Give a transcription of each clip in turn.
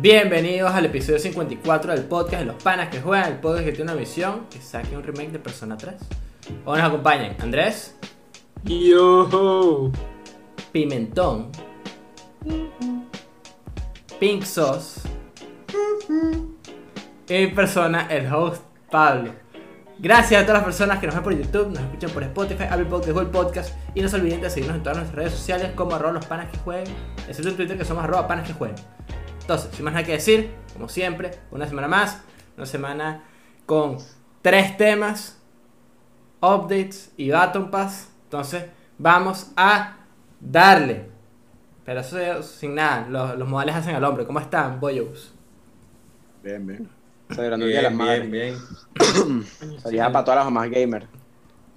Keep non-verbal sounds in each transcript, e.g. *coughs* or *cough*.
Bienvenidos al episodio 54 del podcast de los panas que juegan, el podcast que tiene una misión que saque un remake de Persona 3. Hoy nos acompañan Andrés, Yo. Pimentón, Pink Sauce y persona, el host Pablo. Gracias a todas las personas que nos ven por YouTube, nos escuchan por Spotify, Apple Podcast, Google Podcast y no se olviden de seguirnos en todas nuestras redes sociales como arroba los panas que jueguen, excepto en Twitter que somos arroba panas que jueguen. Entonces, sin más nada que decir, como siempre, una semana más, una semana con tres temas, updates y Baton Pass. Entonces, vamos a darle. Pero eso sin nada, los, los modales hacen al hombre. ¿Cómo están, boyos? Bien, bien. Celebrando el Día de las Bien, Madres. bien, bien. *coughs* Felicidades para todas las mamás gamer.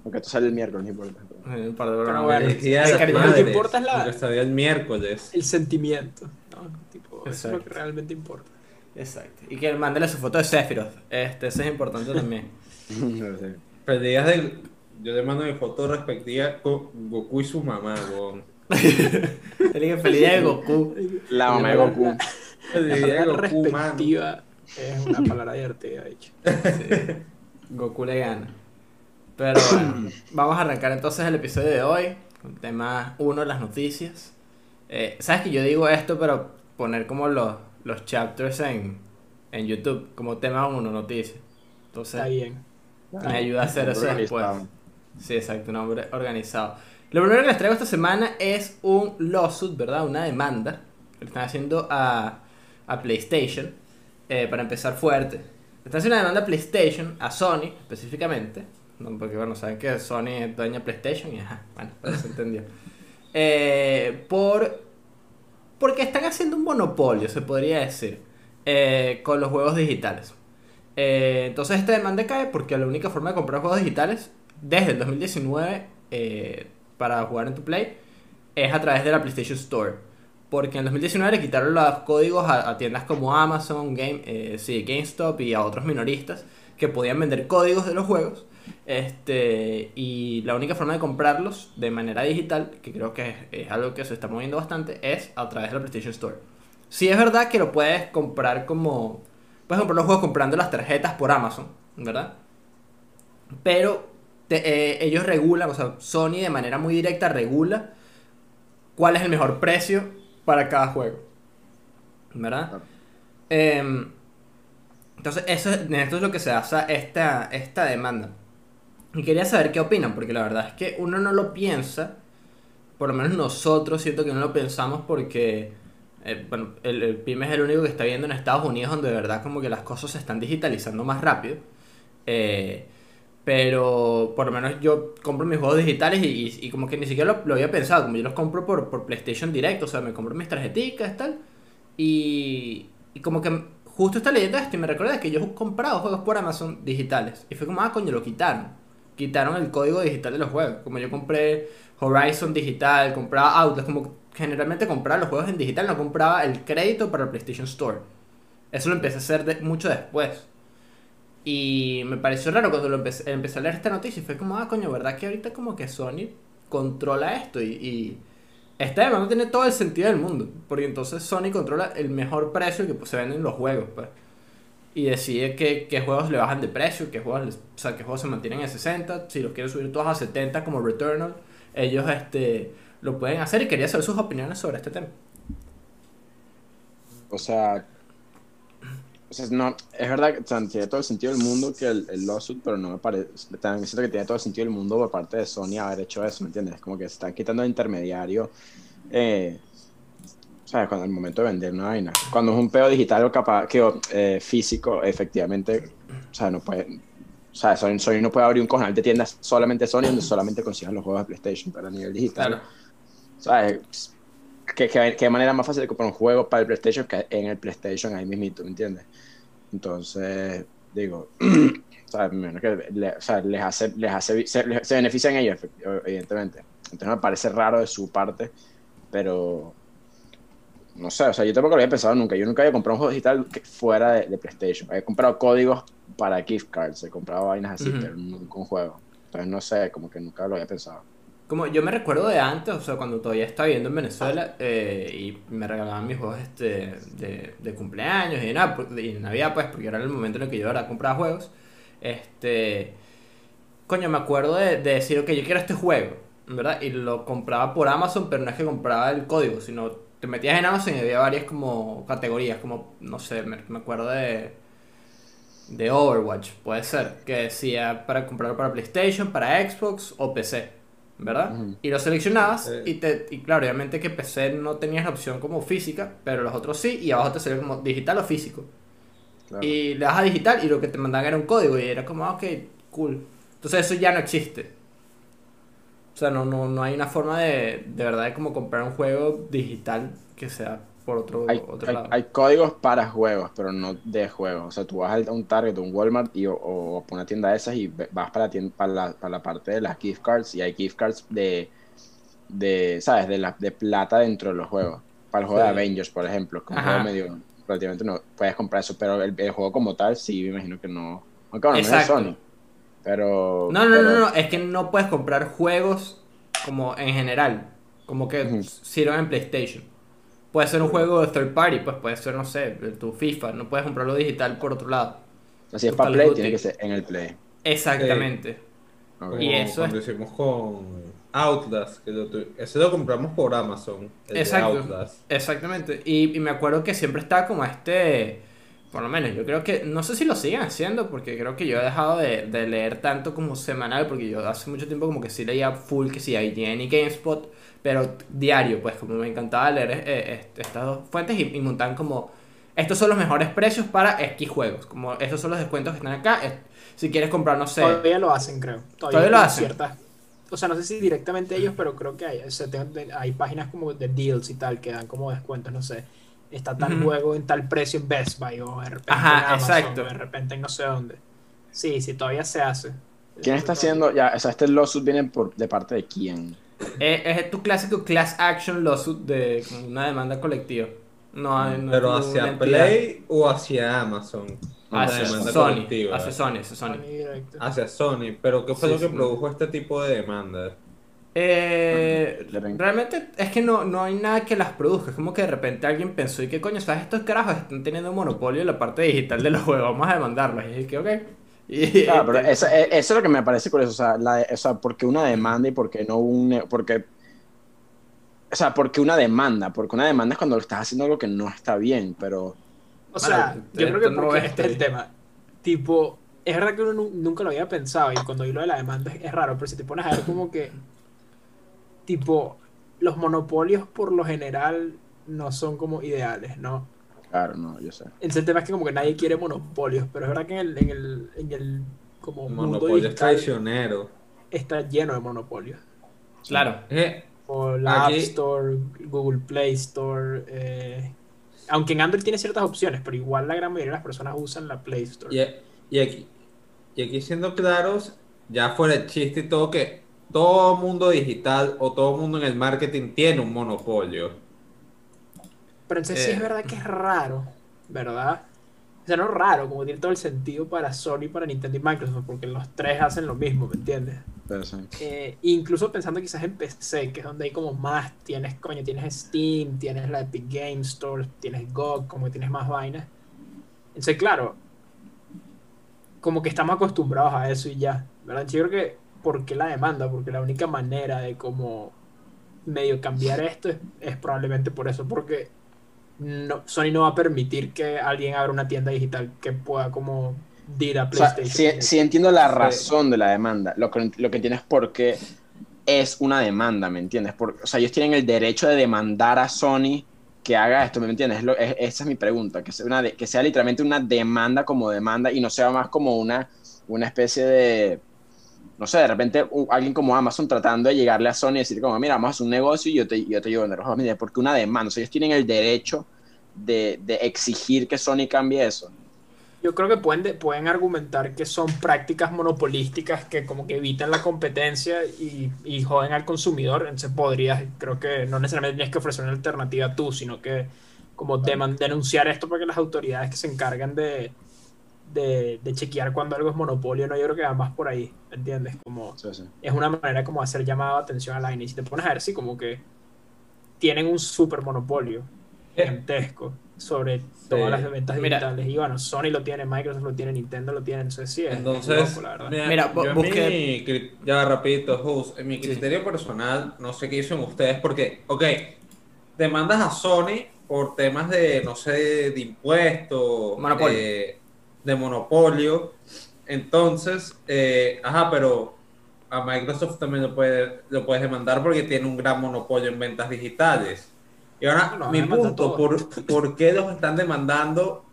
Porque esto sale el miércoles, no importa. Un par de Pero bueno, El Felicidades a las cariño madres, que importa es la- Porque el miércoles. El sentimiento. Eso es lo que realmente importa. Exacto. Y que mándale su foto de Sephiroth. Este, eso es importante *laughs* también. No sé. Pero digas del. Yo le mando mi foto respectiva con Goku y su mamá, weón. *laughs* El que feliz día de Goku. La mamá de Goku. El La día de palabra Goku, mano. respectiva es una *laughs* palabra divertida, de hecho. Sí. Goku le gana. Pero bueno, *coughs* vamos a arrancar entonces el episodio de hoy. Con tema 1, las noticias. Eh, Sabes que yo digo esto, pero poner como los, los chapters en, en YouTube, como tema 1, noticias. Entonces, Está bien. me ayuda a hacer eso después. Sí, exacto, un hombre organizado. Lo primero que les traigo esta semana es un lawsuit, ¿verdad? Una demanda que le están haciendo a, a PlayStation eh, para empezar fuerte. Le están haciendo una demanda a PlayStation, a Sony específicamente, ¿no? porque bueno, saben que Sony es dueña de PlayStation y ajá, bueno, se entendió. *laughs* Eh, por, porque están haciendo un monopolio, se podría decir, eh, con los juegos digitales. Eh, entonces esta demanda cae porque la única forma de comprar juegos digitales desde el 2019 eh, para jugar en tu Play es a través de la PlayStation Store. Porque en el 2019 le quitaron los códigos a, a tiendas como Amazon, Game, sí, GameStop y a otros minoristas que podían vender códigos de los juegos. Este, y la única forma de comprarlos de manera digital, que creo que es, es algo que se está moviendo bastante, es a través de la PlayStation Store. Sí es verdad que lo puedes comprar como... Puedes comprar los juegos comprando las tarjetas por Amazon, ¿verdad? Pero te- eh, ellos regulan, o sea, Sony de manera muy directa regula cuál es el mejor precio para cada juego. ¿Verdad? Claro. Em, entonces, eso, en esto es lo que se basa esta, esta demanda. Y quería saber qué opinan, porque la verdad es que uno no lo piensa, por lo menos nosotros siento que no lo pensamos porque, eh, bueno, el, el PYME es el único que está viendo en Estados Unidos donde de verdad como que las cosas se están digitalizando más rápido. Eh, pero por lo menos yo compro mis juegos digitales y, como que ni siquiera lo, lo había pensado, como yo los compro por, por PlayStation Direct, o sea, me compro mis tarjeticas tal. Y, y como que justo esta leyenda esto y me recuerda que yo he comprado juegos por Amazon digitales. Y fue como, ah, coño, lo quitaron. Quitaron el código digital de los juegos. Como yo compré Horizon digital, compraba Outlast, como generalmente compraba los juegos en digital, no compraba el crédito para el PlayStation Store. Eso lo empecé a hacer mucho después. Y me pareció raro cuando lo empecé, empecé a leer esta noticia y fue como, ah, coño, ¿verdad que ahorita como que Sony controla esto? Y, y esta demanda tiene todo el sentido del mundo, porque entonces Sony controla el mejor precio que pues, se venden los juegos, pues. Y decide qué, qué juegos le bajan de precio, qué juegos, o sea, qué juegos se mantienen en 60, si los quieren subir todos a 70 como Returnal, ellos este, lo pueden hacer y quería saber sus opiniones sobre este tema. O sea, o sea, no, es verdad que o sea, tiene todo el sentido del mundo que el, el lawsuit, pero no me parece, también siento que tiene todo el sentido del mundo por parte de Sony haber hecho eso, ¿me entiendes? Como que se están quitando el intermediario, eh, ¿sabes? Cuando el momento de vender una vaina. Cuando es un pedo digital o capaz, que eh, físico, efectivamente, o sea, no puede, o sea, Sony, Sony no puede abrir un canal de tiendas solamente Sony donde solamente consigan los juegos de PlayStation, pero a nivel digital, Claro. ¿sabes? ¿Qué, qué, qué manera más fácil de comprar un juego para el PlayStation que en el PlayStation ahí mismito, ¿me entiendes? Entonces, digo, *clears throat* ¿sabes? Menos que le- o sea, les hace, les hace, se, les- se benefician ellos, evidentemente. Entonces me parece raro de su parte, pero no sé, o sea, yo tampoco lo había pensado nunca. Yo nunca había comprado un juego digital que fuera de, de PlayStation. Había comprado códigos para gift cards, he comprado vainas así, Ujú. pero nunca un juego. Entonces no sé, como que nunca lo había pensado. Como yo me recuerdo de antes, o sea, cuando todavía estaba viviendo en Venezuela eh, y me regalaban mis juegos este, de, de cumpleaños y de, nada, y de Navidad, pues, porque era el momento en el que yo ahora compraba juegos. Este. Coño, me acuerdo de, de decir, ok, yo quiero este juego, ¿verdad? Y lo compraba por Amazon, pero no es que compraba el código, sino te metías en Amazon y había varias como categorías, como, no sé, me, me acuerdo de de Overwatch, puede ser, que decía para comprarlo para PlayStation, para Xbox o PC, ¿verdad? Y lo seleccionabas y, te, y claro, obviamente que PC no tenías la opción como física, pero los otros sí, y abajo te salía como digital o físico. Claro. Y le das a digital y lo que te mandaban era un código y era como, ah, ok, cool. Entonces eso ya no existe. O sea, no, no, no hay una forma de, de verdad de como comprar un juego digital que sea por otro, Hay, otro hay- lado. hay códigos para juegos, pero no de juegos. O sea, tú vas a un Target o un Walmart y, o, o a una tienda de esas y vas para la, tienda, para, la, para la parte de las gift cards y hay gift cards de, de ¿sabes? De, la, de plata dentro de los juegos. Para el juego Sí. de Avengers, por ejemplo, que es un juego medio, relativamente no puedes comprar eso, pero el, el juego como tal sí, me imagino que no. Aunque bueno, no es de. Sony. Pero... No, no, pero- no, no, es que no puedes comprar juegos como en general, como que Ujú. sirvan en PlayStation. Puede ser un juego de third party, pues puede ser, no sé, tu FIFA, no puedes comprarlo digital por otro lado. Así es para Play, tiene que ser en el Play. Exactamente. Y eso cuando hicimos con Outlast, que lo tu- ese lo compramos por Amazon, el Exacto. Exactamente. Y, y me acuerdo que siempre estaba como este, por lo menos, yo creo que, no sé si lo siguen haciendo, porque creo que yo he dejado de, de leer tanto como semanal, porque yo hace mucho tiempo como que sí leía full, que sí, IGN y GameSpot, pero diario, pues como me encantaba leer eh, eh, estas dos fuentes y, y montaban como, estos son los mejores precios para X juegos, como estos son los descuentos que están acá, es- si quieres comprar, no sé, Todavía lo hacen, creo. Todavía lo hacen. Ciertas, o sea, no sé si directamente ellos, pero creo que hay. o sea, hay páginas como de deals y tal que dan como descuentos, no sé. Está tal Ujú. juego en tal precio en Best Buy o de repente Ajá, en Amazon, exacto. o de repente en no sé dónde. Sí, sí, todavía se hace. ¿Quién está haciendo? Ya, o sea, este lawsuit viene por, de parte de quién. Eh, es tu clásico class action lawsuit de una demanda colectiva. No, hay- no Pero hacia. Play o hacia Amazon. Hacia demanda Sony, hacia Sony, hacia Sony. Hacia Sony. Pero ¿qué fue Sí, lo que sí. produjo este tipo de demanda? Eh, realmente es que no, no hay nada que las produzca. Es como que de repente alguien pensó, ¿y qué coño? ¿Sabes? Estos carajos están teniendo un monopolio en la parte digital de los juegos. Vamos a demandarlos. Y es que, ok. Y, Claro, pero este, eso, eh, eso es lo que me parece curioso. O sea, la, o sea, ¿por qué una demanda y por qué no un. Porque, o sea, ¿por qué una demanda? Porque una demanda es cuando estás haciendo algo que no está bien, pero. O sea, yo creo que no porque es este es el ahí. tema. Tipo, es verdad que uno nu- nunca lo había pensado y cuando vi lo de la demanda es raro, pero si te pones a ver como que, tipo, los monopolios por lo general no son como ideales, ¿no? Claro, no, yo sé. El tema es que como que nadie quiere monopolios, pero es verdad que en el, en el, en el como Monopolio es digital traicionero. está lleno de monopolios. Claro. Eh, O la Aquí- App Store, Google Play Store, eh, aunque en Android tiene ciertas opciones, pero igual la gran mayoría de las personas usan la Play Store. Y, y aquí, y aquí siendo claros, ya fuera el chiste y todo, que todo mundo digital o todo mundo en el marketing tiene un monopolio. Pero entonces sí Eh. es verdad que es raro, ¿verdad? O sea, no raro, como tiene todo el sentido para Sony, para Nintendo y Microsoft, porque los tres hacen lo mismo, ¿me entiendes? Sí. Eh, incluso pensando quizás en PC, que es donde hay como más, tienes, coño, tienes Steam, tienes la Epic Game Store, tienes GOG, como que tienes más vainas. Entonces, claro, como que estamos acostumbrados a eso y ya, ¿verdad? Yo creo que, ¿por qué la demanda? Porque la única manera de como medio cambiar esto es, es probablemente por eso, porque no, Sony no va a permitir que alguien abra una tienda digital que pueda como dir a O sea, PlayStation. sí, sí entiendo la razón de la demanda. Lo que, lo que entiendo es por qué es una demanda, ¿me entiendes? O sea, ellos tienen el derecho de demandar a Sony que haga esto, ¿me entiendes? Es lo- es- esa es mi pregunta, que sea, una de- que sea literalmente una demanda como demanda y no sea más como una, una especie de, no sé, de repente alguien como Amazon tratando de llegarle a Sony y decir como, mira, vamos a hacer un negocio y yo te, yo te llevo a vender los juegos". Mira, porque una demanda, o sea, ellos tienen el derecho de, de exigir que Sony cambie eso. Yo creo que pueden, de- pueden argumentar que son prácticas monopolísticas que como que evitan la competencia y, y joden al consumidor. Entonces podrías, creo que no necesariamente tienes que ofrecer una alternativa tú, sino que como denunciar esto para que las autoridades que se encargan de, de, de chequear cuando algo es monopolio, no, yo creo que va más por ahí, ¿entiendes? Como Sí, sí. es una manera como hacer llamado de atención a la. Y si te pones a ver, sí, como que tienen un super monopolio gigantesco sobre todas las ventas Mira. digitales. Y bueno, Sony lo tiene, Microsoft lo tiene, Nintendo lo tiene, entonces sí, es Entonces, loco, la verdad. mira, Mira, yo en busqué- mi ya rapidito, Jus, en mi criterio personal, no sé qué dicen ustedes, porque, ok, demandas a Sony por temas de, no sé, de impuestos, Monopolio. eh, de monopolio, entonces, eh, ajá, pero a Microsoft también lo, puede, lo puedes demandar porque tiene un gran monopolio en ventas digitales. Y ahora, No, mi punto. ¿por, ¿por qué los están demandando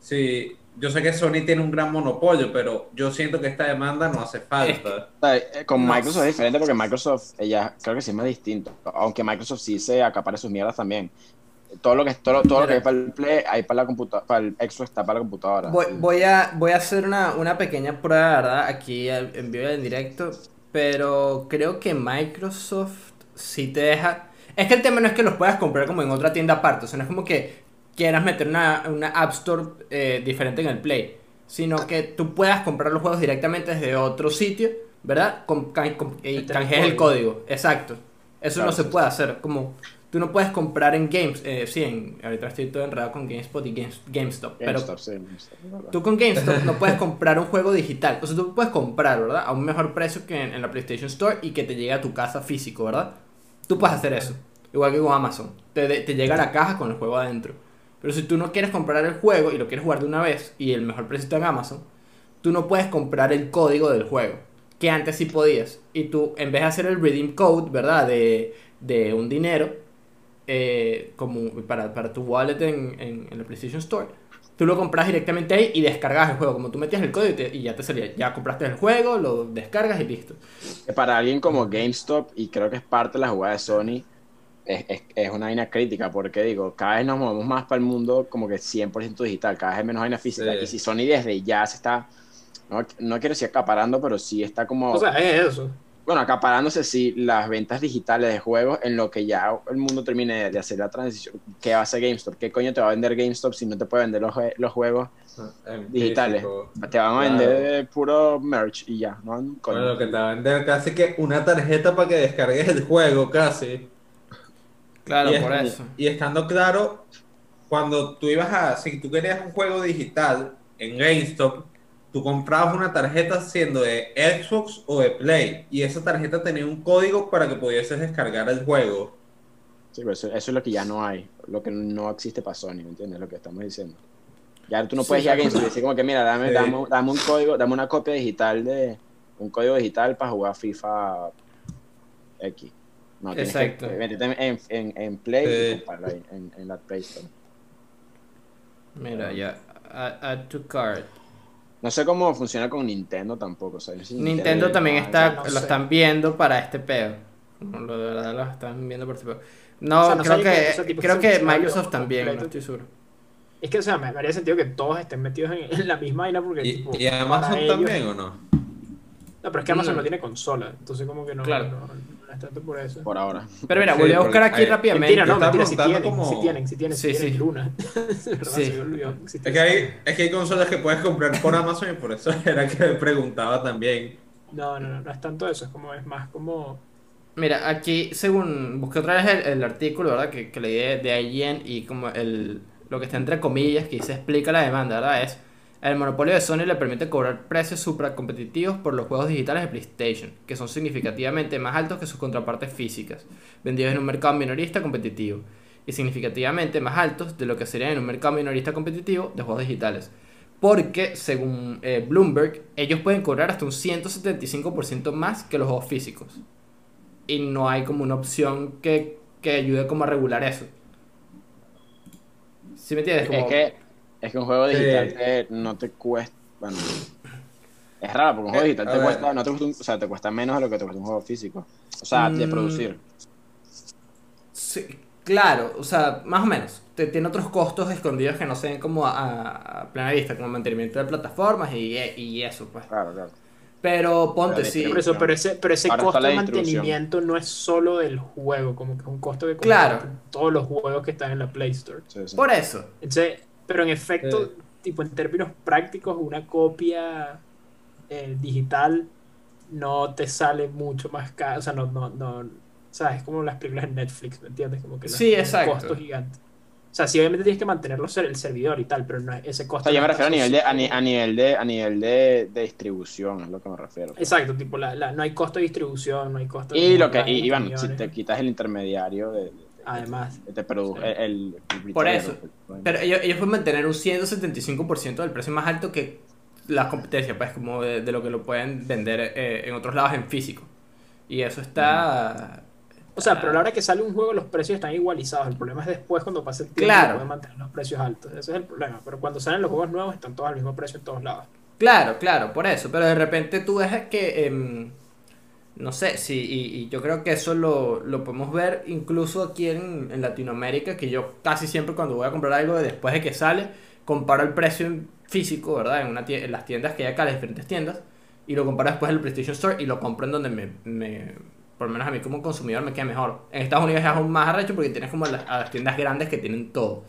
si yo sé que Sony tiene un gran monopolio, pero yo siento que esta demanda no hace falta. Eh, Con. Microsoft es diferente porque Microsoft, ella creo que sí es más distinto. Aunque Microsoft sí se acapara sus mierdas también. Todo lo que, todo, todo lo que hay para el Play, hay para la computadora, para el Xbox está para la computadora. Voy, voy a, voy a hacer una, una pequeña prueba, ¿verdad? Aquí en vivo y en directo. Pero creo que Microsoft sí te deja. Es que el tema no es que los puedas comprar como en otra tienda aparte. O sea, no es como que quieras meter una, una App Store eh, diferente en el Play. Sino que tú puedas comprar los juegos directamente desde otro sitio, ¿verdad? Con, can- con- y canjees el código. Exacto. Eso Claro, no se puede hacer. Como tú no puedes comprar en Games. Eh, sí, en, ahorita estoy todo enredado con GameSpot y Games- GameStop. pero GameStop, sí, GameStop. Tú con GameStop no puedes comprar un juego digital. O sea, tú puedes comprar, ¿verdad? A un mejor precio que en, en la PlayStation Store y que te llegue a tu casa físico, ¿verdad? Tú puedes hacer eso. Igual que con Amazon. Te, te llega la caja con el juego adentro. Pero si tú no quieres comprar el juego y lo quieres jugar de una vez y el mejor precio está en Amazon, tú no puedes comprar el código del juego. Que antes sí podías. Y tú, en vez de hacer el redeem code, ¿verdad? De, de un dinero, eh, como para, para tu wallet en, en, en la PlayStation Store, tú lo compras directamente ahí y descargas el juego. Como tú metías el código y, te- y ya te salía. Ya compraste el juego, lo descargas y listo. Para alguien como GameStop, y creo que es parte de la jugada de Sony, es, es, es una vaina crítica, porque digo, cada vez nos movemos más para el mundo como que 100% digital, cada vez hay menos vaina física. Sí. Y si Sony desde ya se está, no, no quiero decir acaparando, pero sí está como, O sea, es eso. Bueno, acaparándose sí las ventas digitales de juegos en lo que ya el mundo termine de, hacer la transición. ¿Qué va a hacer GameStop? ¿Qué coño te va a vender GameStop si no te puede vender los, los juegos En digitales? físico. Te van a Claro. vender puro merch y ya, no coño. Bueno, lo que te va a vender casi que una tarjeta para que descargues el juego, casi. Claro, y, por eso. y estando claro, cuando tú ibas a, si tú querías un juego digital en GameStop, tú comprabas una tarjeta siendo de Xbox o de Play, y esa tarjeta tenía un código para que pudieses descargar el juego. Sí, pero eso, eso es lo que ya no hay, lo que no existe para Sony, ¿me entiendes? Lo que estamos diciendo. Ya tú no Sí, puedes ir a. GameStop y decir como que mira, dame, Sí. dame, dame un código, dame una copia digital de un código digital para jugar FIFA X. No, tienes Exacto. que en, en, en, Play y Sí. comprarlo ahí, en, en la Play Store. Mira, ya. Add, add to cart. No sé cómo funciona con Nintendo tampoco. o sea, no sé si Nintendo también no, está, no lo sé. están viendo para este peo. No, lo de verdad lo están viendo por este peo. No, O sea, no creo que, creo que Microsoft también, no completo. estoy seguro. Es que, o sea, me, haría sentido que todos estén metidos en, en la misma vaina porque, ¿Y, tipo, y Amazon para ellos- también o no? No, pero es que Amazon No. no tiene consola, entonces como que no, Claro. No, no es tanto por eso. Por ahora. Pero mira, Sí, volví a buscar aquí hay- rápidamente. Mentira, no, mentira, si tienen, como- si tienen, si tienen, si Sí, tienen sí. Luna. *laughs* Sí. se me olvidó que existe Es que, hay, es que hay consolas que puedes comprar por Amazon y por eso *laughs* era que me preguntaba también. No, no, no, no es tanto eso, es como es más como Mira, aquí, según busqué otra vez el, el artículo, ¿verdad? Que, que leí de, de IGN y como el, lo que está entre comillas, que se explica la demanda, ¿verdad? Es el monopolio de Sony le permite cobrar precios supracompetitivos por los juegos digitales de PlayStation, que son significativamente más altos que sus contrapartes físicas, vendidos en un mercado minorista competitivo, y significativamente más altos de lo que serían en un mercado minorista competitivo de juegos digitales. Porque, según eh, Bloomberg, ellos pueden cobrar hasta un 175% más que los juegos físicos y no hay como una opción que, que ayude como a regular eso. ¿Sí me entiendes? Como- Es que, es que un juego Sí. digital te- no te cuesta. Bueno, es raro porque un juego Eh, digital te cuesta, no te cuesta un- o sea, te cuesta menos de lo que te cuesta un juego físico. O sea, de Mm. producir. Sí, claro, o sea, más o menos. Te, tiene otros costos escondidos que no se ven como a, a plena vista, como mantenimiento de plataformas y, y eso, pues. Claro, claro. Pero ponte, sí. por eso, pero ese, pero ese Ahora costo de mantenimiento no es solo del juego, como que es un costo que Claro. todos los juegos que están en la Play Store. Sí, sí. Por eso. Entonces, pero en efecto, Sí. tipo en términos prácticos, una copia eh, digital no te sale mucho más caro. O sea, no, no, no. ¿Sabes? Es como las películas de Netflix, ¿me entiendes? Como que los- Sí, un exacto. costo gigante. O sea, sí, obviamente tienes que mantenerlo ser- el servidor y tal, pero no es ese O costo. sea, yo me refiero a nivel de, a, ni- asociado- a nivel de, a nivel de, de distribución, es lo que me refiero. Exacto, tipo, la, la- no hay costo de distribución, no hay costo de. Y lo que, y, y bueno, si te quitas el intermediario de- Además. de- te produ- Sí. el, el Por eso. pues, Pero ellos, ellos pueden mantener un 175% del precio más alto que la competencia, pues, como de, de lo que lo pueden vender eh, en otros lados en físico. Y eso está. O sea, pero a la hora que sale un juego los precios están igualizados. El problema es después cuando pasa el tiempo Claro. pueden mantener los precios altos. Ese es el problema. Pero cuando salen los juegos nuevos están todos al mismo precio en todos lados. Claro, claro, por eso. Pero de repente tú ves que. em, no sé, sí, y, y yo creo que eso lo, lo podemos ver incluso aquí en, en Latinoamérica, que yo casi siempre cuando voy a comprar algo después de que sale, comparo el precio en físico, ¿verdad? En, una en las tiendas que hay acá, las diferentes tiendas, y lo comparo después en el PlayStation Store y lo compro en donde me, me- por lo menos a mí como consumidor me queda mejor. En Estados Unidos es aún más arrecho porque tienes como las, a las tiendas grandes que tienen todo.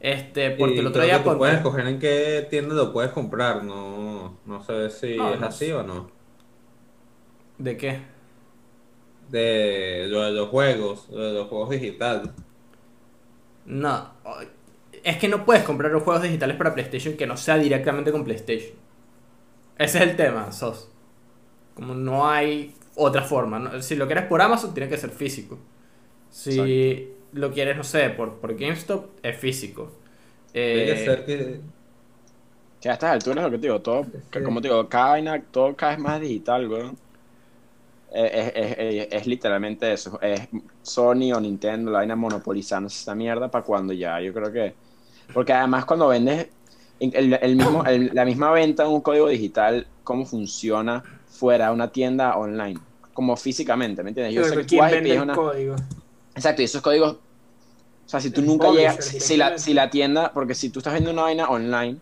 Este, porque Y el otro día tú puedes escoger en qué tienda lo puedes comprar, no, no sé si No, es no así sé. o no. ¿De qué? De lo de los juegos, lo de los juegos digitales. No, es que no puedes comprar los juegos digitales para PlayStation que no sea directamente con PlayStation. Ese es el tema, SOS. Como no hay otra forma. ¿no? Si lo quieres por Amazon, tiene que ser físico. Si lo quieres, no sé, por, por GameStop, es físico. Tiene Eh, que ser que... Que a estas alturas lo que te digo, todo, que Sí. como te digo, cada vaina, todo cada vez más digital, weón. Es, es- es- es literalmente eso. Es Sony o Nintendo, la vaina monopolizando esta mierda para cuando ya, yo creo que. Porque además, cuando vendes el, el mismo, el- la misma venta de un código digital, cómo funciona fuera de una tienda online, como físicamente, ¿me entiendes? Yo Pero sé que tú ¿Quién vas y vende pides el una. código? Exacto, y esos códigos. O sea, si tú nunca llegas. Si, si la, si la tienda. Porque si tú estás viendo una vaina online,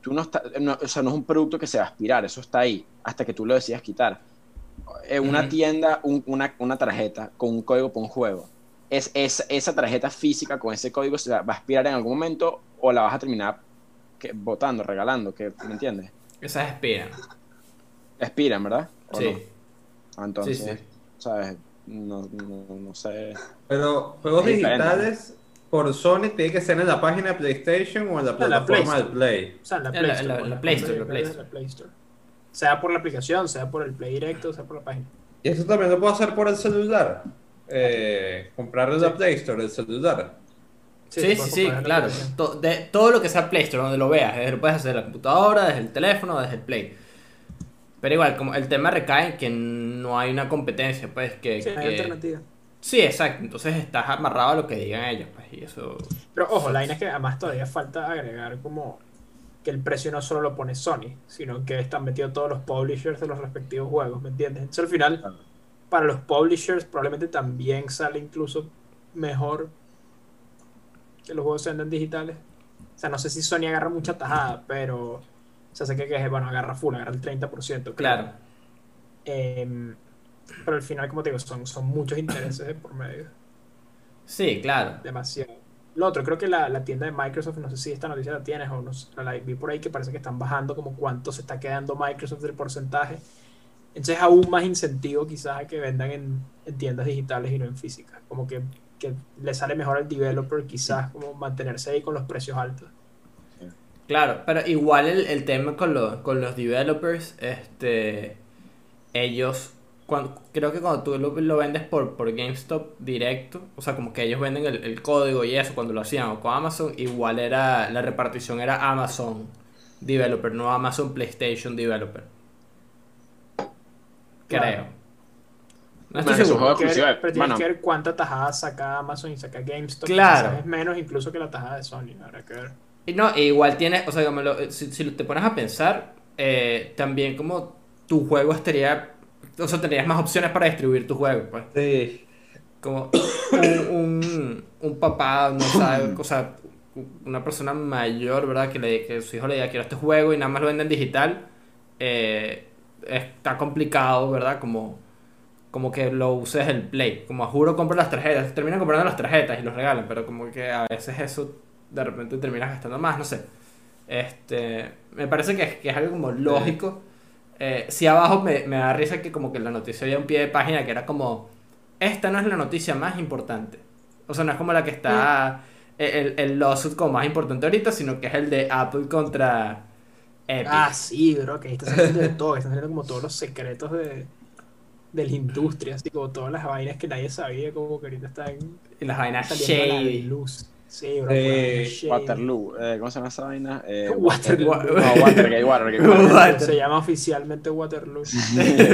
tú no estás. no- o sea, no es un producto que se va a aspirar, eso está ahí, hasta que tú lo decidas quitar. En una tienda, un- una, una tarjeta con un código para un juego. Es, es, esa tarjeta física con ese código se va va a aspirar en algún momento o la vas a terminar que, botando, regalando, que, ¿me entiendes? esas expiran. Expiran, ¿verdad? ¿O Sí. no? Ah, Entonces, Sí, sí. ¿sabes? No, no, no sé. Pero juegos digitales por Sony tiene que ser en la página de PlayStation o en la la plataforma de Play. O sea, en la En Play la- Store. Sea por la aplicación, sea por el Play Directo, sea por la página. Y eso también lo puedo hacer por el celular. Eh, comprar en la Play Store el celular. Sí, sí, sí, claro. To- de, todo lo que sea Play Store, donde lo veas, desde lo puedes hacer desde la computadora, desde el teléfono, desde el Play. Pero igual, como el tema recae en que no hay una competencia, pues que... Sí, no hay que- alternativa. Sí, exacto. Entonces estás amarrado a lo que digan ellos, pues, y eso... Pero ojo, la vaina es que además todavía falta agregar como que el precio no solo lo pone Sony, sino que están metidos todos los publishers de los respectivos juegos, ¿me entiendes? Entonces al final, para los publishers probablemente también sale incluso mejor que los juegos se venden digitales. O sea, no sé si Sony agarra mucha tajada, pero... Sea, sé que, que bueno, agarra full, agarra el 30%. creo. Claro. Em, pero al final, como te digo, son, son muchos intereses por medio. Sí, claro. Demasiado. Lo otro, creo que la, la tienda de Microsoft, no sé si esta noticia la tienes o no, la vi por ahí que parece que están bajando como cuánto se está quedando Microsoft del porcentaje. Entonces aún más incentivo quizás a que vendan en, en tiendas digitales y no en físicas. Como que, que le sale mejor al developer quizás como mantenerse ahí con los precios altos. Claro, pero igual el, el tema con los, con los developers, este, ellos, cuando, creo que cuando tú lo, lo vendes por, por GameStop directo, o sea, como que ellos venden el, el código y eso cuando lo hacían o con Amazon, igual era, la repartición era Amazon Developer, no Amazon PlayStation Developer. Creo. Claro. No Bueno, estoy es un seguro. Tienes que ver- pero tienes bueno. que ver cuánta tajada saca Amazon y saca GameStop. Claro. Es menos incluso que la tajada de Sony, habrá que ver. Y no, e igual tiene, o sea, como lo- si, si te pones a pensar, eh, también como tu juego estaría, o sea, tendrías más opciones para distribuir tu juego, pues. Sí. Como un, un, un papá, no sabe, o sea, una persona mayor, ¿verdad? Que, le, que su hijo le diga quiero este juego y nada más lo vende en digital, eh, está complicado, ¿verdad? Como, como que lo uses el Play. Como a juro compra las tarjetas, terminan comprando las tarjetas y los regalan, pero como que a veces eso de repente terminas gastando más, no sé. Este, me parece que es, que es algo como lógico. Eh, si abajo me, me da risa que como que la noticia había un pie de página que era como, esta no es la noticia más importante. O sea, no es como la que está el, el lawsuit como más importante ahorita, sino que es el de Apple contra Epic. Ah, sí, bro, que ahí está saliendo de todo, están saliendo como todos los secretos de, de la industria, así como todas las vainas que nadie sabía, como que ahorita están y las vainas a la shady. luz. Sí, bro, Eh. Waterloo, eh, ¿cómo se llama esa vaina? Eh, *laughs* Waterloo. Water- No, Watergate, Watergate. Se llama oficialmente Waterloo.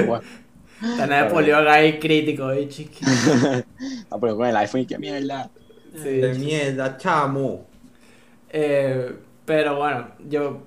Water- Está Napoleón ahí crítico, eh, chiqui. *laughs* Ah, pero con el iPhone y qué mierda. Sí. De mierda, chamo. Eh, pero bueno, yo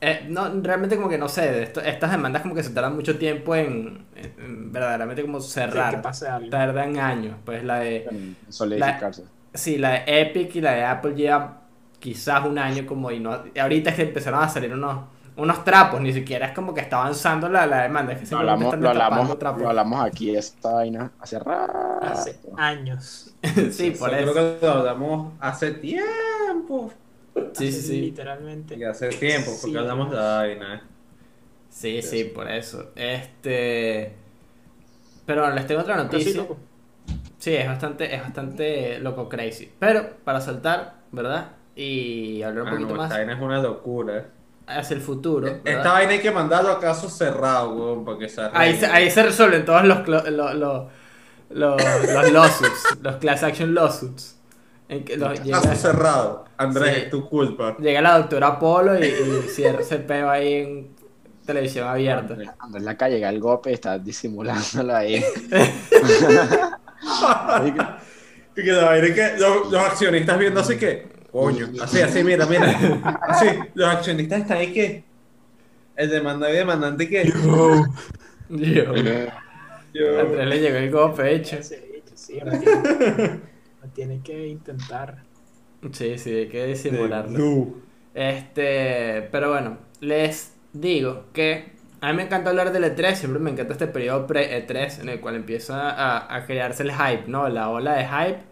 eh, no, realmente como que no sé, esto- estas demandas como que se tardan mucho tiempo en, en- en verdaderamente como Sí, cerrar. que pase algo. Tardan años, pues la de En solidificarse. Sí, la de Epic y la de Apple lleva quizás un año como y no ahorita es que empezaron a salir unos unos trapos, ni siquiera es como que está avanzando la, la demanda, es que Lo simplemente hablamos, están lo, hablamos, trapos. lo hablamos aquí, esta vaina, hace rato. Hace años. *laughs* sí, por Yo eso. creo que lo hablamos hace tiempo. Sí, sí, Hace sí. Literalmente. Y hace tiempo, porque Sí. hablamos de la vaina. Sí, sí, por eso. Este pero bueno, les tengo otra Pero sí, noticia. loco. Sí, es bastante, es bastante loco crazy. Pero para saltar, ¿verdad? Y hablar un Ah, poquito no, esta más vaina es una locura. hacia el futuro. ¿verdad? Esta vaina hay que mandarlo a caso cerrado, weón, para que se Ahí, se, ahí se resuelven todos los, clo- lo- lo- lo- los lawsuits, los class action lawsuits. En que los- llega, Caso cerrado. Andrés, Sí. es tu culpa. llega la doctora Polo y, y cierra ese peo ahí en televisión abierta. Andrés, Andrés la calle el golpe está disimulándolo ahí. *laughs* Y que la vaina es que los, los accionistas viendo así que, coño, así, así, mira, mira. Así, los accionistas están ahí que. El demandante y demandante que. Yo, Yo, Andrés le llegó el golpe hecho. Sí, tiene, tiene que intentar. Sí, sí, hay que disimularlo. Este, pero bueno, les digo que a mí me encanta hablar del E3, siempre me encanta este periodo pre-E3 en el cual empieza a, a crearse el hype, ¿no? La ola de hype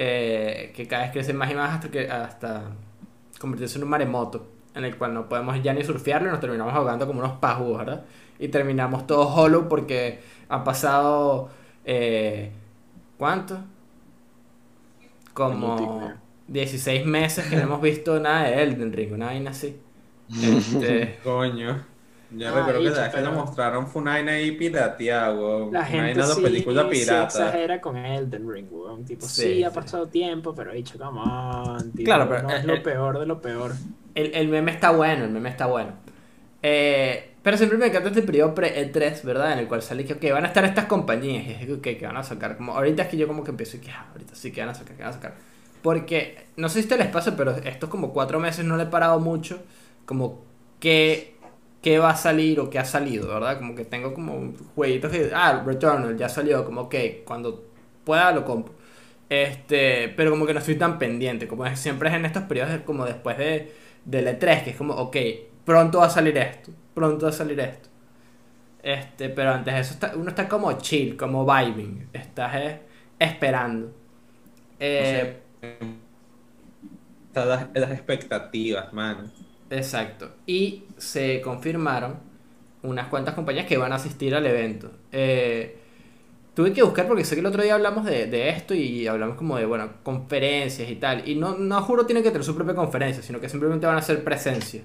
eh, que cada vez crece más y más hasta, que, hasta convertirse en un maremoto en el cual no podemos ya ni surfearlo y nos terminamos ahogando como unos pajugos, ¿verdad? Y terminamos todos hollow porque han pasado, eh, ¿cuánto? Como Minutico. 16 meses que no hemos visto nada de Elden Ring, una vaina así. *laughs* Este, Coño. Yo Ah, recuerdo que la vez que lo mostraron fue una vaina ahí pirateada, weón. La Una gente de sí, película sí pirata. exagera con Elden Ring, weón. Tipo, Sí, sí, ha sí. pasado tiempo, pero dicho, come on. tipo, Claro, pero, no eh, es lo peor de lo peor. el, el meme está bueno, el meme está bueno. Eh, pero siempre me encanta este periodo pre-E3, ¿verdad? En el cual sale que, ok, van a estar estas compañías y es que, ok, que van a sacar. Como, ahorita es que yo como que empiezo y que, ah, ahorita sí que van a sacar, que van a sacar. Porque, no sé si te les pasa, pero estos como cuatro meses no le he parado mucho, como qué, qué va a salir o qué ha salido, ¿verdad? Como que tengo como jueguitos que, ah, Returnal ya salió, como, ok, cuando pueda lo compro. Este, pero como que no estoy tan pendiente, como es- siempre es en estos periodos como después de, del E3, que es como, ok, pronto va a salir esto, pronto va a salir esto. Este, pero antes de eso está- uno está como chill, como vibing, estás eh, esperando. Eh, Están las, las expectativas, mano. Exacto. Y se confirmaron unas cuantas compañías que van a asistir al evento. Eh, tuve que buscar porque sé que el otro día hablamos de, de esto y hablamos como de, bueno, conferencias y tal. Y no, no juro tienen que tener su propia conferencia, sino que simplemente van a hacer presencia.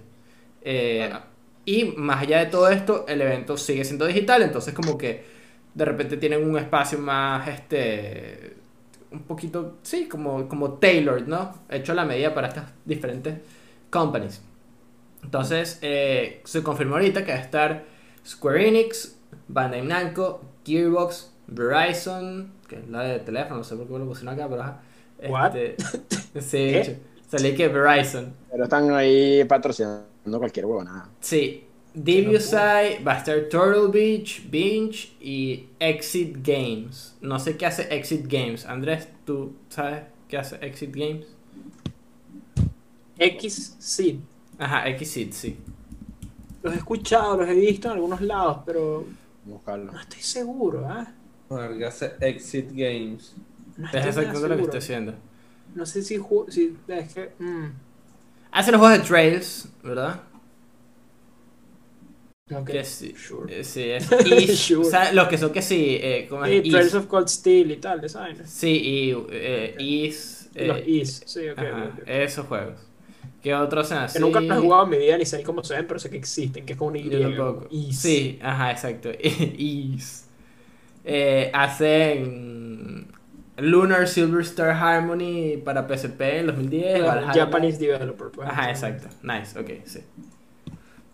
Eh, Y más allá de todo esto, el evento sigue siendo digital, entonces como que de repente tienen un espacio más, este, un poquito, sí, como, como tailored, ¿no? Hecho a la medida para estas diferentes companies. Entonces, eh, se confirmó ahorita que va a estar Square Enix, Bandai Namco, Gearbox, Verizon, que es la de teléfono, no sé por qué lo pusieron acá, pero ajá. What? Este, *laughs* sí, salí que Verizon. Pero están ahí patrocinando cualquier huevonada. Sí, DBSI, va a estar Turtle Beach, Binge y Exit Games. No sé qué hace Exit Games. Andrés, ¿tú sabes qué hace Exit Games? X, sí. Ajá, Exit, sí. Los he escuchado, los he visto en algunos lados, pero buscarlo. no estoy seguro, ¿ah? Vergase Exit Games. No Es exactamente lo que seguro. estoy haciendo. No sé si, si es que mm, Hace los juegos de Trails, ¿verdad? Ok, Que sí. sure. eh, Sí, es *laughs* Sure. o sea, los que son que sí, eh, ¿cómo es? Y Trails of Cold Steel y tal, vaina. Sí, y eh, Ease. Y Los eh, East, sí, ok. ajá, ok, ok. esos juegos. ¿Qué otros son así? Que nunca he jugado en mi vida ni sé ni cómo se ven, pero sé que existen, que es como una Y. Yo. Sí, ajá, exacto. *laughs* Ease. Eh, hacen Lunar Silver Star Harmony para PSP en 2010. Claro, Valhalla. Japanese developer. pues. Ajá, exacto. Nice, ok, sí.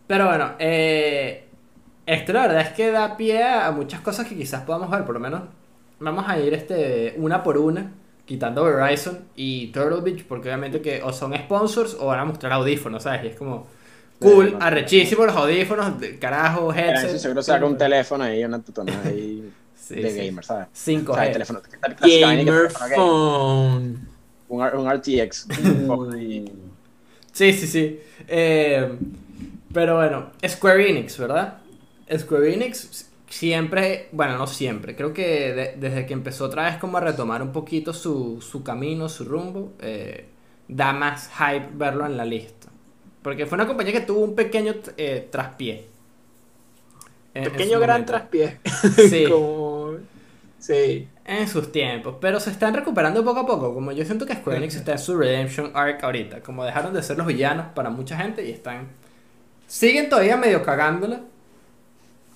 Pero bueno, eh, esto la verdad es que da pie a muchas cosas que quizás podamos ver. Por lo menos vamos a ir este, una por una, quitando Verizon y Turtle Beach, porque obviamente que o son sponsors o van a mostrar audífonos, ¿sabes? Y es como cool, arrechísimo los audífonos, carajo, headset. eso seguro saca un teléfono ahí, una tutonada ahí *laughs* Sí, de sí. gamer, ¿sabes? 5G. O sea, el teléfono. Gamer phone. Un, un RTX. Sí, sí, sí. Eh, pero bueno, Square Enix, ¿verdad? Square Enix siempre, bueno, no siempre, creo que de- desde que empezó otra vez como a retomar un poquito su, su camino, su rumbo, eh, da más hype verlo en la lista. Porque fue una compañía que tuvo un pequeño eh, traspié. Pequeño gran momento. traspié. *laughs* Sí. como... Sí. En sus tiempos, pero se están recuperando poco a poco. Como yo siento que Square Enix está en su Redemption Arc ahorita. Como dejaron de ser los villanos para mucha gente y están. Siguen todavía medio cagándola.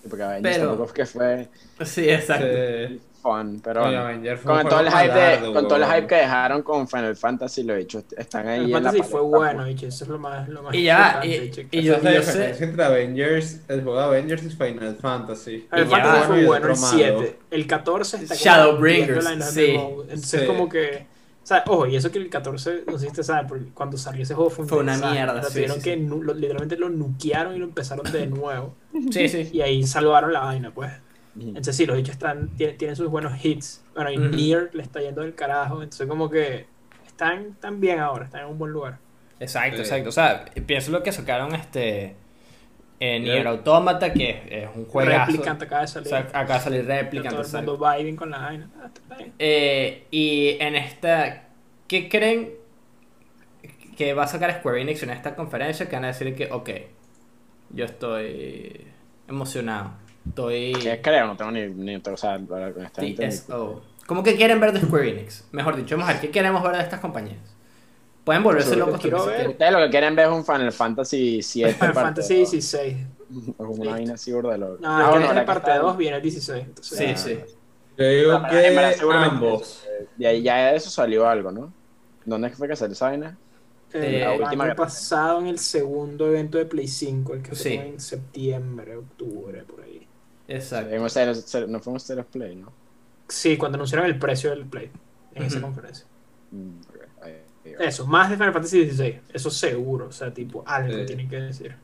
Porque Avengers Pero- tampoco es que fue Sí, exacto. Sí. fun, pero bueno. Fue Con todo el hype de, con todo el hype que dejaron con Final Fantasy, lo he dicho, están ahí El en la Fantasy fue palestra, bueno, bicho, eso es lo más, lo más Y ya, y- y yo- la yo sé- entre Avengers, el juego de Avengers y Final Fantasy. El y ya, Fantasy fue y bueno, el otro malo. 7. El 14 está Shadowbringers, la sí. Entonces, Sí. como que. O sea, ojo, y eso que el 14, no sé si ustedes saben, porque cuando salió ese juego fue, un Fue una mierda, O sea, sí, tuvieron sí, que lo- literalmente lo nukearon y lo empezaron de nuevo. Sí, *laughs* sí. Y ahí salvaron la vaina, pues. Entonces, sí, los bichos están, tienen, tienen sus buenos hits. Bueno, y. Nier le está yendo del carajo. Entonces, como que están, están bien ahora, están en un buen lugar. Exacto, Sí. exacto. O sea, pienso lo que sacaron este. En Nier Yeah. Automata, que es un juegazo. Replicant acaba de O salir. sea, acaba de salir Replicant. todo el mundo vibing con la vaina. Ah, está bien. Eh, y en esta, ¿qué creen que va a sacar Square Enix en esta conferencia? Que van a decir que, ok, yo estoy emocionado. Estoy ¿Qué creo? No tengo ni, ni o sea, TSO. ¿Cómo que quieren ver de Square Enix? Mejor dicho, vamos a ver, ¿qué queremos ver de estas compañías? Pueden volverse locos. Ustedes lo que quieren ver es un Final Fantasy 7 Final parte Fantasy dos. 16. O *laughs* como una vaina así burda de loco. No, Ah, bueno, que parte está- 2 viene el 16. entonces- Sí, Ah, sí. Yo digo verdad que ambos. De ahí ya de eso salió algo, ¿no? ¿Dónde fue que salió esa vaina? Eh, el año pasado en el segundo evento de Play 5, el que Sí. fue en septiembre, octubre, por ahí. Exacto. Stereo- stereo- no fue un Play, ¿no? Sí, cuando anunciaron el precio del Play en esa conferencia. Mm, ahí- ahí. Eso, más de Final Fantasy 16, eso seguro, o sea, tipo, algo Sí. tienen que decir.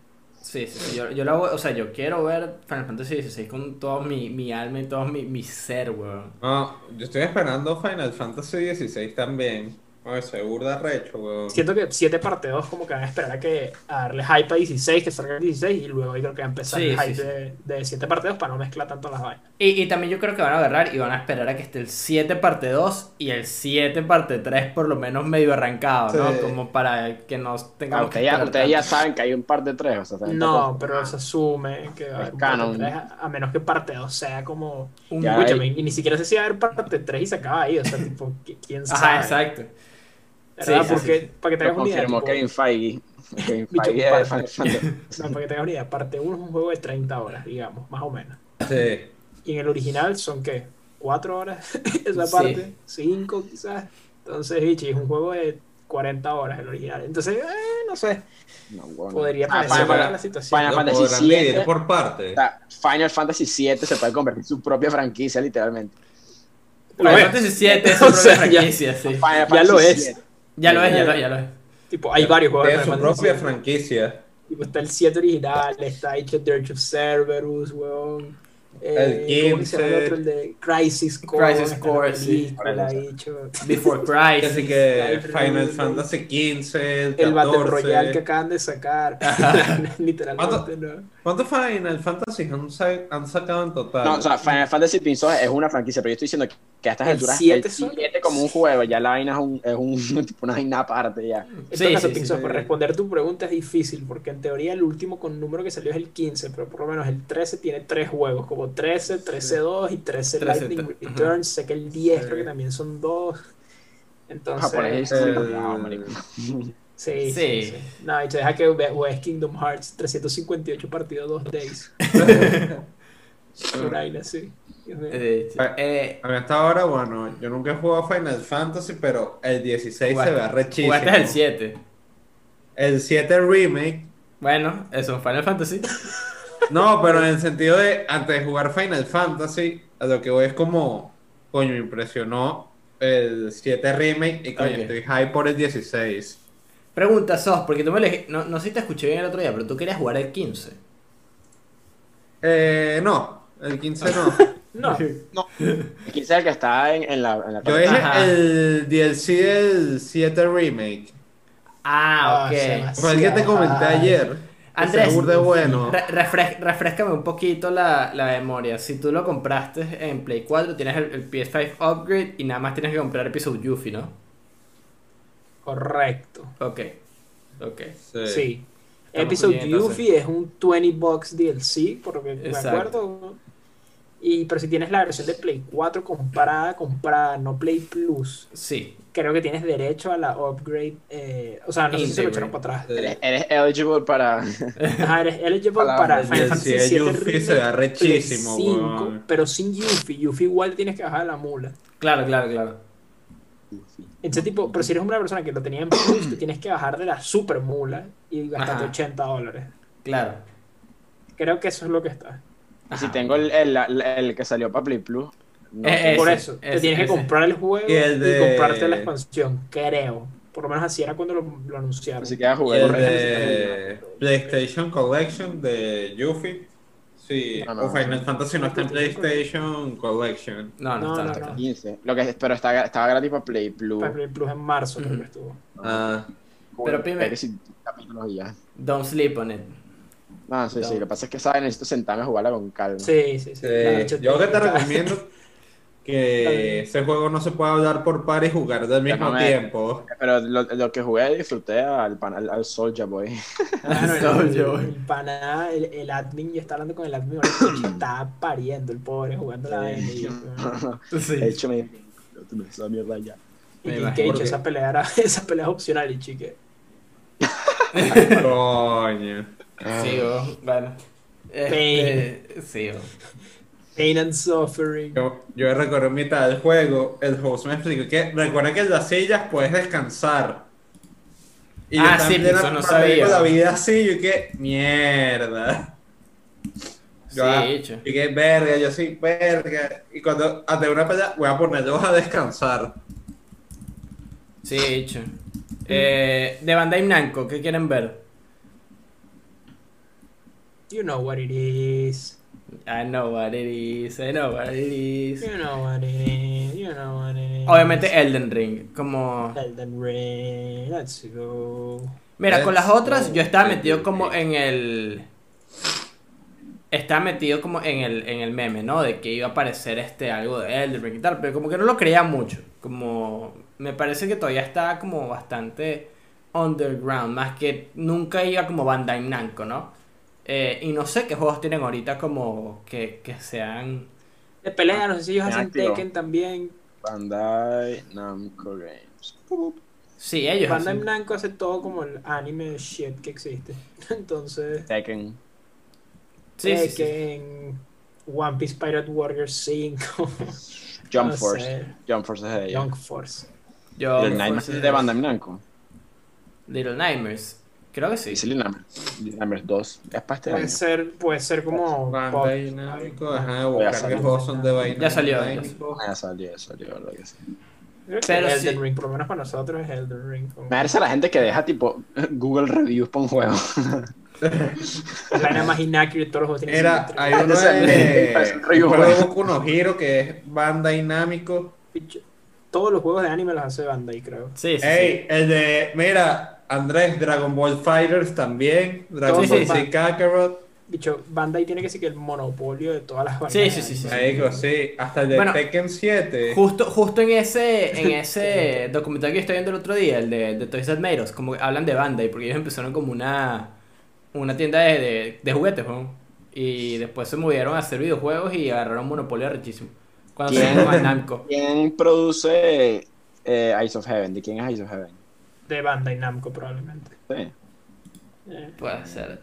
Sí, sí, sí, Yo, yo la voy- o sea, yo quiero ver Final Fantasy XVI con todo mi, mi alma y todo mi, mi ser, weón. No, yo estoy esperando Final Fantasy 16 también. Oye, se burda recho, weón. Siento que 7 parte 2 como que van a esperar a que a darle hype a 16, que salga el 16 y luego yo creo que va a empezar Sí, el sí, hype sí. de, de 7 parte 2 para no mezclar tanto las vainas. Y, y también yo creo que van a agarrar y van a esperar a que esté el 7 parte 2 y el 7 parte 3 por lo menos medio arrancado, ¿no? Sí. Como para que no Ah, tengamos que ustedes ya, ustedes saben que hay un par de tres, o sea, No, pero se asume que va a haber un canon. parte 3, a, menos que parte 2 sea como... Un- hay- y ni siquiera sé si va a haber parte 3 y se acaba ahí, o sea, *laughs* tipo, ¿qui- ¿quién sabe? Ajá, exacto. ¿Verdad? Sí, Porque, sí. para que te Lo hagas una idea, confirmó Kevin Feige. Kevin Feige de para- Final Fantasy. *laughs* no, para que te hagas una idea, parte 1 es un juego de 30 horas, digamos, más o menos. Sí. Y en el original son, ¿qué? ¿4 horas *laughs* esa Sí. parte? ¿5 quizás? Entonces, bichi, es un juego de 40 horas el original. Entonces, eh, no sé, No, bueno. podría Ah, parecer Final- mala la situación. Final Fantasy 7. por parte. O sea, Final Fantasy 7 se puede convertir en su propia franquicia, literalmente. Final. Fantasy 7 es su *laughs* propia franquicia, sí. Final Ya Fantasy lo es. 7. Ya lo es, ya lo es, ya lo es. Tipo, hay varios juegos Tiene su propia franquicia. Tipo, está el 7 original, está hecho Dirge of Cerberus, weón. El ¿cómo que se llama 15? otro? El de Crisis Core. Crisis Core, sí. película, bicho. Before *laughs* Así Crisis. que Ay, Final Fantasy XV, el El Battle 14. Royale que acaban de sacar. *laughs* Literalmente, ¿no? ¿Cuántos Final Fantasy han, sa- han sacado en total? No, o sea, Final Fantasy Prince es una franquicia, pero yo estoy diciendo que a estas ¿El alturas siete el solo? 7 como un juego, ya la vaina es, un, es un, *laughs* tipo una vaina aparte ya. Sí, caso, sí, sí, sí. responder tu pregunta es difícil, porque en teoría el último con número que salió es el 15, pero por lo menos el 13 tiene tres juegos, como 13, 13-2 y 13 13, Lightning ajá. Returns. Sé que el 10 Sí. creo que también son dos. Entonces, Japonés, eh, no, sí, sí, Sí. sí. No, y te deja que juegues Kingdom Hearts 358 partido 2 days. *laughs* Por ahí, así. Eh, eh, A mí hasta ahora, bueno, yo nunca he jugado Final Fantasy, pero el 16 jugaste- se ve rechísimo. Jugaste el 7. El 7 remake. Bueno, eso es Final Fantasy. *laughs* No, pero en el sentido de, antes de jugar Final Fantasy, a lo que voy es como, coño, me impresionó el 7 remake y coño, estoy high por el 16. Pregunta, Sos, porque tú me le... No, no sé si te escuché bien el otro día, pero tú querías jugar el 15. Eh, no, el 15 no. *laughs* No, 15 es el que está en, en la, en la Yo dije el DLC del 7 remake. Ah, Ah, ok. va. Fue el que te comenté Ay. ayer. Andrés, de bueno. Re- refres- refrescame un poquito la, la memoria. Si tú lo compraste en Play 4, tienes el, el PS5 Upgrade y nada más tienes que comprar Episode Yuffie, ¿no? correcto. Ok. Ok. Sí. Estamos Episode. Yuffie es un 20 bucks DLC, por lo que me acuerdo. Y, pero si tienes la versión de Play 4 comprada, comprada, no Play Plus, Sí. creo que tienes derecho a la upgrade. eh, o sea, no sé si se lo echaron para atrás. Eres, eres eligible para. *laughs* Ajá, eres eligible Para para el Final Fantasy de 7 Yuffie se ve Remake, arrechísimo, Play 5, weón. pero sin Yuffie. Yuffie igual tienes que bajar la mula. Claro, claro, claro. Ese tipo, pero si eres una persona que lo tenía en Plus, te tienes que bajar de la super mula y gastarte Ajá. 80 dólares. Claro. Creo que eso es lo que está. Y si Ajá. tengo el, el, el- el que salió para Play Plus. no Eh, Por Ese, eso, te ese, tienes que ese. comprar el juego Y y, el de- comprarte la expansión, creo. Por lo menos así era cuando lo, lo anunciaron. Así que ya Y jugué el de PlayStation Collection de Yuffie. Sí, No, no. o Final Fantasy no está en PlayStation Collection. No, no, No, está, no, está. no. 15. Lo que, pero está, estaba gratis para Play Plus. Para Play Plus en marzo creo que estuvo. Ah, Pero primero- que capítulos y ya. Don't sleep on it. No, sí, sí. Lo que pasa es que, ¿sabes? Necesito sentarme a jugarla con calma. Sí, sí, sí. Yo que te recomiendo que *laughs* ese juego no se puede hablar por par y jugar del mismo Déjame- tiempo. Pero lo, lo que jugué disfruté al, pan- al, al Soulja Boy. *laughs* Mano, el, Soldier el, Boy. el pana, el, el admin, yo estaba hablando con el admin, estaba pariendo el pobre jugando la vaina. Y yo, *laughs* Sí. De hecho, me esa mierda ya. y Me que, que- esa pelea era, esa pelea es opcional y chique. Coño. Sí, oh, bueno. Este, sí, oh. Pain and suffering. Yo, yo recorrí mitad del juego, el host me explicó que recuerda que en las sillas puedes descansar. Y Ah, sí, plena eso no sabía. con la vida así, yo que mierda. Yo, ah, Sí, hecho. y que verga, yo sí, verga. Y cuando ante una pelea voy a ponerlos a descansar. Sí, hecho. Eh, de Bandai Namco, ¿qué quieren ver? You know what it is. I know what it is, I know what it is. You know what it is. You know what it is. Obviamente Elden Ring, como... Elden Ring. Let's go. Mira, con las otras yo estaba metido como en el... Estaba metido como en el, en el meme, ¿no? De que iba a aparecer este algo de Elden Ring y tal, pero como que no lo creía mucho. Como... Me parece que todavía estaba como bastante underground, más que nunca iba como Bandai Namco, ¿no? Eh, y no sé qué juegos tienen ahorita como que, que sean... De pelea, no sé si ellos hacen activo. Tekken también. Bandai Namco Games. Sí, ellos Bandai hacen- Namco hace todo como el anime shit que existe. *laughs* Entonces, Tekken. Sí, sí, sí. Tekken, One Piece Pirate Warriors 5, *laughs* Jump No Force. sé. Jump Force es de ellos. Young Force. Little Nightmares es de Bandai Namco. Little Nightmares. Creo que sí. Dice Nightmares 2. Es para este Puede año. ser, puede ser como. Bandai pop. Ajá, Ya buscar salió. qué juegos son de Bandai Ya salió, ya salió, ya salió, verdad que sí. Pero Elden sí. Ring, por lo menos para nosotros es Elden Ring. como- Me parece la gente que deja tipo *laughs* Google Reviews para un juego. *laughs* La vaina más inaccurate de todos los juegos tienen ser hay uno de un juego. Boku no Hero que es Bandai Namco. Picho. Todos los juegos de anime los hace Bandai, creo. Sí, sí, Ey, el de, mira, Andrés, Dragon Ball Fighters también, Dragon Sí, Ball sí, Z. Kakarot. bicho, Bandai tiene que ser que el monopolio de todas las Sí, vainas. sí, sí, sí. Sí, hasta el de Bueno, Tekken 7. Justo, justo en ese, en *laughs* ese documental que estoy viendo el otro día, el de, de Toys That Made Us, como que hablan de Bandai, porque ellos empezaron como una, una tienda de, de, de juguetes, ¿no? Y después se movieron a hacer videojuegos y agarraron monopolio rechísimo. Cuando se ¿Quién? llama Namco. ¿Quién produce eh, Eyes of Heaven? ¿De quién es Eyes of Heaven? De Bandai Namco, probablemente. Sí. Eh, Puede ser.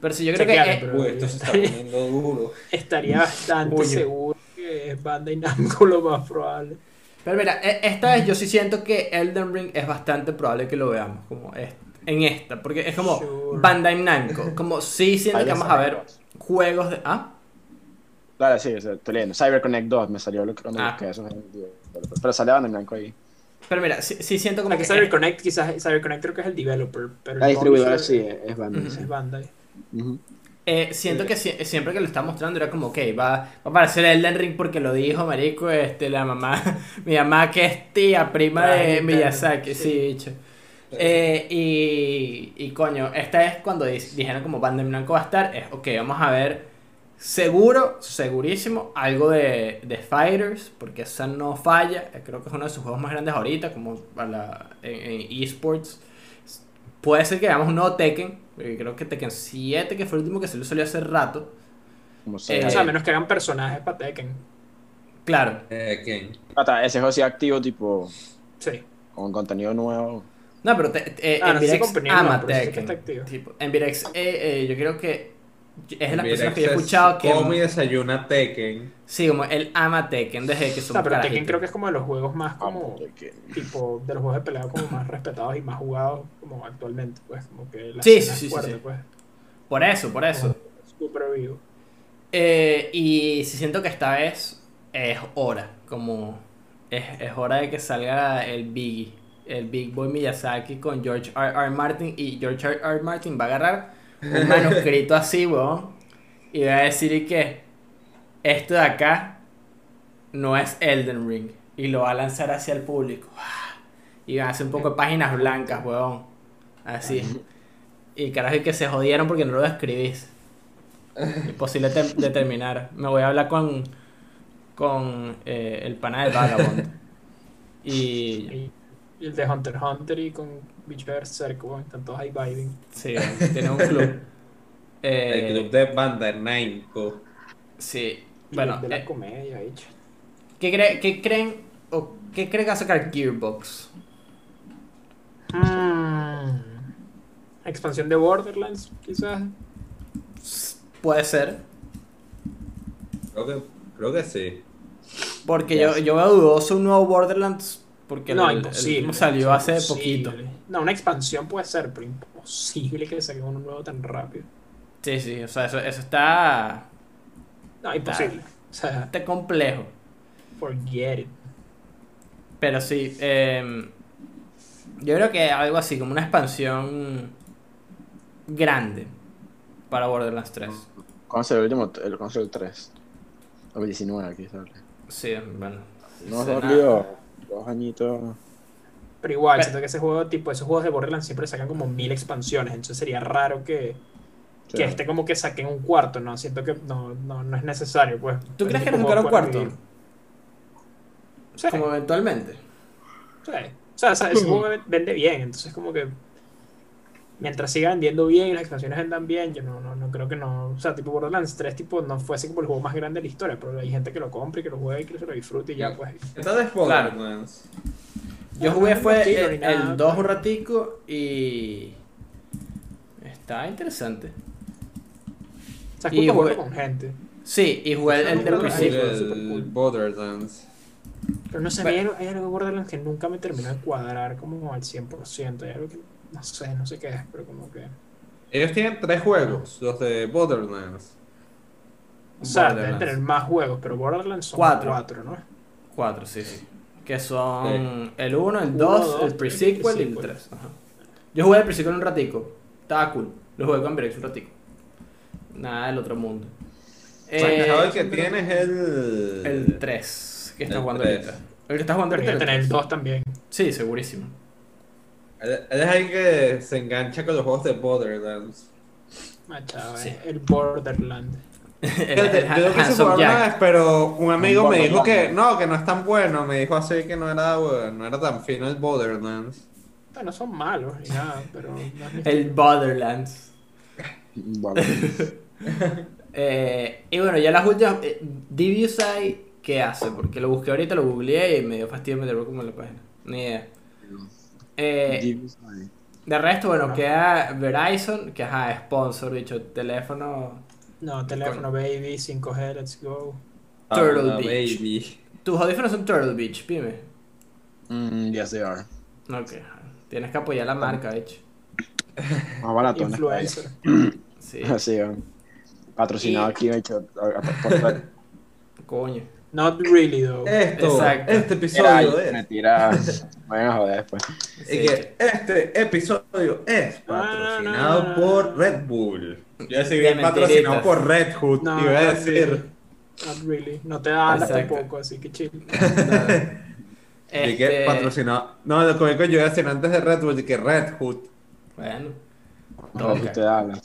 Pero sí, yo creo que... Chequealo, eh, pero- Uy, esto se está poniendo duro. estaría bastante seguro que es Bandai Namco lo más probable. Pero mira, e- esta vez yo sí siento que Elden Ring es bastante probable que lo veamos, como es- en esta, porque es como Sure. Bandai Namco, *laughs* como sí siento que vamos a ver juegos de... ¿Ah? Claro, sí, estoy leyendo. CyberConnect 2 me salió lo que Ah. busqué eso. Pero sale Bandai Namco ahí. Pero mira, sí, sí siento como Como que que... CyberConnect, quizás CyberConnect creo que es el developer, pero La distribuidora sí, es Bandai. Ujú. sí. es Bandai. Ujú. Eh, siento que sie- siempre que lo está mostrando era como, ok, va, va a aparecer Elden Ring porque lo dijo, marico, este, la mamá, *laughs* mi mamá que es tía, prima de Miyazaki, sí. sí, bicho. Eh, y, y coño, esta es cuando di- dijeron como Bandai Namco va a estar, es, ok, vamos a ver seguro, segurísimo, algo de, de Fighters, porque esa no falla, eh, creo que es uno de sus juegos más grandes ahorita, como a la, en, en esports. Puede ser que veamos un nuevo Tekken, porque creo que Tekken 7, que fue el último que se le salió hace rato. Como Eh. O sea, a menos que hagan personajes para Tekken. Claro, Eh. Hasta ese juego sí activo, tipo, Sí. con contenido nuevo. No, pero te, te- Ah, no Envirex ama Tekken. Tipo, Envirex, eh, eh, yo creo que es de las personas que yo he es escuchado que... Come y desayuna Tekken. Sí, como él ama Tekken desde que O somos sea, pero Tekken creo que es como de los juegos más como tipo de los juegos de pelea como más respetados y más jugados como actualmente, pues como que la Sí, sí, sí, sí, fuerte, sí. pues. Por eso, por eso. Súper vivo. Eh, y sí siento que esta vez es hora, como es, es hora de que salga el Biggie, el Big Boy Miyazaki con George R. R. Martin y George R. R. Martin va a agarrar un manuscrito así, weón, y va a decir que esto de acá no es Elden Ring y lo va a lanzar hacia el público. Y va a hacer un poco de páginas blancas, weón. Así. Y carajo, y que se jodieron porque no lo escribís. Imposible de terminar. Me voy a hablar con, con eh, el pana del Vagabond. Y. *laughs* Y, y el de Hunter x Hunter y con Bicho Berserk, weón, están todos ahí vibing. Sí, tiene un club. *laughs* Eh, El club de Namco. Sí. Bueno, el de la eh, comedia, bicho. ¿qué, cre- qué creen o qué creen que va a sacar Gearbox? Mm. Expansión de Borderlands, quizás. Puede ser. Creo que, creo que sí. Porque yo, yo veo dudoso un nuevo Borderlands. Porque no, el, el imposible. salió hace imposible. poquito. No, una expansión puede ser, pero imposible que saquen uno nuevo tan rápido. Sí, sí, o sea, eso, eso está, No, imposible. O sea, está complejo. forget it. Pero sí, eh, yo creo que algo así, como una expansión grande para Borderlands 3. ¿Cuándo salió el último? El, ¿Cuándo salió el 3? 2019, aquí sale. Sí, bueno. No, Sí, dos añitos. Pero igual, siento que ese juego, tipo, esos juegos de Borderlands siempre sacan como mil expansiones, entonces sería raro que, que Claro. este como que saquen un cuarto, ¿no? Siento que no, no, no es necesario, pues. ¿Tú crees que nos sacará un cuarto? vivir. Sí, Como eventualmente. sí. O sea, o sea, ese juego vende bien, entonces como que mientras siga vendiendo bien y las expansiones vendan bien, yo no, no, no creo que no. O sea, tipo Borderlands 3 tipo, no fuese como el juego más grande de la historia, pero hay gente que lo compre y que lo juegue y que se lo disfrute y ya, pues. Entonces, Borderlands. Yo jugué no, fue no el, ni nada, el 2 un pero- ratico y... Está interesante. O sea, es Y jugué- con gente. Sí, y jugué el, el del principio. fue El cool. Borderlands. Pero no sé, Bueno. hay algo, hay algo de Borderlands que nunca me terminó de cuadrar como al 100%. Hay algo que, no sé, no sé qué es, pero como que... Ellos tienen tres juegos, los de Borderlands. O sea, deben tener más juegos, pero Borderlands son Cuatro. cuatro, ¿no? Cuatro, sí, sí. Que son el 1, el 2, Uno, el dos, pre-sequel y el pre-sequel. 3. Yo jugué el pre-sequel un ratico. Estaba cool. Lo jugué con Brex un ratico. Nada del otro mundo. O sea, Eh, el que tiene es el. el 3 que está el jugando tres. ahorita. El que está jugando ahorita. debe el tener el tres. 2 también. Sí, segurísimo. Él él es alguien que se engancha con los juegos de Borderlands. Machado, Sí. eh, el Borderland. El- Fíjate, yo lo quise jugar una vez, pero un amigo Un me dijo que Borderlands. no, que no es tan bueno. Me dijo así que no era, no era tan fino el Borderlands. Bueno, no son malos ni nada, pero El. Borderlands. *laughs* Eh, y bueno, ya las últimas. Eh, DBSI, ¿qué hace? Porque lo busqué ahorita, lo googleé y me dio fastidio meterlo como en la página. Ni idea. Eh, de resto, bueno, No. queda Verizon, que ajá, es sponsor, dicho, teléfono. No, teléfono baby, 5G, let's go. Turtle Ah, Beach. baby. Tus audífonos son Turtle Beach, pime. Mm, yes, they are. Ok, tienes que apoyar la marca, hecho. *laughs* Más barato. ¿no? Influencer. Sí, *laughs* Sí, bueno. Patrocinado Y- aquí, de hecho. *laughs* coño. Not really though. Esto, Exacto. este episodio es. mentira. Vayan a joder después. Sí, Y que este episodio es patrocinado no, no, no. por Red Bull. Yo iba a decir De patrocinado por Red Hood. No, iba a not decir. really. Not really. No te da alas tampoco, así que chill. *laughs* Y que Este, patrocinado. No, lo que yo iba a decir antes de Red Bull, y que Red Hood. Bueno, No, Toca. usted habla.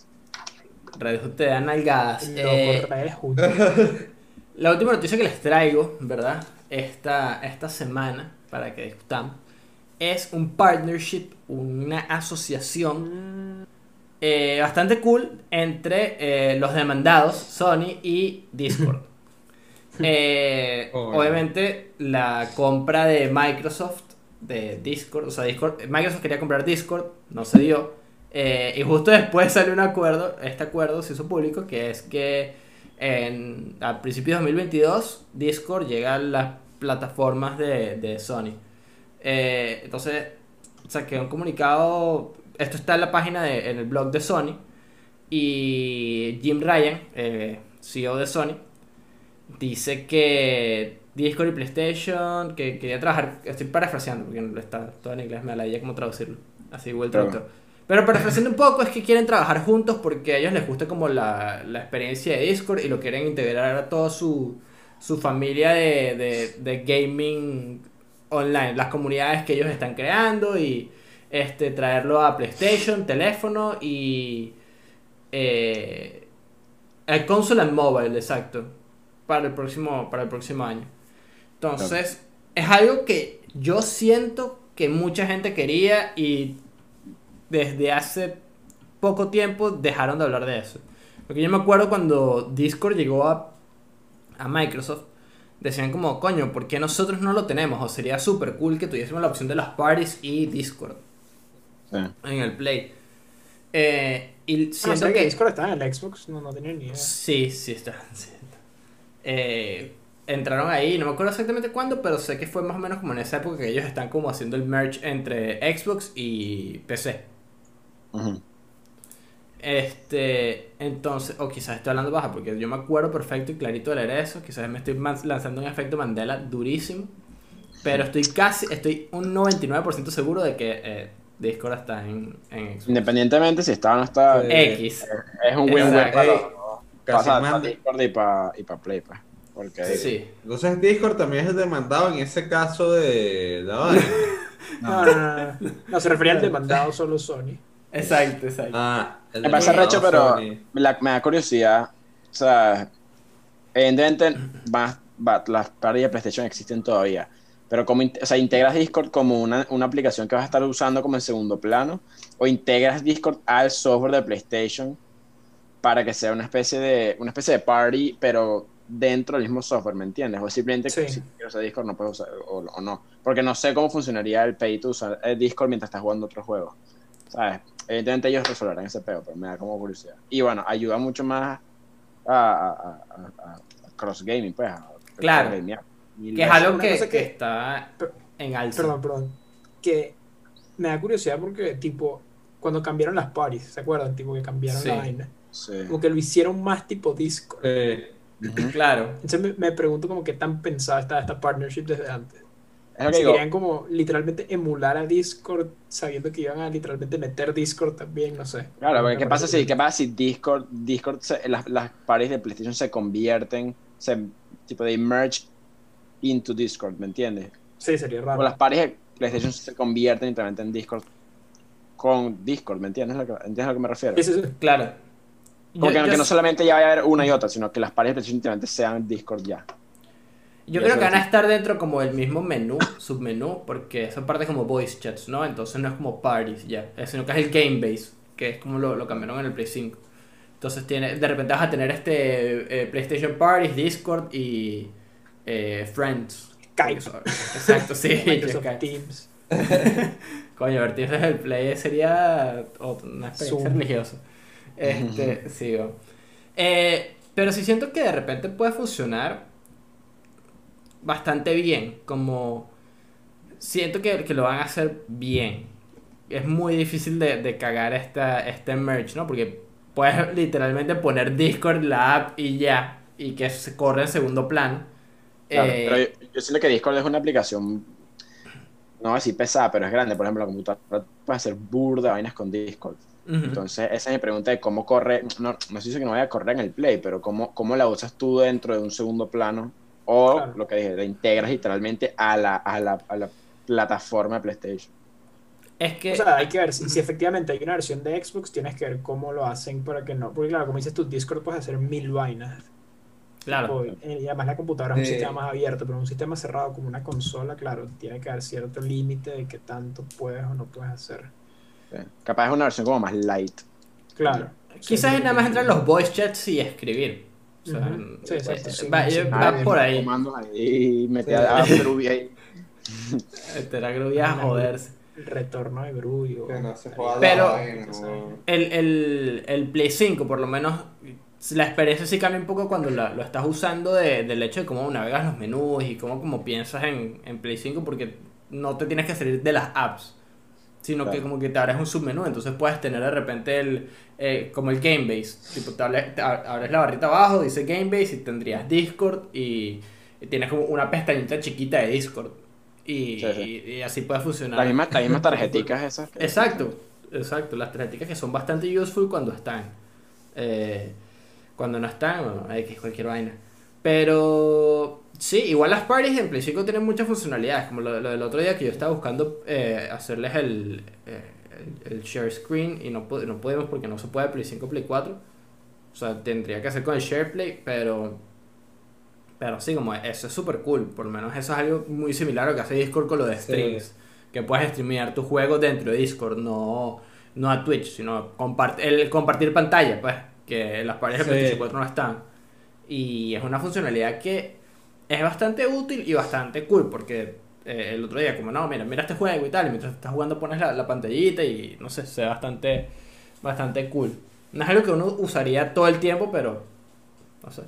Red Hood te da nalgadas. No, Eh, por redes, justo. La última noticia que les traigo, ¿verdad? Esta, esta semana, para que discutamos, es un partnership, una asociación eh, bastante cool entre eh, los demandados, Sony y Discord. *laughs* Eh, Oh, obviamente, la compra de Microsoft de Discord, o sea, Discord, Microsoft quería comprar Discord, no se dio. eh, y justo después salió un acuerdo, este acuerdo se hizo público, que es que en, a principios de 2022 Discord llega a las plataformas de, de Sony. Eh, entonces, saqué un comunicado, esto está en la página, de, en el blog de Sony, y Jim Ryan, eh, CEO de Sony, dice que Discord y PlayStation, que quería trabajar, estoy parafraseando porque no está todo en inglés, me la idea cómo traducirlo, así igual traductor. Pero parafraseando un poco es que quieren trabajar juntos porque a ellos les gusta como la, la experiencia de Discord y lo quieren integrar a toda su, su familia de, de, de gaming online, las comunidades que ellos están creando y este traerlo a PlayStation, teléfono y eh, el console and mobile, exacto, para el próximo para el próximo año. Entonces, es algo que yo siento que mucha gente quería y desde hace poco tiempo dejaron de hablar de eso. Porque yo me acuerdo cuando Discord llegó a, a Microsoft, decían como, coño, ¿por qué nosotros no lo tenemos? O sería súper cool que tuviésemos la opción de las parties y Discord Sí. en el Play. Eh, y Ah, siento que que... Discord está en el Xbox, no, no tenía ni idea. Sí, sí está. *laughs* sí está. Eh, entraron ahí, no me acuerdo exactamente cuándo, pero sé que fue más o menos como en esa época que ellos están como haciendo el merge entre Xbox y PC. Este, entonces, o quizás estoy hablando baja, porque yo me acuerdo perfecto y clarito de leer eso, quizás me estoy lanzando un efecto Mandela durísimo, pero estoy casi, estoy un 99% seguro de que eh, Discord está en, en Xbox. Independientemente si está o no está, Sí. X. es un win-win para casi Para Discord y para y pa Play, pues. Porque Sí. Entonces Discord también es demandado en ese caso de la. *laughs* No, no, no, no. No, se refería al demandado solo Sony. Exacto, exacto. Ah, el Me parece recho, pero me, la- me da curiosidad. O sea, evidentemente más, va- las parties de PlayStation existen todavía. Pero como, o sea, integras Discord como una, una aplicación que vas a estar usando como en segundo plano, o integras Discord al software de PlayStation para que sea una especie de una especie de party, pero dentro del mismo software, ¿me entiendes? O simplemente Sí. si quieres usar Discord no puedes usar o, o no, porque no sé cómo funcionaría el pay to usar el Discord mientras estás jugando otro juego. ¿Sabes? Evidentemente ellos resolverán ese peo, pero me da como curiosidad. Y bueno, ayuda mucho más a, a, a- a- a cross gaming, pues. a- Claro. Que es algo que, que que- está en alza. Perdón, perdón. Que me da curiosidad porque, tipo, cuando cambiaron las parties, ¿se acuerdan? Tipo, que cambiaron Sí. la vaina. Sí. Como que lo hicieron más tipo Discord. Eh. Claro. Entonces me, me pregunto como qué tan pensada está esta partnership desde antes. Es lo que digo. querían como literalmente emular a Discord sabiendo que iban a literalmente meter Discord también, no sé. Claro, porque ¿qué pasa si, qué pasa si Discord, Discord se- las, las parties de PlayStation se convierten, se, tipo de merge into Discord, ¿me entiendes? Sí, sería raro. O las parties de PlayStation se convierten literalmente en Discord con Discord, ¿me entiendes? Lo que- ¿Entiendes a lo que me refiero? Sí, sí, sí. Claro. Como Yo- que, yo- que no solamente ya vaya a haber una y otra, sino que las paredes definitivamente sean Discord ya. Yo creo que van a es- estar dentro como del mismo menú, submenú, porque esa parte es como voice chats, ¿no? Entonces no es como parties ya, eh, sino que es el game base, que es como lo, lo cambiaron en el Play 5. Entonces tiene, de repente vas a tener este eh, PlayStation Parties, Discord y eh, Friends. Skype. *laughs* Exacto, sí. *laughs* Microsoft Skype. Teams. *laughs* Coño, vertirse en el Play sería otra- una experiencia Zoom. religiosa. Este, sí, va. Eh, pero sí siento que de repente puede funcionar bastante bien. Como siento que, que lo van a hacer bien. Es muy difícil de, de cagar esta, este merge, ¿no? Porque puedes literalmente poner Discord, la app y ya. Y que se corre en segundo plano. Claro, Eh, pero yo, yo siento que Discord es una aplicación, no voy a decir pesada, pero es grande. Por ejemplo, la computadora puede hacer burda de vainas con Discord. Entonces, esa es mi pregunta de cómo corre. No, no se dice que no vaya a correr en el Play, pero cómo, cómo la usas tú dentro de un segundo plano. O Claro. lo que dije, la integras literalmente a la, a la, a la plataforma de PlayStation. Es que. O sea, hay que ver si, si efectivamente hay una versión de Xbox, tienes que ver cómo lo hacen para que no. Porque, claro, como dices tú, Discord puedes hacer mil vainas. claro. Tipo, eh, y además la computadora es un Sí. sistema más abierto, pero un sistema cerrado como una consola, claro, tiene que haber cierto límite de qué tanto puedes o no puedes hacer. ¿sí? Capaz es una versión como más light. Claro. Quizás nada más entran los voice chats y escribir. O sea, Ujú. Sí, exacto, eh, sí, va, sí. va por ahí. Y meter Sí. a Groovy ahí. *laughs* Te la grubia a joderse. El retorno de no joda Pero- vaina, weón. El, el, el Play 5, por lo menos, la experiencia sí cambia un poco cuando la- lo estás usando de- del hecho de cómo navegas los menús y cómo como piensas en, en Play 5, porque no te tienes que salir de las apps, sino que como que te abres un submenú, entonces puedes tener de repente el, eh, como el Game Base, tipo te abre- te ab- abres la barrita abajo, dice Game Base y tendrías Discord y, tienes como una pestañita chiquita de Discord. Y, Sí, sí. y- y así puede funcionar. Las mismas, las mismas *laughs* tarjeticas esas. que- Exacto, exacto. Las tarjetas que son bastante useful cuando están. Eh, cuando no están, bueno, hay que cualquier vaina. Pero sí, igual las parties en Play 5 tienen muchas funcionalidades. Como lo, lo del otro día que yo estaba buscando eh, hacerles el, eh, el, el share screen y no, no podemos porque no se puede Play 5 Play 4. O sea, tendría que hacer con el share play, pero. Pero sí, como eso es súper cool. Por lo menos eso es algo muy similar a lo que hace Discord con lo de Sí. streams. Que puedes streamear tu juego dentro de Discord, no, no a Twitch, sino compart el compartir pantalla, pues. Que las paredes de Sí. PlayStation 4 no están. Y es una funcionalidad que es bastante útil y bastante cool. Porque eh, el otro día, como no, mira, mira este juego y tal. Y mientras estás jugando pones la, la pantallita y no sé, se ve bastante, bastante cool. No es algo que uno usaría todo el tiempo, pero no sé.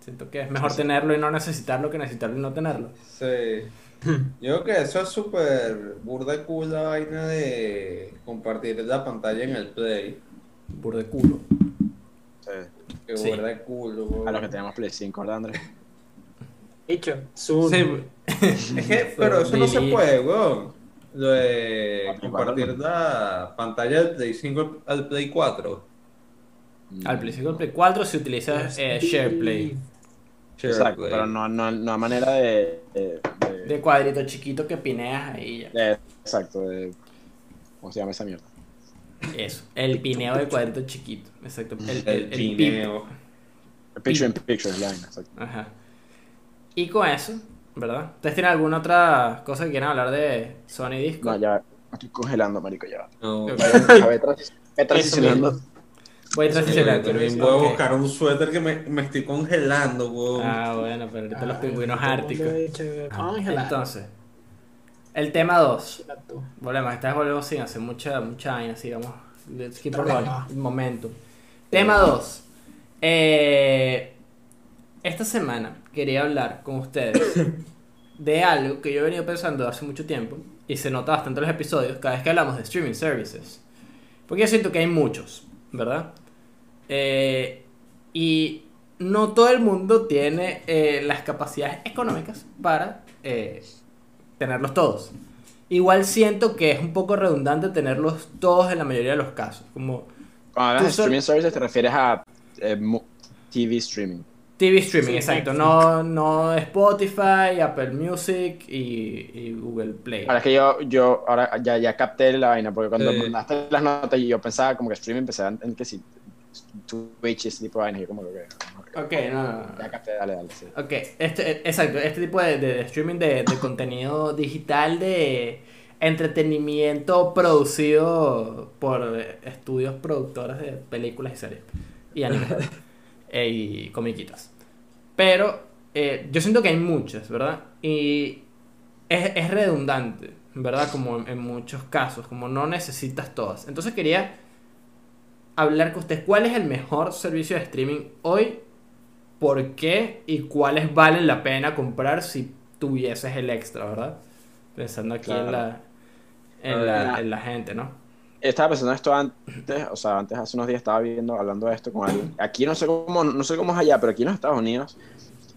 Siento que es mejor tenerlo y no necesitarlo que necesitarlo y no tenerlo. Sí. *laughs* Yo creo que eso es súper burda cool la vaina de compartir la pantalla en el Play. Burde culo. Sí. Sí. burda weón. A los que tenemos Play 5, ¿verdad, Andrés? Hecho, Zoom. Sí, *laughs* es que, pero eso no se puede, weón. Lo de compartir la pantalla del Play 5 al Play 4. Al Play 5 y al Play 4 se utiliza eh, SharePlay. Exacto, pero no, no, no a manera de, de, de- De cuadrito chiquito que pineas ahí ya. de- Exacto, de. ¿Cómo se llama esa mierda? Eso. El pineo del cuadrito chiquito. Exacto. El, el, El el pip. pineo. Picture in picture vaina, exacto. Ajá. Y con eso, ¿verdad? ¿Ustedes tienen alguna otra cosa que quieran hablar de Sony Disco? No, ya me estoy congelando, marico, ya. No. Ok. A ver, transi- ve transicionando. Voy a Sí, transicionar. también pero- voy a buscar un suéter que me, me estoy congelando, weón. Ah, bueno, pero ahorita los Ah, pingüinos árticos. congelado. Entonces, el tema 2. Exacto. Volvemos, esta vez volvemos sin hacer mucha, mucha vaina, así vamos. Let's keep rolling, momento. Tema 2. Esta semana quería hablar con ustedes *coughs* de algo que yo he venido pensando hace mucho tiempo y se nota bastante en los episodios cada vez que hablamos de streaming services. Porque yo siento que hay muchos, ¿verdad? Eh, y no todo el mundo tiene eh, las capacidades económicas para eh, tenerlos todos. Igual siento que es un poco redundante tenerlos todos en la mayoría de los casos. Como Cuando hablas de streaming services te refieres a eh, TV streaming. TV streaming, Sí, exacto. No, no Spotify, Apple Music y, y Google Play. Ahora es que yo, yo ahora ya, ya capté la vaina, porque cuando Sí. mandaste las notas y yo pensaba como que streaming empezaba en que sí, Twitch y ese tipo de vainas. Y como que, ok, no, no, no. ya capté, dale, dale, sí. Ok, este, eh, exacto, este tipo de, de- de streaming de, de contenido digital de entretenimiento producido por eh, estudios productores de películas y series y anime *laughs* eh, y comiquitas. Pero eh, yo siento que hay muchas, ¿verdad? Y es, es redundante, ¿verdad? Como en, en muchos casos, como no necesitas todas. Entonces quería hablar con ustedes, ¿cuál es el mejor servicio de streaming hoy por qué y cuáles valen la pena comprar si tuvieses el extra, ¿verdad? Pensando aquí en, la, en, la, en la gente, ¿no? Estaba pensando esto antes, o sea, antes hace unos días estaba viendo, hablando de esto con alguien. Aquí no sé cómo, no sé cómo es allá, pero aquí en los Estados Unidos,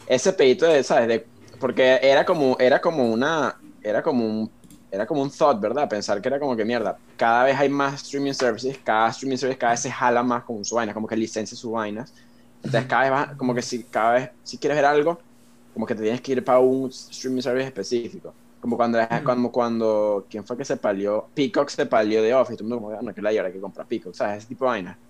ese pedito de, ¿sabes? De, porque era como, era como una, era como un, era como un thought, ¿verdad? Pensar que era como que mierda, cada vez hay más streaming services, cada streaming service cada vez se jala más con su vaina, como que licencia sus vainas. Entonces cada vez va, como que si cada vez, si quieres ver algo, como que te tienes que ir para un streaming service específico. Como cuando, como cuando, ¿quién fue que se palió? Peacock se palió de Office, todo el mundo como, "Ah, no, que la hay que comprar Peacock, ¿sabes? Ese tipo de vaina.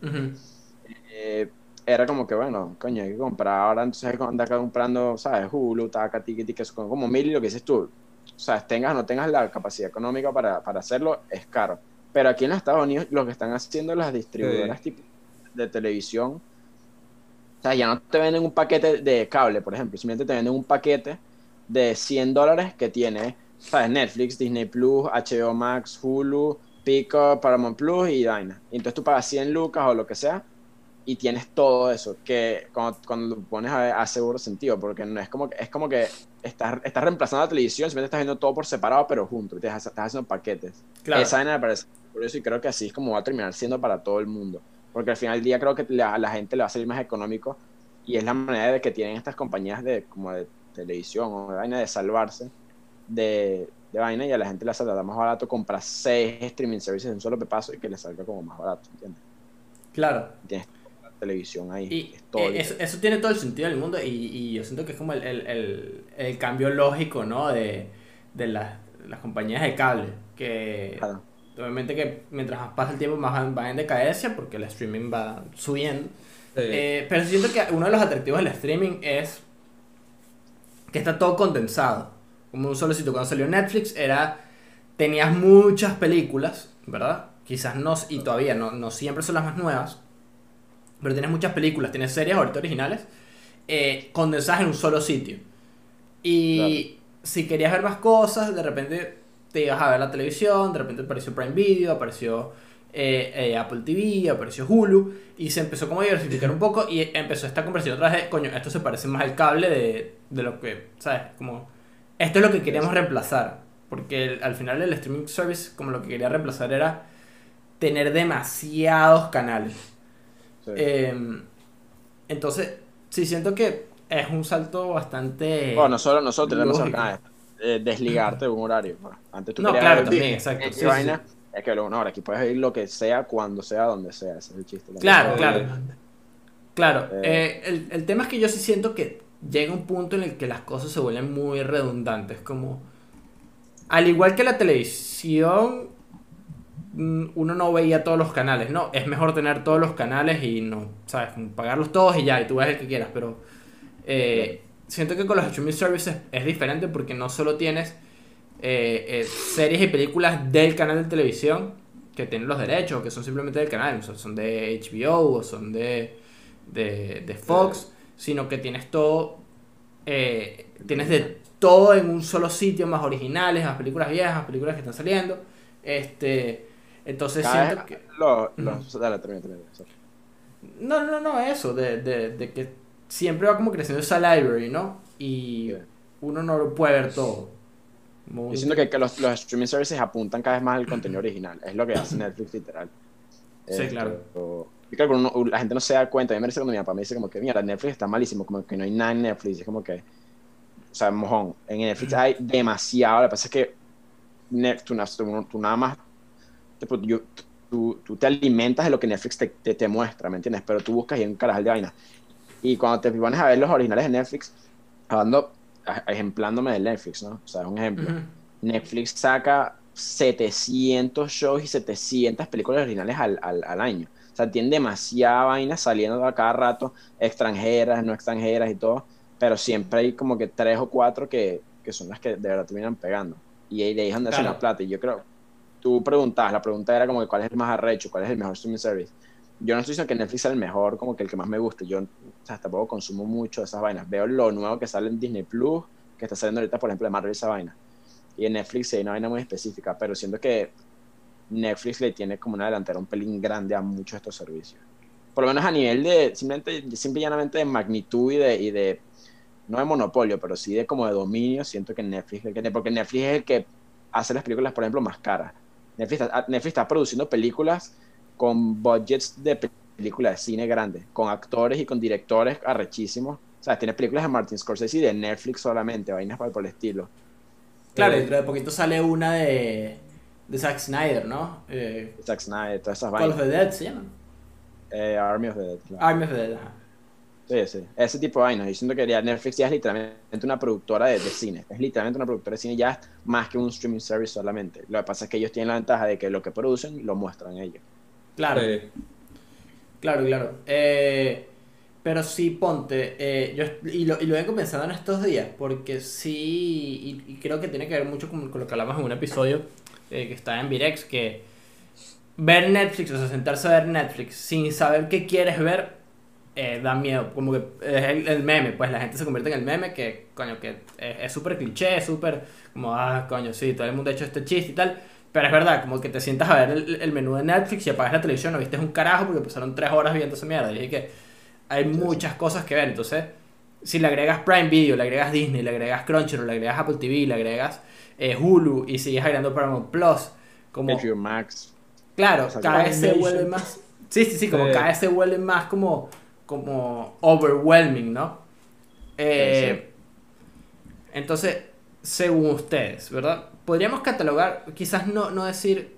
Eh, era como que, bueno, coño, hay que comprar ahora, entonces que andar comprando, ¿sabes? Hulu, taca, tiki, tiki, eso, como como mil y lo que dices tú. O sea, tengas o no tengas la capacidad económica para, para hacerlo, es caro. Pero aquí en los Estados Unidos, lo que están haciendo las distribuidoras tipo de televisión, o sea, ya no te venden un paquete de cable, por ejemplo, simplemente te venden un paquete de 100 dólares que tiene, ¿sabes? Netflix, Disney Plus, HBO Max, Hulu, Pico, Paramount Plus y vaina. Y entonces tú pagas 100 lucas o lo que sea y tienes todo eso, que cuando, cuando lo pones a hace seguro sentido, porque no es como que, es como que estás, estás reemplazando la televisión, simplemente estás viendo todo por separado, pero junto, te estás, estás haciendo paquetes. Claro. Esa vaina me parece curioso y creo que así es como va a terminar siendo para todo el mundo. Porque al final del día creo que la- a la gente le va a salir más económico y es la manera de que tienen estas compañías de como de televisión o de vaina de salvarse de, de vaina y a la gente le saldrá más barato comprar seis streaming services de un solo pepazo y que le salga como más barato, ¿entiendes? Claro. Tienes la televisión ahí. Y es todo eh, eso, eso tiene todo el sentido del mundo y, y yo siento que es como el, el, el, el cambio lógico, ¿no? De, de las, las compañías de cable, que Claro. obviamente que mientras más pasa el tiempo más van, van en decadencia porque el streaming va subiendo. Sí. Eh, pero siento que uno de los atractivos del streaming es que está todo condensado. Como un solo sitio. Cuando salió Netflix era. Tenías muchas películas, ¿verdad? Quizás no, y todavía no, no siempre son las más nuevas. Pero tienes muchas películas, tienes series ahorita originales eh, condensadas en un solo sitio. Y si querías ver más cosas, de repente te ibas a ver la televisión, de repente apareció Prime Video, apareció eh, eh, Apple TV, apareció Hulu, y se empezó como a diversificar un poco y empezó esta conversación otra vez de, coño, esto se parece más al cable de, de lo que, ¿sabes? Como, esto es lo que queríamos reemplazar, porque el- al final el streaming service como lo que quería reemplazar era tener demasiados canales. Sí. Eh, entonces, sí, siento que es un salto bastante... Bueno, no solo nosotros tenemos acá, eh, desligarte de un horario. Bueno, antes tú No, claro, ver también, exacto, X sí, sí, vaina, es que luego, no, ahora aquí puedes ir lo que sea, cuando sea, donde sea, ese es el chiste. Claro, claro. Claro, Eh. eh, el, el tema es que yo sí siento que llega un punto en el que las cosas se vuelven muy redundantes, como al igual que la televisión, mm, uno no veía todos los canales, no, es mejor tener todos los canales y no, sabes, pagarlos todos y ya, y tú ves el que quieras, pero eh, siento que con los streaming services es diferente porque no solo tienes eh, eh, series y películas del canal de televisión que tienen los derechos, que son simplemente del canal, son de HBO o son de, de, de Fox, sino que tienes todo, eh, tienes de todo en un solo sitio, más originales, más películas viejas, películas que están saliendo. Este, entonces Cada siento que... lo- los- dale, termina, sorry. No, no, no, eso, de, de, de que siempre va como creciendo esa library, ¿no? Y Sí. uno no lo puede ver todo. Yo siento que, que los, los streaming services apuntan cada vez más al contenido *clears throat* original. Es lo que hace Netflix literal. Sí, claro. Creo que uno- la gente no se da cuenta. A mí me parece cuando mi papá me dice como que, mira, Netflix está malísimo, como que no hay nada en Netflix. Es como que, o sea, mojón. En Netflix hay demasiado. Lo que pasa es que Net- tú, tú- nada más, tipo, yo- tú, tú te alimentas de lo que Netflix te, te, te muestra, ¿me entiendes? Pero tú buscas y hay un carajal de vaina. Y cuando te pones a ver los originales de Netflix, hablando, ejemplándome de Netflix, ¿no? O sea, es un ejemplo. Ujú. Netflix saca 700 shows y 700 películas originales al, al, al año. O sea, tienen demasiada vaina saliendo a cada rato, extranjeras, no extranjeras y todo, pero siempre hay como que tres o cuatro que, que son las que de verdad terminan pegando. Y ahí de ahí es donde hacen Claro. la plata. Y yo creo, tú preguntabas, la pregunta era como que cuál es el más arrecho, cuál es el mejor streaming service. Yo no estoy diciendo que Netflix sea el mejor, como que el que más me guste. Yo o sea, tampoco consumo mucho de esas vainas. Veo lo nuevo que sale en Disney Plus, que está saliendo ahorita, por ejemplo, de Marvel esa vaina. Y en Netflix hay una vaina muy específica, pero siento que Netflix le tiene como una delantera un pelín grande a muchos de estos servicios. Por lo menos a nivel de, simplemente, simple y llanamente de magnitud y de, y de, no de monopolio, pero sí de como de dominio, siento que Netflix, porque Netflix es el que hace las películas, por ejemplo, más caras. Netflix está, Netflix está produciendo películas con budgets de pe- películas de cine grandes, con actores y con directores arrechísimos. O sea, tiene películas de Martin Scorsese y de Netflix solamente, vainas por por el estilo. Claro, Eh, dentro de poquito sale una de, de Zack Snyder, ¿no? Eh, Zack Snyder, todas esas Call of vainas. the Dead se llama. Eh, Army of the Dead, claro. Army of the Dead, ajá. Sí, sí. Ese tipo de vainas. Yo siento que ya Netflix ya es literalmente una productora de, de cine. Es literalmente una productora de cine ya es más que un streaming service solamente. Lo que pasa es que ellos tienen la ventaja de que lo que producen lo muestran ellos. Claro. Sí. Claro, claro. Eh, pero sí, ponte, eh, yo, y, lo, y lo vengo pensando en estos días, porque sí, y, y creo que tiene que ver mucho con, con lo que hablamos en un episodio eh, que está en Virex, que ver Netflix, o sea, sentarse a ver Netflix sin saber qué quieres ver, eh, da miedo, como que es el, el meme, pues la gente se convierte en el meme que, coño, que es es súper cliché, es súper como, ah, coño, sí, todo el mundo ha hecho este chiste y tal, pero es verdad, como que te sientas a ver el, el menú de Netflix y apagas la televisión, no viste un carajo porque pasaron tres horas viendo esa mierda, y dije que hay muchas cosas que ver, entonces, si le agregas Prime Video, le agregas Disney, le agregas Crunchyroll, le agregas Apple TV, le agregas eh, Hulu y sigues agregando Paramount Plus, como... HBO Max. Claro, O sea, cada vez se vuelve más. Sí, sí, sí, como Sí. cada vez se vuelve más como, como overwhelming, ¿no? Eh, Entonces, según ustedes, ¿verdad? Podríamos catalogar, quizás no, no decir.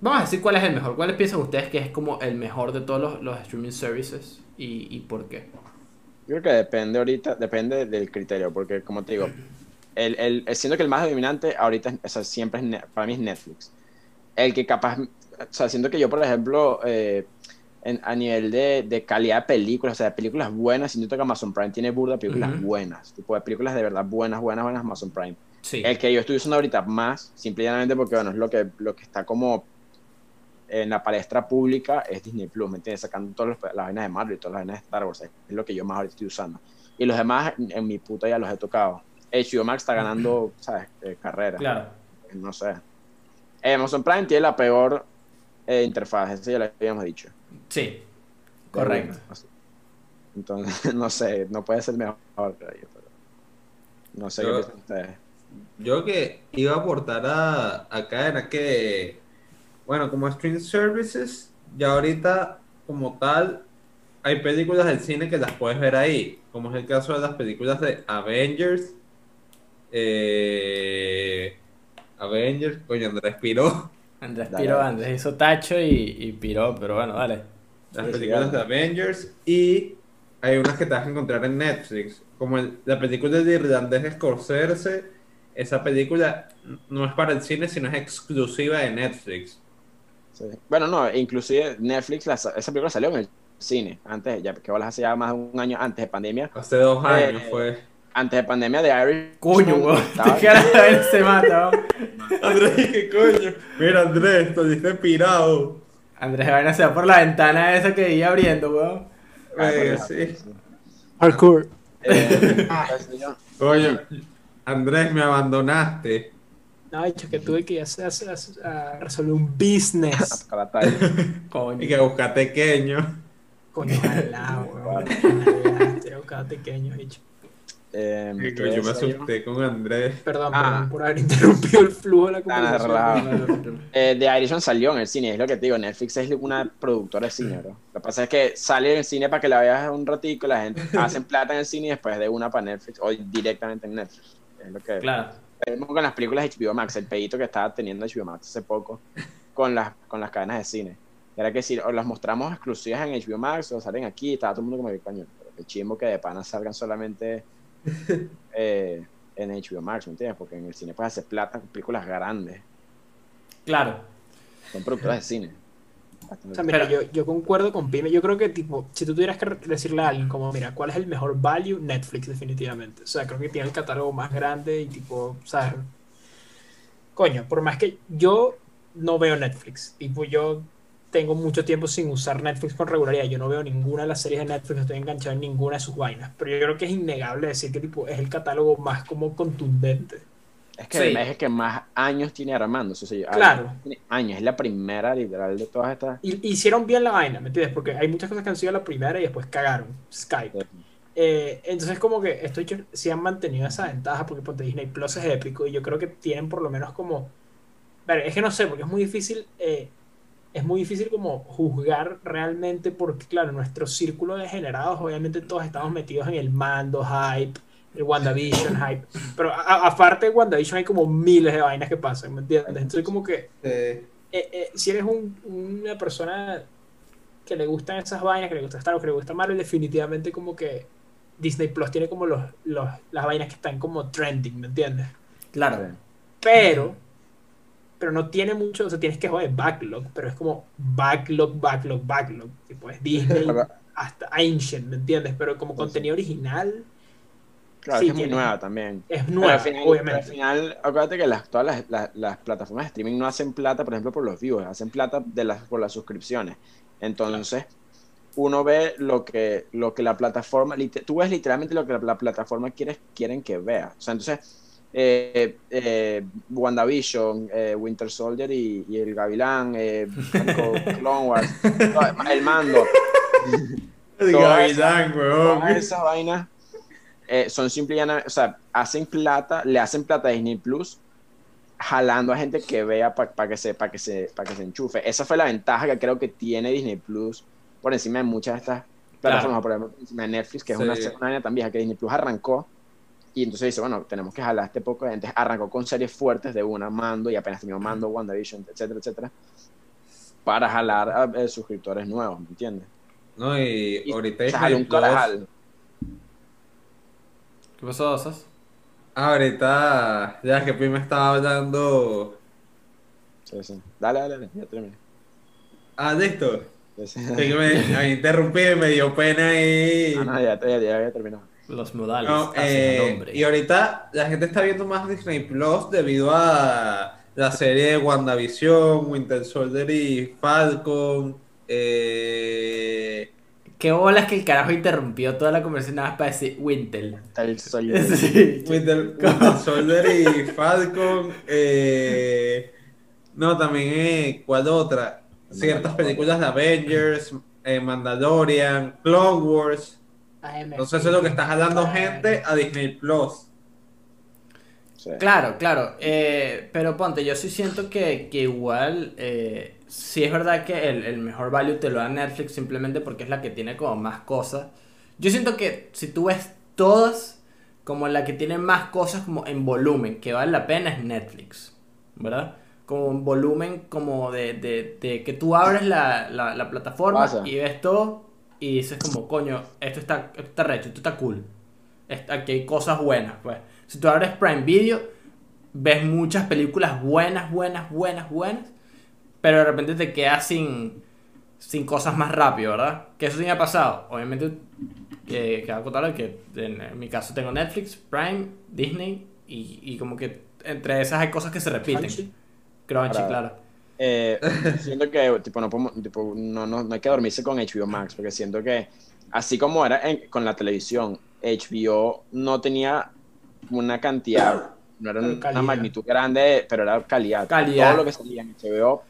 Vamos a decir cuál es el mejor. ¿Cuáles piensan ustedes que es como el mejor de todos los, los streaming services? Y, y por qué? Yo creo que depende ahorita, depende del criterio, porque como te digo, el, el, el- siento que el más dominante ahorita, es- o sea, siempre es, para mí es Netflix. El que capaz, o sea, siento que yo, por ejemplo, eh, en- a nivel de, de calidad de películas, o sea, de películas buenas, siento que Amazon Prime tiene burda películas buenas, tipo de películas de verdad buenas, buenas, buenas, Amazon Prime. Sí. El que yo estoy usando ahorita más, simple y llanamente porque, bueno, es lo que, lo que está como en la palestra pública, es Disney Plus, ¿me entiendes? Sacando todas las, las vainas de Marvel y todas las vainas de Star Wars, es lo que yo más ahorita estoy usando. Y los demás, en, en mi puta ya los he tocado. HBO Max está ganando, ¿sabes? Eh, carrera. Claro. No sé. Eh, Amazon Prime tiene la peor eh, interfaz, eso ya lo habíamos dicho. Sí. Correcto. Entonces, *laughs* no sé, no puede ser mejor, creo yo, pero no sé Yo- qué piensan ustedes. Yo que iba a aportar a, acá era que, bueno, como stream services, ya ahorita como tal, hay películas del cine que las puedes ver ahí, como es el caso de las películas de Avengers, eh, Avengers, coño, Andrés Piró, *laughs* Andrés Dale, piró, dale. Andrés hizo tacho y, y piró, pero bueno, dale. las Sí, sí, películas de. Avengers, y hay unas que te vas a encontrar en Netflix, como el- la película de Irlandés Scorsese, esa película no es para el cine, sino es exclusiva de Netflix. Sí. Bueno, no, inclusive Netflix, la- esa película salió en el cine, antes, ya que hace ya más de un año antes de pandemia. Hace dos años Eh, fue. Antes de pandemia de Irish. Coño, weón. Te quedas a ver se mata, weón. Andrés, ¿qué coño? Mira, Andrés, estuviste pirado. Andrés Vaina se va por la ventana esa que iba abriendo, weón. Eh, sí. Parkour. Eh, sé yo. Coño, Andrés, me abandonaste. No, hecho que tuve que ir a, a- a- a resolver un business. *laughs* Coño. Y que busca pequeño. Coño, ojalá, weón. Ojalá, Estoy buscando pequeño, hecho. Eh, Y ¿qué coño, yo me asusté con Andrés. Perdón, Ah. perdón por haber interrumpido el flujo de la Nada, conversación. relajado. Eh, The Irishman salió en el cine, es lo que te digo, Netflix es una productora de cine, bro. Lo que pasa es que sale en el cine para que la veas un ratico, la gente *laughs* hacen plata en el cine y después de una para Netflix o directamente en Netflix. Es lo que Claro. vemos con las películas de HBO Max, el pedito que estaba teniendo HBO Max hace poco con las, con las cadenas de cine. Era que si o las mostramos exclusivas en HBO Max o salen aquí, estaba todo el mundo como que coño, pero qué chimbo que de pana salgan solamente *laughs* eh, en HBO Max, ¿me entiendes? Porque en el cine puedes hacer plata con películas grandes, Claro. son productoras de cine. O sea, mira, yo, yo concuerdo con Pime. Yo creo que, tipo, si tú tuvieras que decirle a alguien, como, mira, ¿cuál es el mejor value? Netflix, definitivamente. O sea, creo que tiene el catálogo más grande y, tipo, o sea, coño, por más que yo no veo Netflix, tipo, yo tengo mucho tiempo sin usar Netflix con regularidad. Yo no veo ninguna de las series de Netflix, no estoy enganchado en ninguna de sus vainas. Pero yo creo que es innegable decir que, tipo, es el catálogo más como contundente. Es que Sí. además es que más años tiene armándose. O sea, Claro. tiene años, es la primera literal de todas estas. Y hicieron bien la vaina, ¿me entiendes? Porque hay muchas cosas que han sido la primera y después cagaron. Skype. Eh, entonces como que esto hecho sí han mantenido esa ventaja porque ponte Disney Plus es épico y yo creo que tienen por lo menos como ver, es que no sé porque es muy difícil eh, es muy difícil como juzgar realmente porque claro nuestro círculo de generados obviamente todos estamos metidos en el mando hype el WandaVision hype pero a- aparte de WandaVision hay como miles de vainas que pasan ¿me entiendes? entonces como que Eh, eh, eh, si eres un- una persona que le gustan esas vainas, que le gusta Star Wars, que le gusta Marvel, definitivamente como que Disney Plus tiene como los, los- las vainas que están como trending, ¿me entiendes? Claro. Pero, pero no tiene mucho, o sea, tienes que joder backlog, pero es como backlog, backlog, backlog. Tipo, es Disney *laughs* hasta Ancient, ¿me entiendes? Pero como contenido original Claro, Sí, es muy nueva también. es nueva, al final, obviamente. al final, acuérdate que las, todas las, las- las plataformas de streaming no hacen plata, por ejemplo, por los views, hacen plata de las, por las suscripciones. Entonces, uno ve lo que, lo que la plataforma, tú ves literalmente lo que la, la plataforma quiere, quieren que vea. O sea, entonces, eh, eh, WandaVision, eh, Winter Soldier y, y el Gavilán, eh, *laughs* Clone Wars, el mando, *laughs* el Gavilán, weón. todas esas vainas eh, son simple y llanamente- o sea, hacen plata, le hacen plata a Disney Plus, jalando a gente que vea para que se, para que se, para que se enchufe. Esa fue la ventaja que creo que tiene Disney Plus por encima de muchas de estas plataformas, por ejemplo, por encima de Netflix, que es Sí. una, una vaina tan vieja que Disney Plus arrancó. Y entonces dice, bueno, tenemos que jalar a este poco de gente. Arrancó con series fuertes de una, Mando, y apenas terminó Mando, WandaVision, etcétera, etcétera, para jalar a eh, suscriptores nuevos, ¿me entiendes? No, y Y ahorita se jaló un carajal. ¿Qué pasó, Osas? Ah, ahorita, ya que Pim estaba hablando. Sí, sí. Dale, dale, dale, ya terminé. Ah, listo. Sí, sí. Sí, que me, me interrumpí y me dio pena y. Ah, no, ya, ya, ya había terminado. Los modales No, eh, y ahorita la gente está viendo más Disney Plus debido a la serie de WandaVision, Winter Soldier y Falcon. Eh, Qué bolas que el carajo interrumpió toda la conversación nada más para decir Wintel. El sol. Sí. Winter, Winter Soldier y Falcon. eh, no, también, eh, ¿cuál otra? Ciertas películas de Avengers, eh, Mandalorian, Clone Wars. Entonces eso es lo que está jalando gente a Disney Plus. Sí. Claro, claro. eh, pero ponte, yo sí siento que, que igual, eh, sí es verdad que el, el mejor value te lo da Netflix simplemente porque es la que tiene como más cosas. Yo siento que si tú ves todas, como la que tiene más cosas como en volumen, que vale la pena es Netflix, ¿verdad? Como en volumen como de, de, de que tú abres la, la, la plataforma Pasa. y ves todo y dices como, coño, esto está, esto está recho, esto está cool. Aquí hay cosas buenas, pues. Si tú abres Prime Video, ves muchas películas buenas, buenas, buenas, buenas, pero de repente te quedas sin, sin cosas más rápido, ¿verdad? Que eso sí me ha pasado. Obviamente, que acotado que en, mi caso tengo Netflix, Prime, Disney, y, y como que entre esas hay cosas que se repiten. Crunchy. Crunchy, claro. Eh, *laughs* siento que tipo, no, podemos- tipo, no, no, no hay que dormirse con HBO Max, porque siento que así como era en- con la televisión, HBO no tenía una cantidad, no era una magnitud grande, pero era calidad. Calidad. Todo lo que salía en HBO,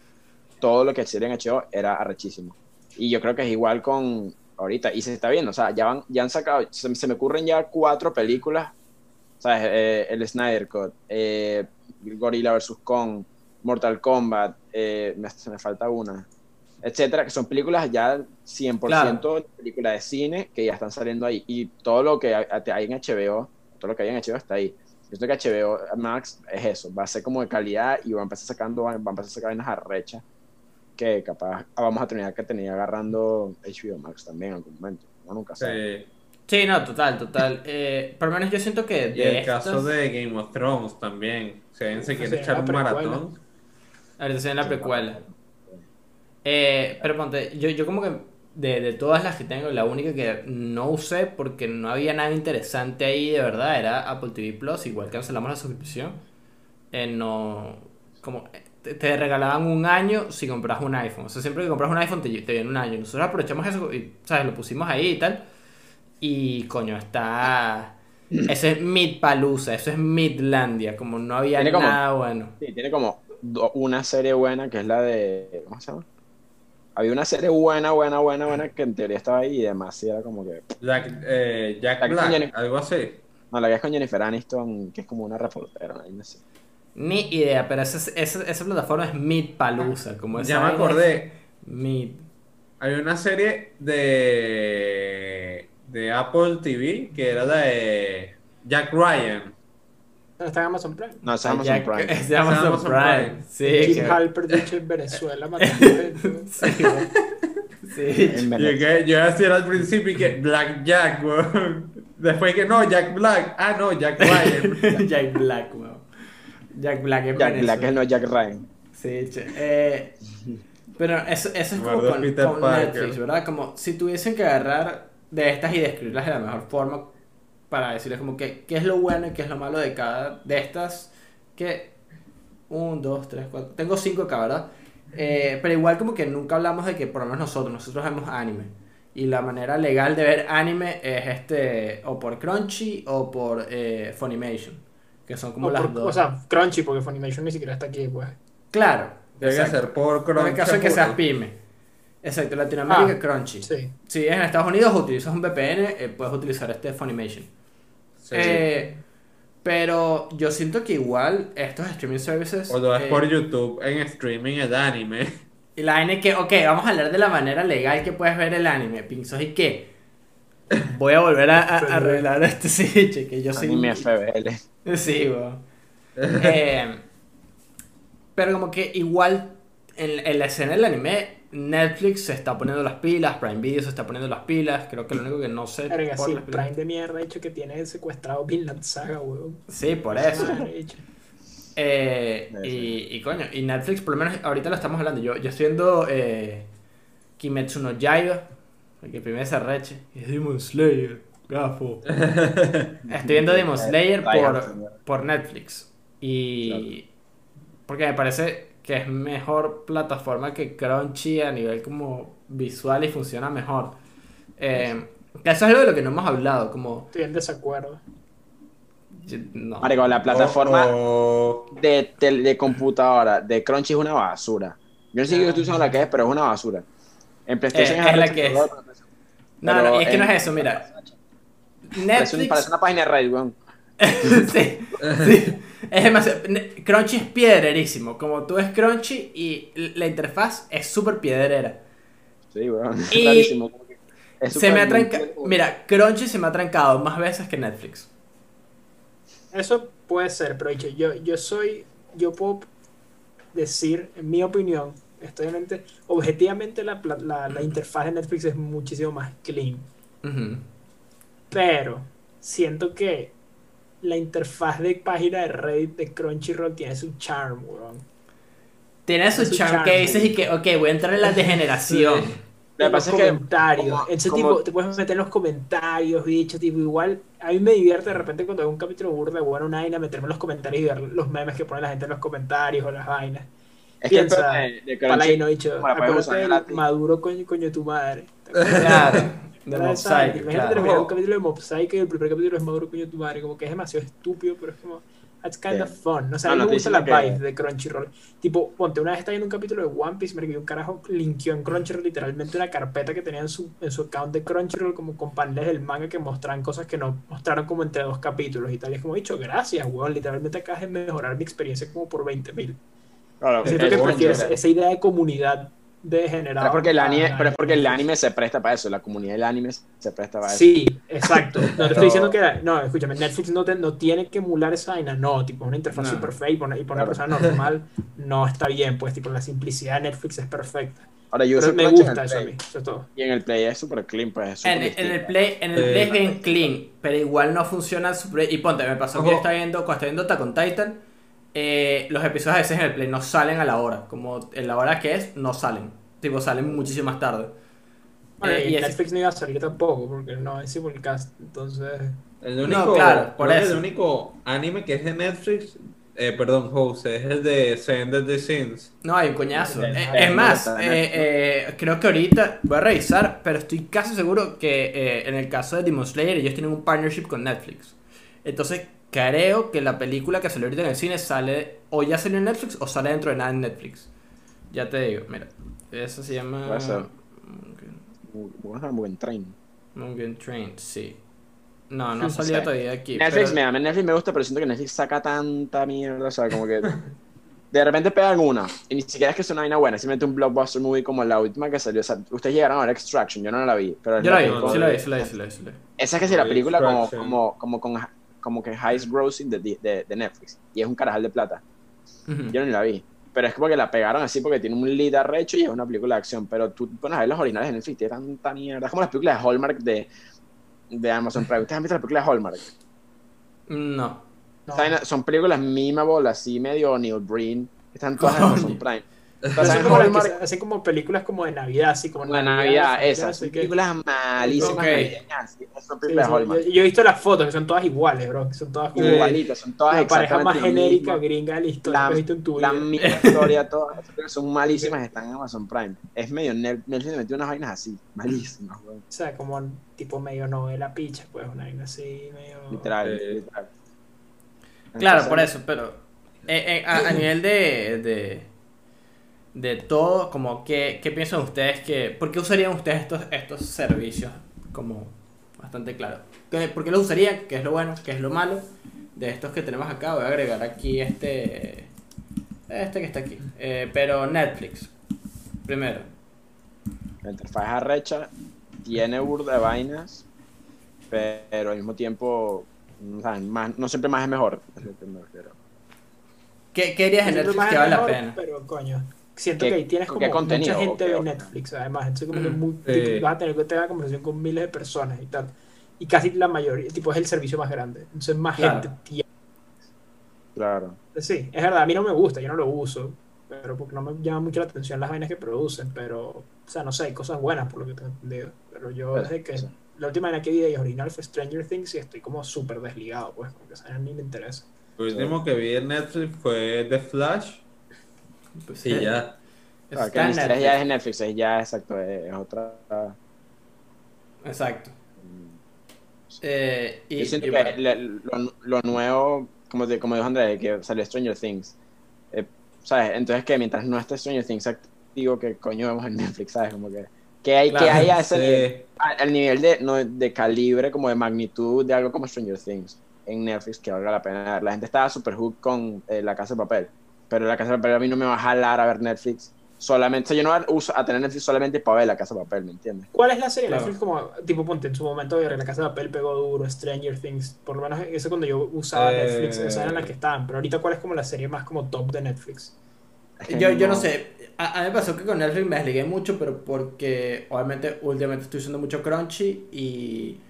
todo lo que salía en HBO era arrechísimo. Y yo creo que es igual con ahorita, y se está viendo, o sea, ya, van, ya han sacado, se, se me ocurren ya cuatro películas, ¿sabes? Eh, el Snyder Cut, eh, Gorilla vs. Kong, Mortal Kombat, eh, me, se me falta una, etcétera, que son películas ya 100% Claro. películas de cine que ya están saliendo ahí. Y todo lo que hay, en HBO, todo lo que hay en HBO está ahí. Yo siento que HBO Max es eso, va a ser como de calidad y va a empezar sacando, va a empezar a sacar vainas arrechas que capaz vamos a terminar que tenía agarrando HBO Max también en algún momento. Uno nunca sabe. Sí. Sí, no, total, total. Eh, por lo menos yo siento que Y de el caso estas- de Game of Thrones también. Si alguien se quiere Sí, echar un maratón. Ahorita se viene la precuela. Eh, pero ponte, yo, yo como que de, de todas las que tengo, la única que no usé porque no había nada interesante ahí de verdad era Apple TV Plus. Igual cancelamos la suscripción. Eh, no. Como. Te, te regalaban un año si compras un iPhone. O sea, siempre que compras un iPhone te, te viene un año. Nosotros aprovechamos eso y, ¿sabes? Lo pusimos ahí y tal. Y coño, está. *clears throat* Eso es Midpalusa, eso es Midlandia. Como no había Tiene como- nada bueno. Sí, tiene como do- una serie buena que es la de. ¿Cómo se llama? Había una serie buena, buena, buena, buena que en teoría estaba ahí y demás. Era como que. Jack, eh, Jack Black, Jennifer. algo así. No, la que es con Jennifer Aniston, que es como una reportera, ¿no? no sé. Ni idea, pero esa, esa, esa plataforma es Midpalusa. Como esa Ya me es acordé. Mid. Hay una serie de, de Apple TV que era la de Jack Ryan. No, está en Amazon Prime. No, esa es Amazon Ya- Prime. Es de Amazon, Amazon Prime. Prime. Sí, Jim que- Halpert, dicho en Venezuela, *laughs* matando gente. sí. Sí, En Yo, Venezuela. que, yo decía al principio y que Black Jack, weón. Después que no, Jack Black. Ah, no, Jack *laughs* Ryan. Jack Black, weón. Jack Black en Jack Venezuela. Black es no Jack Ryan. Sí, che. Eh, pero eso, eso es como con, con. Netflix, ¿verdad? Como si tuviesen que agarrar de estas y describirlas de la mejor forma para decirles como que qué es lo bueno y qué es lo malo de cada de estas que un, dos, tres, cuatro, tengo cinco acá, ¿verdad? Eh, pero igual como que nunca hablamos de que por lo menos nosotros, nosotros vemos anime y la manera legal de ver anime es este o por Crunchy o por eh, Funimation, que son como O, las por- dos. o sea, Crunchy, porque Funimation ni siquiera está aquí, pues. claro. Debe exacto. ser por En el caso de que seas pyme. Exacto, Latinoamérica Ah, Crunchy. Sí. Si es en Estados Unidos utilizas un VPN, eh, puedes utilizar este Funimation. Sí. Eh, pero yo siento que igual estos streaming services... O lo ves eh, por YouTube en streaming el anime. Y la es que, ok, vamos a hablar de la manera legal que puedes ver el anime. Pinzos, ¿y qué? Voy a volver a, a- a *laughs* arreglar este *laughs* sí, che, que yo soy... Anime FBL. *laughs* Sí, weón. Eh, pero como que igual en, en la escena del anime, Netflix se está poniendo las pilas, Prime Video se está poniendo las pilas. Creo que lo único que no sé. Verga, por sí, las pilas- Prime de mierda ha dicho que tiene secuestrado Vinland Saga, weón. Sí, por eso. Eh, y, y coño, y Netflix, por lo menos ahorita lo estamos hablando. Yo, yo estoy viendo eh, Kimetsu no Yaiba, el que primero se arreche. Y es Demon Slayer, gafo. *laughs* Estoy viendo Demon Slayer por, por Netflix. Y. Porque me parece que es mejor plataforma que Crunchy a nivel como visual y funciona mejor. Eh, eso es algo de lo que no hemos hablado. Como. Estoy en desacuerdo. yo- No. Marico, la plataforma O- o- de, de computadora de Crunchy es una basura. Yo no sé qué estoy usando la que es, pero es una basura. En PlayStation Eh, es la arrecho, que es. No, no, y es que no es eso, mira. Netflix. parece una página de Reddit, weón. *laughs* sí, sí. Es demasiado. Crunchy es piedrerísimo. Como tú ves Crunchy y la interfaz es súper piedrera. Sí, weón. *laughs* Es es Se me ha súper trancado. Mira, Crunchy se me ha trancado más veces que Netflix. Eso puede ser, pero dicho, yo, yo soy, yo puedo decir, en mi opinión, estoy objetivamente la, la, la interfaz de Netflix es muchísimo más clean, pero siento que la interfaz de página de Reddit de Crunchyroll tiene su charm, weón. Tiene su Su charm charm, que dices sí. y que, ok, voy a entrar en la degeneración. Lo que los pasa es que comentarios. como- Ese como- tipo, te puedes meter en los comentarios, bicho, tipo, igual. A mí me divierte de repente cuando veo un capítulo burda, bueno, una vaina, meterme en los comentarios y ver los memes que pone la gente en los comentarios o las vainas. Es que el piensa, peor de, de Crunchy- Paladino, dicho, como la podemos usar acuérdate del latín. Maduro, coño, coño, tu madre. Claro. De Mob Psycho, Imagínate terminar un capítulo de Mob Psycho y el primer capítulo es Maduro, coño, tu madre. Como que es demasiado estúpido, pero es como. That's kind Sí. of fun. No, a mí me gusta la vibe de Crunchyroll. Tipo, ponte, una vez estaba viendo un capítulo de One Piece, me un carajo linkeó en Crunchyroll literalmente una carpeta que tenía en su, en su account de Crunchyroll como con paneles del manga que mostraban cosas que no mostraron como entre dos capítulos y tal. Y es como dicho, gracias, weón. Literalmente acabas de mejorar mi experiencia como por 20 mil. Claro, Siento que prefieres esa idea de comunidad de generar. Pero es porque el anime, pero es porque el anime se presta para eso, la comunidad del anime se presta para eso. Sí, exacto. No te estoy diciendo que. No, escúchame, Netflix no, te- no tiene que emular esa vaina. No, tipo, una interfaz No. super fea y Claro. una persona normal no está bien. Pues, tipo, la simplicidad de Netflix es perfecta. Ahora yo Pero me gusta el eso a Play, mí, eso es todo. Y en el Play es súper clean, pues es súper En, en el play, en el Sí. play es bien clean, pero igual no funciona super... Y ponte, me pasó que yo estaba viendo, cuando estaba viendo Attack on Titan, eh, los episodios a veces en el play no salen a la hora, como en la hora que es, no salen. tipo, salen muchísimo más tarde. Bueno, Eh, y es- Netflix no iba a salir tampoco, porque no es simulcast, entonces... El No, único, claro, por creo que eso. el único anime que es de Netflix, eh, perdón, Jose, es el de Send the Sins. No, hay un coñazo. Eh, es más, en eh, eh, creo que ahorita voy a revisar, pero estoy casi seguro que eh, en el caso de Demon Slayer ellos tienen un partnership con Netflix. Entonces creo que la película que salió ahorita en el cine sale o ya salió en Netflix o sale dentro de nada en Netflix. Ya te digo, mira. Eso se llama... Mugen- Train. Mugen Train, sí. No, no salió sé. todavía aquí. Netflix, pero- me, a mí Netflix me gusta, pero siento que Netflix saca tanta mierda, o sea, como que *laughs* de repente pegan una, y ni siquiera es que sea una vaina buena, simplemente un blockbuster movie como la última que salió, o sea, ustedes llegaron a ver Extraction, yo no la vi, pero es Yo la vi, sí la vi, sí la vi, sí la vi, sí esa es que sí, la Sí, película como, como, como, con, como que highest grossing de, de, de Netflix, y es un carajal de plata, yo ni la vi, pero es porque la pegaron así porque tiene un lead arrecho y es una película de acción, pero tú pones a ver los originales de Netflix, tiene tanta mierda, es como las películas de Hallmark de, de Amazon Prime, ¿ustedes han visto las películas de Hallmark? No. No. Son películas memeable, así medio Neil Breen. Están todas en Amazon. Prime. Son como se- películas como de Navidad, así como La Navidad, esas. Son películas malísimas. Sí, yo, yo he visto las fotos que son todas iguales, bro. Que son todas como Igualitas, son todas la pareja más genérica mismo. gringa de la historia La, que has visto en tu la vida. misma historia, *laughs* todas son malísimas, están en Amazon Prime. Es medio Nel- Netflix metió unas vainas así, malísimas, weón. O sea, como tipo medio novela picha, pues una vaina así, medio. literal, Eh. literal. Claro, por eso, pero eh, eh, a, a *laughs* nivel de, de, de todo, como ¿qué, qué piensan ustedes que, por qué usarían ustedes estos, estos servicios? Como bastante claro. ¿Qué- ¿Por qué los usarían? ¿Qué es lo bueno? ¿Qué es lo malo? De estos que tenemos acá, voy a agregar aquí este, este que está aquí. Eh, pero Netflix, primero. La interfaz arrecha, tiene burda de vainas, pero al mismo tiempo, o sea, más, no siempre más es mejor. Es lo que me refiero. ¿Qué, qué harías en Netflix que vale la pena? Pero coño, siento ¿Qué- que ahí tienes como mucha gente de. Netflix, además. Entonces, como que Ujú. muy- Sí. vas a tener que tener conversación con miles de personas y tal. Y casi la mayoría, tipo, es el servicio más grande. Entonces, más Claro. gente tiene. Claro. Sí, es verdad, a mí no me gusta, yo no lo uso. Pero porque no me llama mucho la atención las vainas que producen. Pero, o sea, no sé, hay cosas buenas por lo que tengo entendido. Pero yo, Pero, desde que. sí. La última vaina que vi de ellos original fue Stranger Things y estoy como súper desligado, pues, como que esa vaina ni me interesa. Lo último que vi en Netflix fue The Flash. Pues, Y eh, ya. Está que Netflix. ya es Netflix, es ya exacto, es, otra. Exacto. mm, Eh, y, Yo siento y que bueno. le- lo, lo nuevo, como, te- como dijo Andrés, que salió Stranger Things. eh, ¿Sabes? Entonces que mientras no esté Stranger Things activo, que coño vemos en Netflix, ¿sabes? Como que. Que hay, que Claro, hay a ese Sí. nivel, a- al nivel de, no, de calibre, como de magnitud de algo como Stranger Things en Netflix que valga la pena. La gente estaba super hook con eh, La Casa de Papel, pero La Casa de Papel a mí no me va a jalar a ver Netflix solamente. O sea, yo no voy a tener Netflix solamente para ver La Casa de Papel, ¿me entiendes? ¿Cuál es la serie de Claro. Netflix como, tipo, ponte en su momento de La Casa de Papel pegó duro, Stranger Things, por lo menos eso cuando yo usaba Eh. Netflix, esas eran las que estaban, pero ahorita ¿cuál es como la serie más como top de Netflix? Yo, yo no sé, a, a mí me pasó que con Netflix me desligué mucho, pero porque obviamente últimamente estoy usando mucho Crunchy y,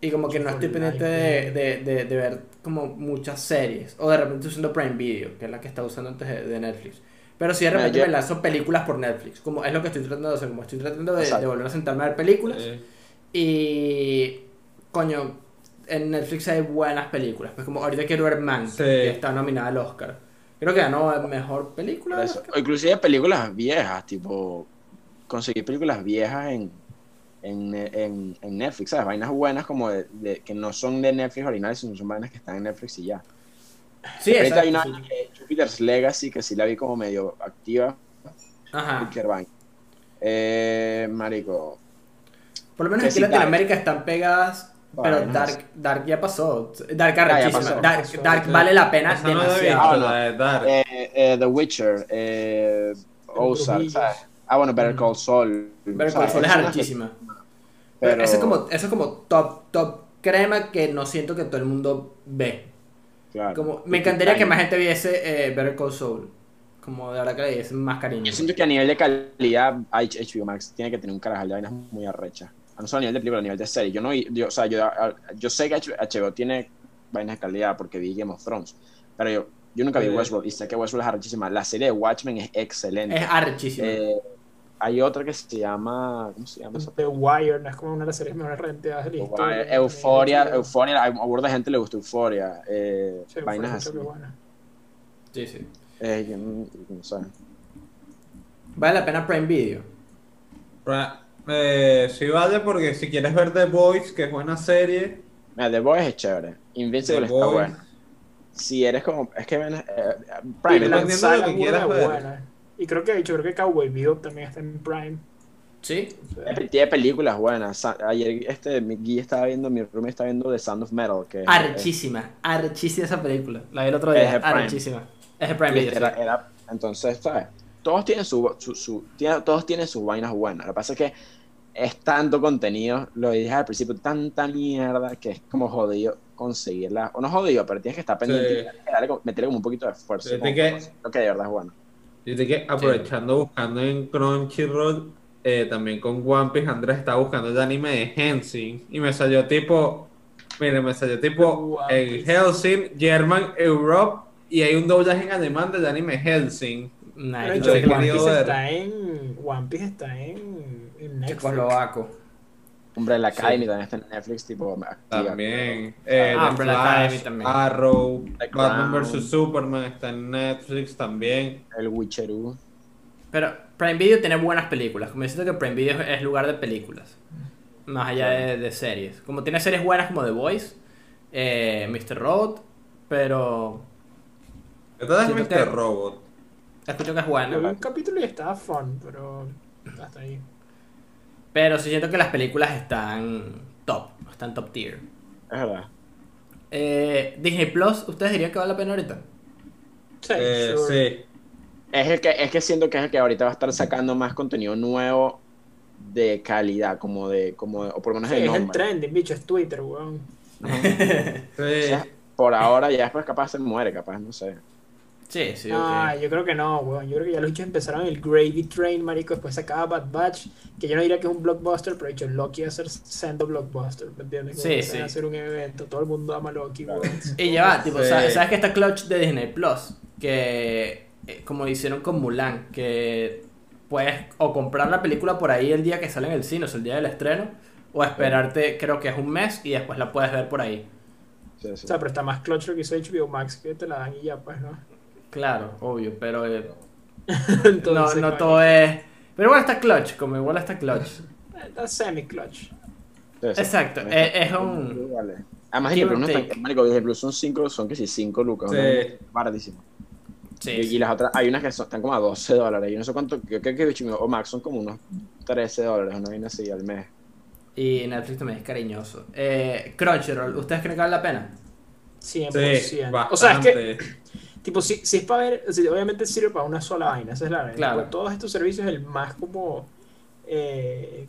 y como que no estoy pendiente de, de, de, de ver como muchas series. O de repente estoy usando Prime Video, que es la que estaba usando antes de, de Netflix. Pero si de Mira, repente yo- me lanzo películas por Netflix, como es lo que estoy tratando de hacer, como estoy tratando de, volver a sentarme a ver películas. Eh, Y coño, en Netflix hay buenas películas. Pues como ahorita quiero ver Mank, Sí. que está nominada al Oscar. Creo que ganó mejor película. Eso. O inclusive películas viejas, tipo, conseguir películas viejas en, en, en, en Netflix, ¿sabes? Vainas buenas como de, de- que no son de Netflix originales, sino son vainas que están en Netflix y ya. Sí, Ahorita hay una exacto. vaina que Jupiter's Legacy, que sí la vi como medio activa, Ajá. Eh, marico, Por lo menos Que aquí sí, en Latinoamérica están pegadas, pero. Dark, Dark ya pasó. Dark ya pasó. Dark, Pasó. Dark vale la pena esa no. Ah, Dark. eh, eh, The Witcher, eh, Ozark. Ah, bueno, Better Call Saul. Better. Call Saul es Esas son las que- arrechísima. Pero eso es como, eso es como top, top crema que no siento que todo el mundo ve. claro. Como, me encantaría que más gente viese eh, Better Call Saul. Como de verdad que le diese más cariño. Yo siento que a nivel de calidad, HBO Max tiene que tener un carajal de vainas muy arrechas. No solo a nivel de película, a nivel de serie. Yo no yo, o sea, yo, yo sé que HBO tiene vainas de calidad porque vi Game of Thrones, pero yo, yo nunca vi. Westworld y sé que Westworld es arrechísima. La serie de Watchmen es excelente. Es arrechísima. Eh, hay otra que se llama. ¿Cómo se llama? The Wire, no es como una de las series mejores renteadas de la historia. Euforia, Euforia, a burda de gente le gusta Euforia. Eh, Sí, vainas Euphoria así. buena. Sí, sí. Eh, yo no, no sé. Vale la pena Prime Video. Eh, sí vale porque si quieres ver The Boys, que es buena serie, Mira, The Boys es chévere. Invincible The está Boys- buena. Si eres como. Es que eh, Prime, la dependiendo de saga lo que quieras ver. buena. Y creo que, de hecho, creo que Cowboy Bebop también está en Prime. ¿Sí? O sea, tiene películas buenas. Ayer este, mi Guy estaba viendo, mi roommate estaba viendo The Sound of Metal. Que es- Archísima, archísima esa película. La vi el otro Es día, Prime. archísima. Es de Prime Video. era- sí. era- entonces, ¿sabes? Todos tienen su, su, su- tiene- todos tienen sus vainas buenas. Lo que pasa es que es tanto contenido, lo dije al principio, tanta mierda que es como jodido conseguirla. O no jodido, pero tienes que estar pendiente Sí. y meterle como un poquito de esfuerzo. Sí, como que- Lo que de verdad es bueno. Dice que aprovechando buscando en Crunchyroll, eh, también con One Piece, Andrés estaba buscando el anime de Henshin y me salió tipo, mire, me salió tipo en. Helsing, German, Europe y hay un doblaje en alemán del anime Helsing. Hecho, sé que One Piece ver. está en. One Piece está en, en Netflix. Checoslovaco. Umbrella Sí. Academy también está en Netflix, tipo activa. También. Eh, Ah, The Umbrella Flash, Academy también. Arrow, The Batman vs Superman está en Netflix también. El Witcheroo. Pero Prime Video tiene buenas películas. Como siento que Prime Video es lugar de películas. Más allá de, de series. Como tiene series buenas como The Voice, eh, Mr. Robot, pero Esta es Siento Mr. que- Robot. escucho que es buena. un capítulo y estaba fun, pero hasta ahí. Pero sí siento que las películas están top, están top tier. Es verdad. Eh, Disney Plus, ¿ustedes dirían que vale la pena ahorita? Sí, Eh, sure. sí. Es, el que, es que siento que es el que ahorita va a estar sacando más contenido nuevo de calidad, como de, como de- o por lo menos Sí, el es el nombre. trending, bicho, es Twitter, weón. *laughs* O Sí. sea, por ahora ya después capaz se muere, capaz, no sé. Sí, sí, Ah, yo creo que no, weón. Yo creo que ya los bichos empezaron el Gravy Train, marico. Después sacaba Bad Batch, que yo no diría que es un blockbuster, pero de hecho Loki va a ser sendo blockbuster, ¿me entiendes? Como Sí, sí. van a hacer un evento, todo el mundo ama Loki, weón. Y ya va, tipo, Sí. ¿sabes, sabes que está Clutch de Disney Plus? Que, eh, como hicieron con Mulan, que puedes o comprar la película por ahí el día que sale en el cine, o sea, el día del estreno, o esperarte, creo que es un mes, y después la puedes ver por ahí. Sí, sí. O sea, pero está más clutch lo que hizo HBO Max, que te la dan y ya, pues, ¿no? Claro, obvio, pero eh, no, *laughs* Entonces, no todo es... Pero igual está Clutch, como igual está Clutch. Está semi-clutch. Exacto, Este- es, es un... Vale. Además, Give Disney Plus no or está- take. marico, Disney Plus son 5, son que sí, 5 lucas. Sí. ¿no? Baratísimo. Sí, Y, y sí. las otras, hay unas que son, están como a 12 dólares. Yo no sé cuánto, yo creo que HBO o Max son como unos 13 dólares, una vaina así al mes. Y Netflix también es cariñoso. Eh, Crunchyroll, ¿ustedes creen que vale la pena? 100%. Sí, o sea, es que. Tipo, si, si es para ver, sea, obviamente sirve para una sola vaina, esa es la verdad. Claro. Todos estos servicios, el más como, eh,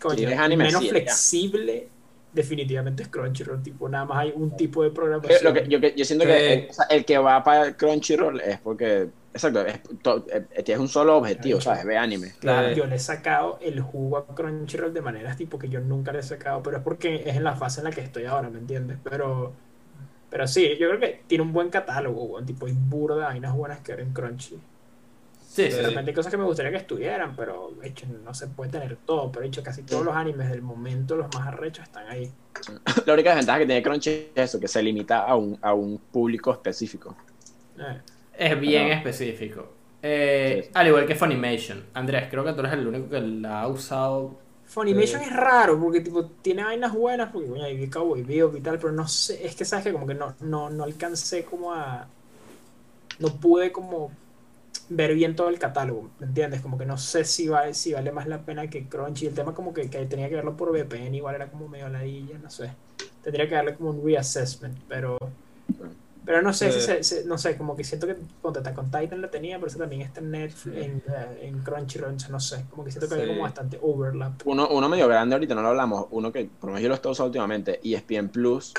coño, Si el anime, menos sí, ya. flexible, definitivamente es Crunchyroll. Tipo, nada más hay un tipo de programación. lo que, yo, que- yo siento Sí. que el, o sea, el que va para Crunchyroll es porque, exacto, es, to- eh, es un solo objetivo, Claro. ¿sabes? Ve anime. Claro. Yo le he sacado el jugo a Crunchyroll de maneras tipo que yo nunca le he sacado, pero es porque es en la fase en la que estoy ahora, ¿me entiendes? Pero, pero sí, yo creo que tiene un buen catálogo, weón, tipo hay burda de vainas buenas que ver en Crunchy. Sí, De sí. repente hay cosas que me gustaría que estuvieran, pero de hecho no se puede tener todo, pero de hecho casi todos los animes del momento, los más arrechos, están ahí. *clears throat* La única desventaja que tiene Crunchy es eso, que se limita a un, a un público específico. Eh, Es bien Pero- específico. Eh, Sí, sí. Al igual que Funimation. Andrés, creo que tú eres el único que la ha usado. Funimation Eh. es raro porque tipo tiene vainas buenas porque coño, hay Cowboy Bebop y tal, pero no sé, es que sabes que como que no, no, no alcancé como a no pude como ver bien todo el catálogo, ¿me entiendes? Como que no sé si vale, si vale más la pena que Crunchy, el tema como que, que tenía que verlo por VPN, igual era como medio ladilla, no sé. Tendría que darle como un reassessment, pero pero no sé, si se- se- no sé, como que siento que ponte Attack on Titan la tenía, pero eso también está en Netflix, en, eh, en Crunchyroll, no sé, como que siento que Sí. había como bastante overlap. Uno, uno medio grande ahorita, no lo hablamos, uno que por lo menos yo lo estoy usando últimamente, E ESPN Plus,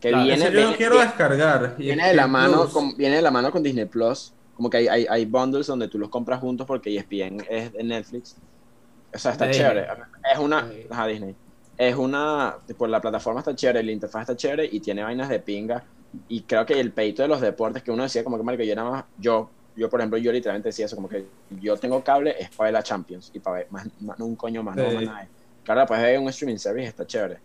que Claro, viene, Ese yo lo viene- quiero descargar. y viene de la ESPN mano con, viene de la mano con Disney Plus, como que hay, hay, hay bundles donde tú los compras juntos porque E ESPN es de Netflix. O sea, está De chévere. Disney. Es una, ajá, Disney. Es una, tipo, la plataforma está chévere, la interfaz está chévere y tiene vainas de pinga. Y creo que el peito de los deportes que uno decía como que marico, yo nada más, yo yo por ejemplo, yo literalmente decía eso, como que yo tengo cable, es para ver la Champions, y para ver más, más- no un coño más, no Sí. más nada. Claro, pues ver un streaming service, está chévere.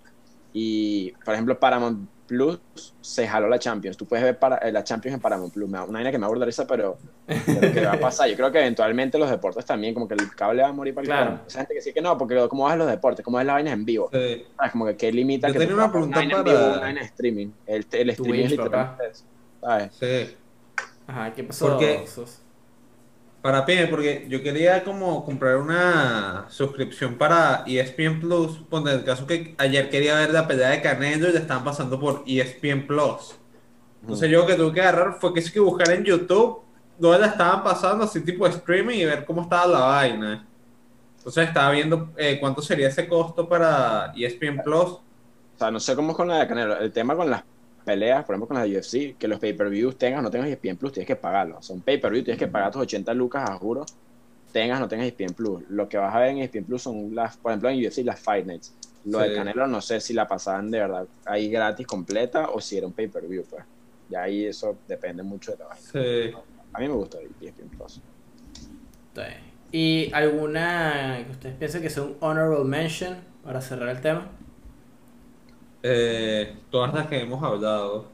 Y, por ejemplo, Paramount Plus se jaló la Champions. Tú puedes ver para, eh, la Champions en Paramount Plus. Una vaina que me aburre de risa, pero que va a pasar. Yo creo que eventualmente los deportes también, como que el cable va a morir para el Claro. Esa gente que sí que no, porque ¿cómo vas los deportes? ¿Cómo ves las vainas en vivo? Sí. ¿Sabes? Como que qué limita Yo que tenía una pregunta vaina en para- vivo, una vaina en streaming. El, el streaming es literalmente eso, ¿sabes? Sí. Ajá, ¿qué pasó? Porque-? Para Pime, porque yo quería como comprar una suscripción para ESPN Plus, ponte el caso que ayer quería ver la pelea de Canelo y la estaban pasando por ESPN Plus. Entonces yo lo que tuve que agarrar fue que sí que buscar en YouTube donde la estaban pasando así tipo streaming y ver cómo estaba la vaina. Entonces estaba viendo eh, cuánto sería ese costo para ESPN Plus. O sea, no sé cómo es con la de Canelo. El tema con las peleas, por ejemplo, con la de UFC, que los pay-per-views tengas o no tengas ESPN Plus, tienes que pagarlo. Son pay-per-view, tienes que pagar tus 80 lucas, a juro. Tengas o no tengas ESPN Plus. Lo que vas a ver en ESPN Plus son las, por ejemplo, en UFC, las Fight Nights. Lo Sí. de Canelo no sé si la pasaban de verdad ahí gratis completa o si era un pay-per-view, pues. Ya ahí eso depende mucho de la vaina. Sí. A mí me gusta ESPN Plus. Sí. ¿Y alguna que ustedes piensen que sea un honorable mention para cerrar el tema? Eh, todas las que hemos hablado.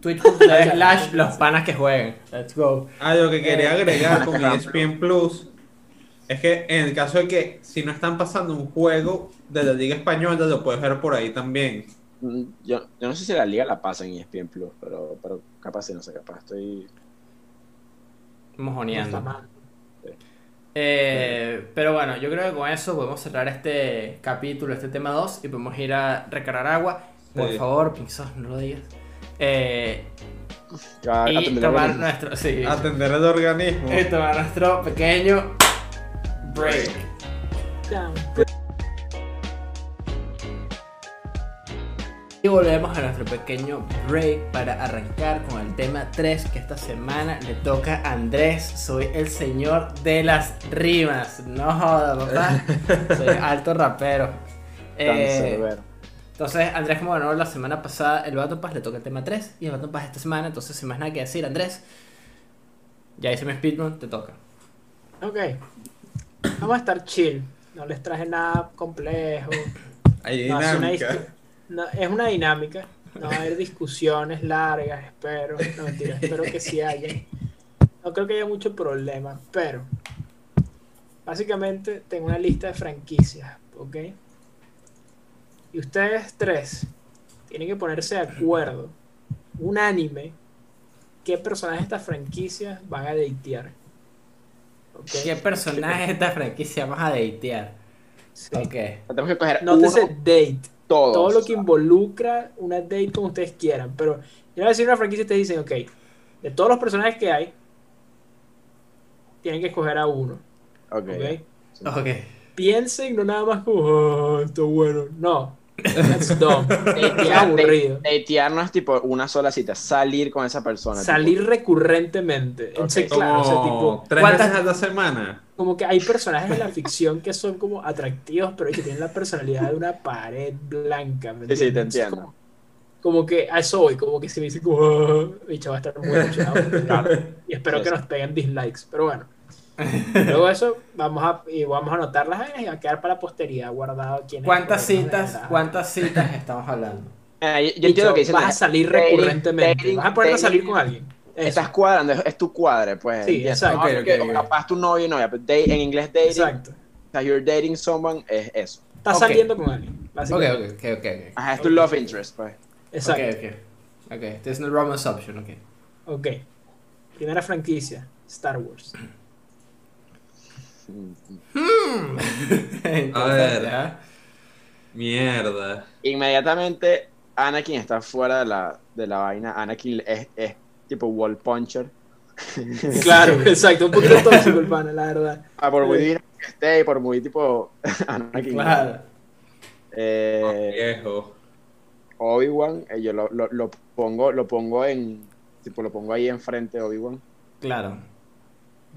Twitch.tv *laughs* slash los panas que jueguen. Let's go. Ah, lo que quería Eh, agregar *laughs* con. ESPN Plus es que en el caso de que si no están pasando un juego de la Liga Española, lo puedes ver por ahí también. Mm, Yo, yo no sé si la liga la pasa en ESPN Plus, pero, pero capaz sí, no sé, capaz estoy... No Mojoneando. está Eh, pero bueno, yo creo que con eso podemos cerrar este capítulo, este tema 2 y podemos ir a recargar agua. Por Sí. favor, Pinzos, no lo digas. Eh, Ya, y atender a tomar nuestro, sí, Atender el organismo. y tomar nuestro pequeño break. Ya. Y volvemos a nuestro pequeño break para arrancar con el tema 3 que esta semana le toca a Andrés. Soy el señor de las rimas. No joda, papá. *laughs* Soy alto rapero. Eh, entonces, Andrés, como ganó la semana pasada el Battle Pass, le toca el tema 3 y el Battle Pass esta semana. Entonces, sin más nada que decir, Andrés, ya hice mi speedrun, te toca. Ok. Vamos a estar chill. No les traje nada complejo. Hay No, dinámica. No, es una dinámica. No va a haber discusiones largas, espero. No, mentira, espero que sí haya. No creo que haya mucho problema, pero básicamente tengo una lista de franquicias, ¿ok? Y ustedes tres tienen que ponerse de acuerdo, unánime, qué personajes de esta franquicia van a datear. ¿ok? ¿Qué personaje de esta franquicia vamos a datear? Sí. Ok. Tenemos que coger Nótese uno, date. Todos. todo lo que involucra una date como ustedes quieran. Pero yo voy a decir una franquicia y ustedes dicen, ok, de todos los personajes que hay, tienen que escoger a uno. Ok. ¿ok? Ok. Piensen, no nada más como, oh, está bueno. No, that's dumb. *laughs* Datear, aburrido. datear no es tipo una sola cita, salir con esa persona. Salir recurrentemente. Entonces, claro, o sea, tipo, tres ¿cuántas- veces a la semana. como que hay personajes en la ficción que son como atractivos, pero que tienen la personalidad de una pared blanca. ¿me Sí, sí, te entiendo. Como, como que a eso voy, como que si me dicen como, bicho, va a estar muy emocionado. Y espero Sí, que sí. nos peguen dislikes, pero bueno. Luego eso, vamos a, y vamos a anotar las vainas y va a quedar para la posteridad guardado quién es ¿Cuántas citas, cuántas citas estamos hablando? *laughs* Eh, yo, entiendo que dicen. vas a salir recurrentemente. vas a poner a salir con alguien. Eso, Estás cuadrando, es, es tu cuadre, pues. Sí, exacto. No, Ok, porque ok, ok. Capaz tu novio y novia, pero date- en inglés dating, Exacto. o sea, you're dating someone, es eso. Estás saliendo con alguien. Ok, Básicamente. ok, ok, ok. ok. Ajá, es tu love interest, pues. Exacto. Ok, ok. Ok, there's no romance option, ok. ok. Primera franquicia, Star Wars. Mm, Entonces, A ver. *laughs* ya. Mierda. Inmediatamente, Anakin está fuera de la, de la vaina. Anakin es, es tipo wall puncher. *laughs* Claro, exacto. Un poquito tóxico el pana, la verdad. Ah, por muy divino que esté y por muy tipo *laughs* Anakin. Claro. Eh, Viejo. Obi-Wan, eh, yo lo, lo, lo pongo, lo pongo en, tipo, lo pongo ahí enfrente de Obi-Wan. Claro.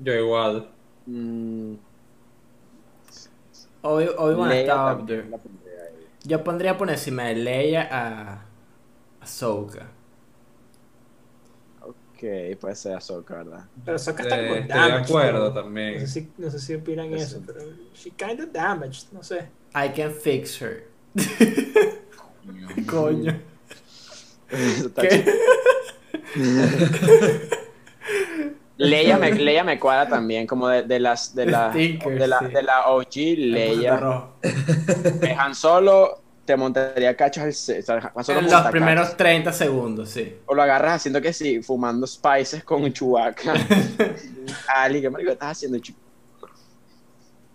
Yo igual. Mm, Hoy, hoy bueno, Leia está up there. Yo pondría por encima de Leia a Ahsoka. Ok. Puede ser Ahsoka, ¿verdad? Pero Ahsoka está Eh, como estoy de acuerdo también. No sé si, no sé si opinan Sí. eso, pero she kinda damaged, no sé. I can fix her. Coño. *laughs* Está ¿Qué? *laughs* Leia me, *laughs* Leia me cuadra también, como de, de las de la, de la, sí. de la OG, Leia. Eh, Han Solo te montaría cachos el o sea, En los primeros cachos. 30 segundos, sí. O lo agarras haciendo que sí, fumando spices con Chewbacca. *laughs* Ali, ¿qué marico estás haciendo,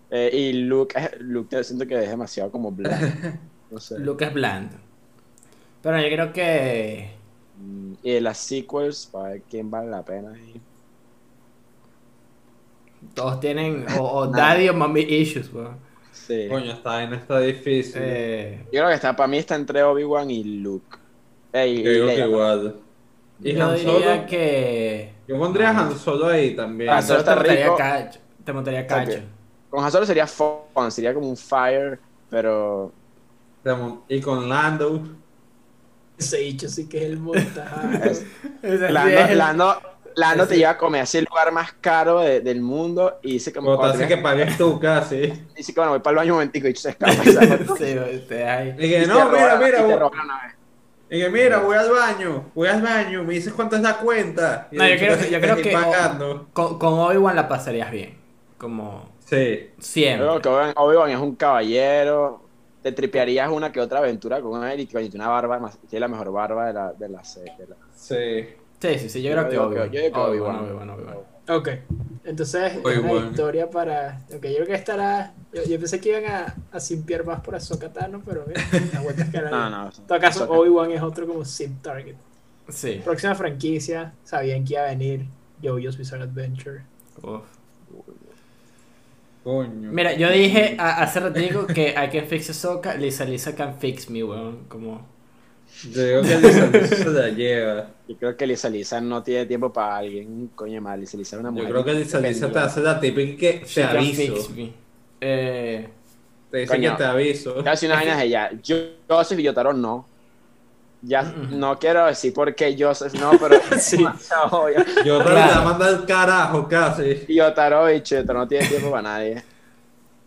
Eh, y Luke, eh, Luke te siento que es demasiado como blanco. *laughs* No sé. Lucas Bland. Pero yo creo que. Mm, Y de las sequels, para ver quién vale la pena. ahí. Todos tienen o, o *laughs* daddy o mommy issues, weón. Sí. Coño, esta vaina está difícil. Eh, Yo creo que está, para mí está entre Obi-Wan y Luke. Eh, y Yo digo que Leia. igual. Y yo Han diría Solo. que. Yo pondría a Han Solo ahí también. Ah, solo te está montaría rico. cacho. Te montaría que- cacho. Con Han Solo sería fun, sería como un fire, pero... Y con Lando. Ese dicho sí que es el montaje. *laughs* sí Lando, Lando, Lando te lleva a comer así el lugar más caro de- del mundo y dice que, Como te hace que pagues tú casi. dice que bueno, voy para el baño un momentico y se *laughs* escapa. y se. Sí, este, que no, mira, mira. y que mira, voy al baño. Voy al baño. Me dices cuánto es la cuenta. Y No, yo creo que- yo creo que- pagando. Con, con Obi-Wan la pasarías bien. Como Sí. siempre. Yo creo que Obi-Wan- es un caballero. Te tripearías una que otra aventura con él y que tiene una barba, más- tiene la mejor barba de la, de la serie. de la- Sí. Sí, sí, sí, yo Yo creo que Obi-Wan. yo digo que Obi-Wan, Obi-Wan. Obi-Wan, Obi-Wan. ok, entonces es Muy una bueno. victoria para. Ok, yo creo que estará. Yo, yo pensé que iban a, a simpiar más por Ahsoka Tano, pero mira, la vuelta es que *laughs* era No, no. En todo caso, Ahsoka. Obi-Wan es otro como simp target. Sí. Próxima franquicia, sabían que iba a venir JoJo's Bizarre Adventure. Uf. Coño. Mira, yo dije a- hace ratito que I can fix Ahsoka, Lisa Lisa can fix me, weón. Como... Yo digo que Lisa Lisa se la lleva. Yo creo que Lisa Lisa no tiene tiempo para alguien, coño mal. Lisa Lisa es una Yo mujer. creo que Lisa Lisa te hace la típica que She te aviso. Eh, Te dice Coño. que te aviso. Te una vaina de ella. Yo, Joseph y Yotaro no. Ya no quiero decir por qué Joseph no, pero *laughs* Sí. Yo te Claro. la mando al carajo casi. Y Yotaro, y Yotaro no tiene tiempo para nadie.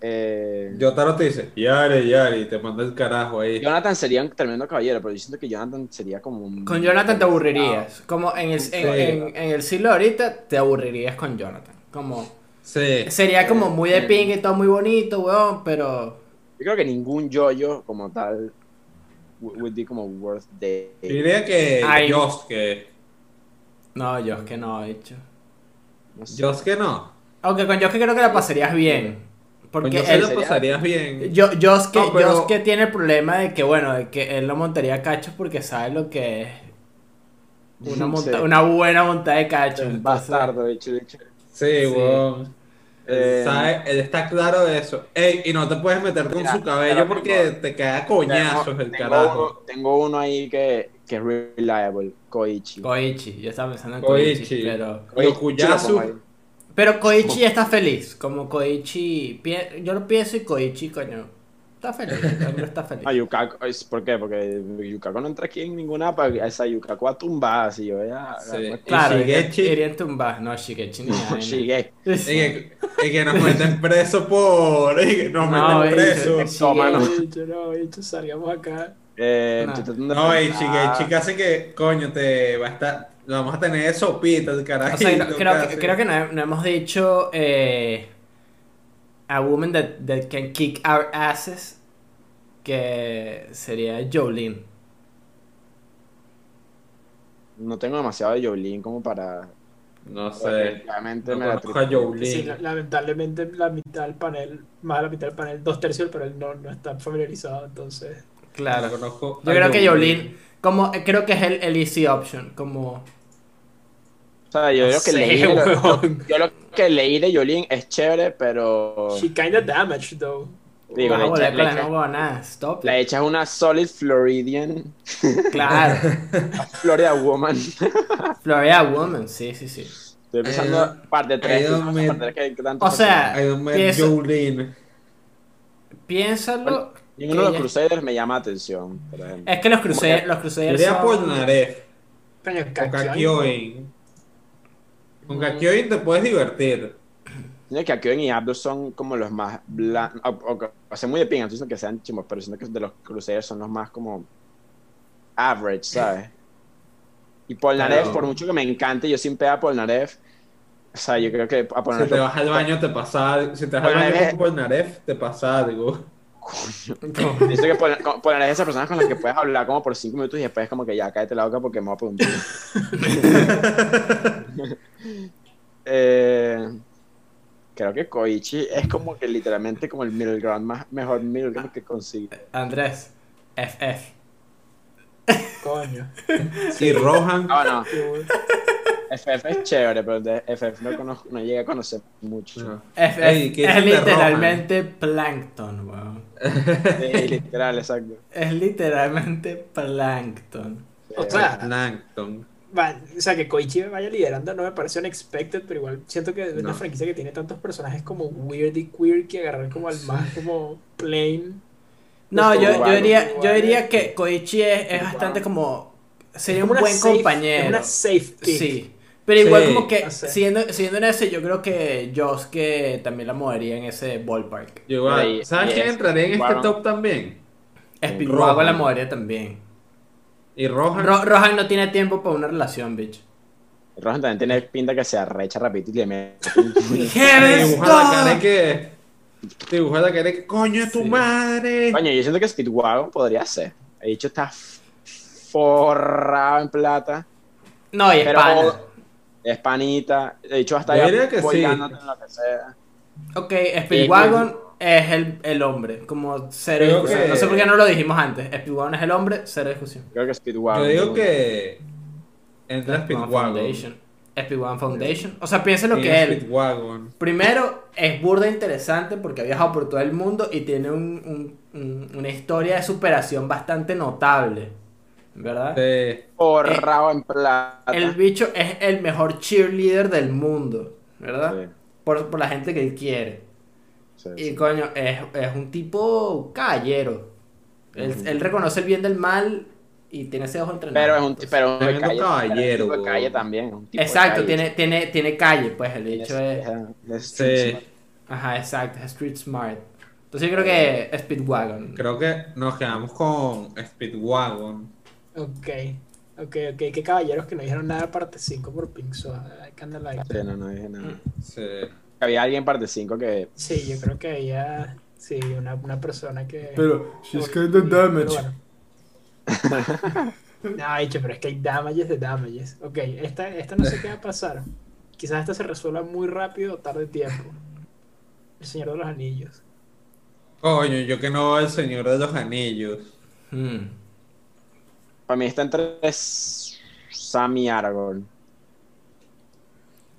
Eh, Yo te dice, Yari, Yari, te mando el carajo ahí. Jonathan sería un tremendo caballero, pero yo siento que Jonathan sería como un... con Jonathan te aburrirías. Como en el, en, Sí. en- en el siglo ahorita te aburrirías con Jonathan. Como... Sí. Sería como muy de Eh, ping y todo muy bonito, weón, pero... Yo creo que ningún yoyo como tal would be como worth the... Yo diría que Ay. Josuke. No, no, he hecho. no sé. Josuke no. Aunque con Josuke creo que la pasarías bien. Porque él, lo pasarías bien. yo, Josuke, No, pero- Josuke tiene el problema de que, bueno, de que él no montaría cachos porque sabe lo que es una, *laughs* monta- Sí. una buena montada de cachos. Un entonces- bastardo, de hecho, de hecho. Sí, Sí. Eh, sabe- él está claro de eso. Ey, y no te puedes meter con Mira, su cabello porque tengo- te cae a coñazos el carajo. Uno, tengo uno ahí que, que es reliable, Koichi. Koichi, yo estaba pensando en Koichi, Koichi. pero... Koichi Yokuyasu. Pero Koichi ya está feliz, como Koichi... Yo lo pienso y Koichi, coño, está feliz, el está feliz. *laughs* Ah, Yukako, es- ¿por qué? Porque Yukako no entra aquí en ninguna para esa Yukako a tumbar, si yo ya... Sí. Claro, Y Shigechi. iría en tumba, no, Shigechi ni nada. Shige. Y que, y que nos meten preso por. Y que nos No, meten preso. Toma, no. Dicho, no, dicho, salgamos acá. Eh, de No, y. Shigechi casi que, coño, te va a estar. Vamos a tener de sopita, el O carajo. sea, no- creo, que, creo que no, no hemos dicho eh, a woman that, that can kick our asses, que sería Jolene. No tengo demasiado de Jolene como para... No sé. Realmente No me la a. Jolene. Sí, la- lamentablemente la mitad del panel, más de la mitad del panel, dos tercios del panel no, no está familiarizado, entonces. Claro. No conozco Yo creo que Jolene, como, creo que es el, el easy option, como... O sea, yo No creo que sé, leí... Lo, huevón. yo lo que leí de Jolene es chévere, pero... She kinda damaged though. Digo, a le le huevonada, stop. Hecha es una solid Floridian Claro, *laughs* Florida Woman. *laughs* Florida Woman, sí, sí, sí. Estoy pensando Iron- parte 3. Iron Man. Parte 3 que tanto O sea, Pienso- Jolene. Piénsalo. Ninguno de los Crusaders me llama atención, por ejemplo. Es que los Crusaders, los Crusaders Sería son- Polnareff Coño, o Kakyoin. Con Kakyoin te puedes divertir. Siento que y Abdo son como los más blandos, o, o, o sea, muy de pinga, entonces que sean chimos, pero siento que de los Crusaders son los más como average, ¿sabes? Y Polnareff, Claro. por mucho que me encante, yo sin pega a Polnareff, o sea, yo creo que a Si Polnareff... te vas al baño te pasa Si te vas al baño con Polnareff, te pasa algo. Coño. *laughs* Que Polnareff es esas personas con las que puedes hablar como por cinco minutos y después es como que ya, cállate la boca porque me voy a preguntar. *laughs* eh, creo que Koichi es como que literalmente como el middle ground más, mejor middle ground que consigue. Andrés, FF. Coño. Y Rohan. Ah, no. Qué bueno. FF es chévere, pero de FF no, conozco, no llegué a conocer mucho. No. FF Ey, ¿qué es literalmente plankton, weón. Sí, *laughs* literal, exacto. Es literalmente plankton. O sea, Plankton. va- o sea, que Koichi vaya liderando no me parece unexpected, pero igual siento que es una No. franquicia que tiene tantos personajes como weird y queer que agarrar como al más como plain. No, yo, yo diría, yo diría que Koichi es, es bastante como. Sería un buen safe- compañero. Es una safe pick. Sí. Pero igual Sí. como que, No sé. siguiendo, siguiendo en ese, yo creo que Josuke también la movería en ese ballpark. Yo igual. Ahí- ¿Sabes quién es- entraría en este top también? Speedwagon la movería también. Y Rohan. Ro- Rohan no tiene tiempo para una relación, bitch. Rohan también tiene pinta que se arrecha rapidito y le mete. te *laughs* ¡Heaven dibuja la cara que. Dibuja la cara que. ¡Coño es tu Sí. madre! Coño, yo siento que Speedwagon podría ser. El dicho está forrado en plata. No, y es Pero. Es panita. De hecho, hasta Yo allá diría que sí. en lo que sea. Ok, Speedwagon es el, el hombre, como cero Creo discusión. que- No sé por qué no lo dijimos antes. Speedwagon es el hombre, cero discusión. Creo que Speedwagon. Yo digo que. Entra Speedwagon. Foundation. Speedwagon Foundation. O sea, piensa lo Y que él. Speedwagon. Primero, es burda interesante porque ha viajado por todo el mundo y tiene un- un- un- una historia de superación bastante notable. ¿Verdad? Sí. Forrado en plata. El bicho es el mejor cheerleader del mundo. ¿Verdad? Sí, Por, por la gente que él quiere. sí, Y sí. coño, es, es un tipo caballero. Él, él reconoce el bien del mal y tiene ese ojo entrenado. Pero es un, pero es un calle. caballero, pero es un tipo de calle también. es un tipo de Exacto, calle. tiene, tiene, tiene calle, pues el bicho es. es- es Sí. street smart. Ajá, exacto, es street smart. Entonces yo creo que Speedwagon. Creo que nos quedamos con Speedwagon. Ok. Ok, ok. Qué caballeros que no dijeron nada de parte 5 por Pink like Sí, no, no dije nada. Mm. Sí. Había alguien en parte 5 que. Sí, yo creo que había. Sí, una, una persona que. Pero, she's Pero kinda damaged. bueno. *laughs* No, dicho, pero es que hay damages de damages. Ok, esta, esta no sé qué va a pasar. Quizás esta se resuelva muy rápido o tarde tiempo. El Señor de los Anillos. Coño, yo que no el Señor de los Anillos. Hmm. Para mí está entre Sam y Aragorn.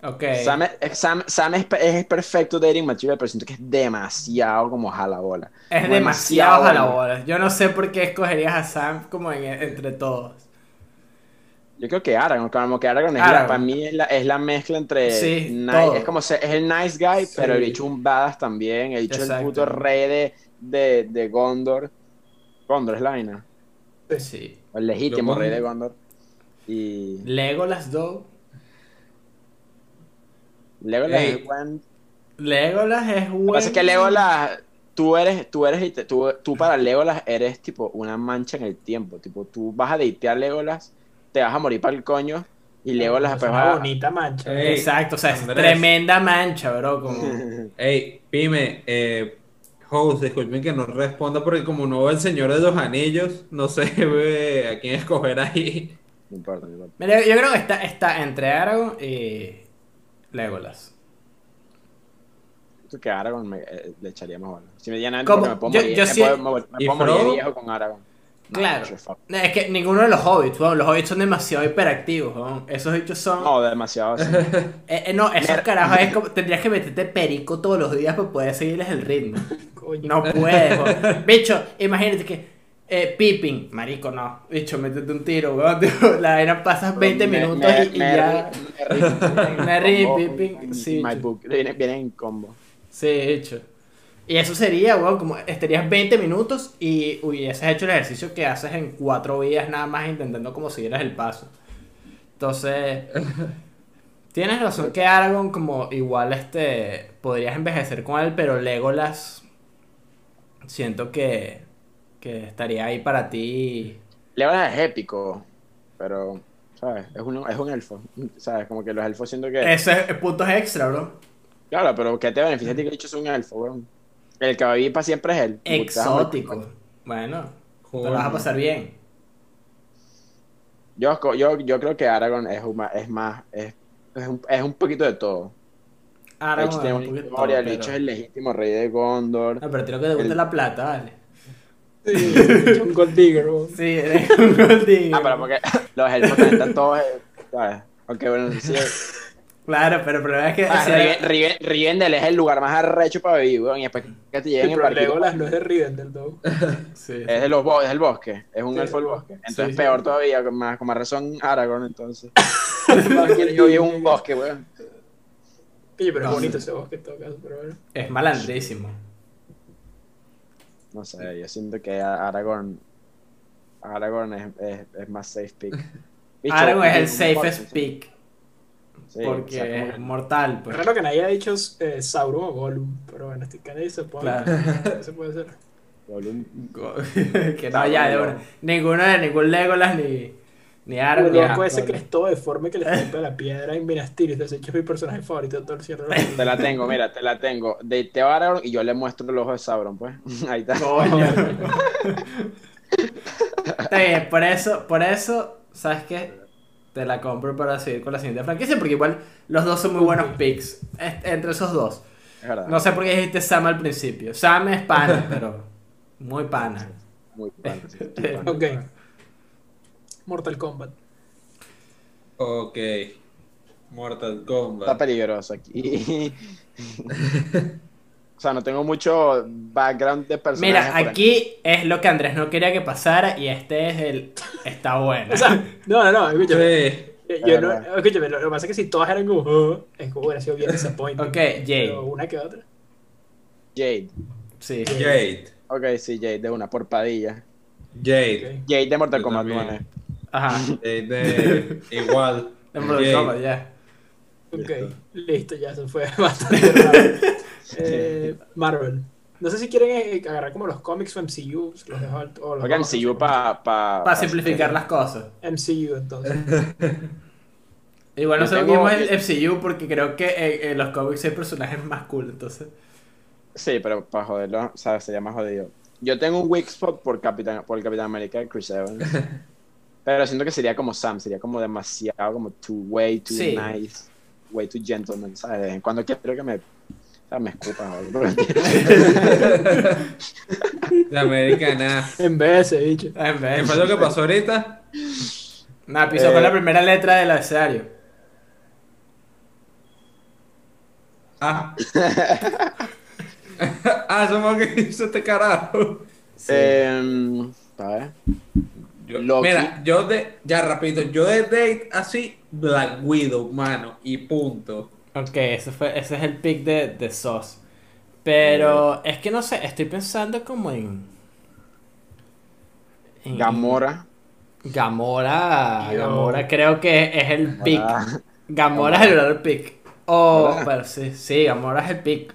Ok. Sam, es, Sam, Sam es, es perfecto dating material, pero siento que es demasiado como jalabola. es Como demasiado a la bueno. bola. Yo no sé por qué escogerías a Sam como en- entre todos. Yo creo que Aragorn, como que Aragorn, es. La, para mí es la, es la mezcla entre. Sí, es como es el nice guy, Sí. pero el bicho un badass también. El bicho es el puto rey de, de, de Gondor. Gondor es la vaina. Sí. El legítimo Lo rey de Gondor. Y. Legolas Dog. Legolas Ey. es buen. Legolas es Lo bueno. que pasa es que Legolas. Tú eres, tú eres, tú, tú para Legolas eres tipo una mancha en el tiempo. Tipo, tú vas a datear Legolas, te vas a morir para el coño. Y Legolas Es después una va bonita mancha. Ey, Exacto, o sea, es Andrés. tremenda mancha, bro. Como... *laughs* Ey, Pime, eh, host, disculpen que no responda porque como no veo el Señor de los Anillos, no sé *laughs* a quién escoger ahí. No importa, no importa. Mira, yo creo que está, está entre Aragorn y Legolas. Creo que Aragorn me, eh, le echaría más bola. Si me ¿Cómo? porque me puedo Yo- morir, yo me sí- puedo, me, me ¿Y puedo morir viejo con Aragorn. No, Claro. Es que ninguno de los hobbits, weón, los hobbits son demasiado hiperactivos, weón. Esos bichos son... No, demasiado. sí. *laughs* Eh, eh, no, esos carajos es *laughs* como... Tendrías que meterte perico todos los días para poder seguirles el ritmo. *laughs* Coño. No puedes, weón. Bicho, imagínate que... Eh, Pippin, marico, no. Bicho, métete un tiro, weón. La vaina pasas 20 Me- minutos me- y, y Merry- ya... Merry- y Pippin, en- sí, en My yo- book. Vienen, vienen en combo. Sí, hecho. Y eso sería, weón, como estarías 20 minutos y hubieses hecho el ejercicio que haces en cuatro días nada más intentando como siguieras el paso. Entonces, *laughs* Tienes razón que Aragorn como igual este podrías envejecer con él, pero Legolas siento que, que estaría ahí para ti. Legolas es épico, pero, ¿sabes? Es un, es un elfo, ¿sabes? Como que los elfos siento que... Ese es puntos extra, bro. Claro, pero ¿qué te beneficia a ti que el dicho es un elfo, weón? El que va a vivir para siempre es él. Exótico. Bueno, te lo vas a pasar bien. Yo, yo, yo creo que Aragorn es, un ma- es más, es, es, un, es un poquito de todo. Aragorn tiene un una poquito historia, el todo, bicho pero- es el legítimo rey de Gondor. No, pero creo que te gusta el- la plata, vale. Sí, un gold digger. Sí, eres un gold digger. Ah, pero porque *laughs* los elfos están todos, eh, ¿sabes? Aunque bueno, sí. *laughs* Claro, pero el problema es que. Ah, si- Riven- Riven- Rivendell es el lugar más arrecho para vivir, weón. Y después que te lleguen Sí, en pero barquito, Legolas no es de Rivendell, though. *laughs* sí, Es de los bo- es del bosque, es un Sí, elfo del bosque. Entonces Sí, sí. peor todavía, con más, con más razón Aragorn, entonces. *laughs* Yo vivo en un bosque, weón. Oye, pero No, es bonito sí. ese bosque en todo caso, pero bueno. Es malandrísimo. No sé, yo siento que a- Aragorn. Aragorn es, es, es más safe pick. *laughs* Aragorn es el safest pick. Sí, porque o sea, como es mortal, Es pues. raro que nadie haya dicho eh, Sauron o Gollum, pero bueno, este canal se puede. Claro. Eso puede ser. Gollum. Go- *laughs* que no, ya, de una. Ninguno de ningún Legolas ni. Ni Aragorn. Luego ni puede ser que es todo deforme que le escupe la piedra en Minas Tirith. De hecho, es mi personaje favorito de todo el cierre. Te la tengo, mira, te la tengo. De Teo Aragorn y yo le muestro el ojo de Sauron, pues. *laughs* Ahí está. Coño. *laughs* Está bien, por eso, por eso, ¿sabes qué? Te la compro para seguir con la siguiente franquicia, porque igual los dos son muy buenos *laughs* picks. Entre esos dos. Es. No sé por qué dijiste Sam al principio. Sam es pana, *laughs* pero muy pana. Muy bueno, sí, muy. *laughs* Ok. Mortal Kombat. Ok. Mortal Está Kombat. peligroso aquí. O sea, no tengo mucho background de personajes. Mira, aquí es lo que Andrés no quería que pasara y este es el... Está bueno. *laughs* O sea, no, no, no, escúchame. Sí. Yo, no, escúchame, lo, lo que pasa es que si todas eran como, "Oh", es como hubiera sido bien disappointing. Ok, Jade. Pero una que otra. Jade. Sí. Jade. Ok, sí, Jade, de una, por Padilla. Jade. Jade de Mortal Kombat también. 9. Ajá. Jade de... Igual. *laughs* De Mortal Jade. Kombat, ya. Ok, listo, ya se fue *laughs* bastante *laughs* rápido. Eh, Marvel. No sé si quieren eh, agarrar como los cómics o MCU, los dejo alto. O los si yo para. Pa, Para simplificar las cosas. MCU, entonces. *laughs* Igual tengo- vimos el FCU porque creo que en, en los cómics hay personajes más cool, entonces. Sí, pero para joderlo, o sea, sería más jodido. Yo tengo un weak spot por, Capitán, por el Capitán América de Chris Evans. pero siento que sería como Sam, sería como demasiado, como too way too Sí. nice, way too gentleman, ¿sabes? De vez en Cuando quiero que me, o sea, me escupan. o algo. La americana. En vez de ese bicho. En ¿Qué vez. fue lo que pasó ahorita? Nah, pisó Eh. con la primera letra del abecedario. Ah. *laughs* ah, eso fue lo que hizo este carajo. Sí. Em, a ver. Yo- Loki. mira, yo de, ya rapidito, yo de date así, Black Widow, mano, y punto. Ok, ese, fue, ese es el pick de, de Sos. Pero es que no sé, estoy pensando como en. en- Gamora. Gamora. Yo- Gamora creo que es el pick. Gamora. Gamora es el pick. O, ¿Verdad? pero sí, sí, Gamora es el pick.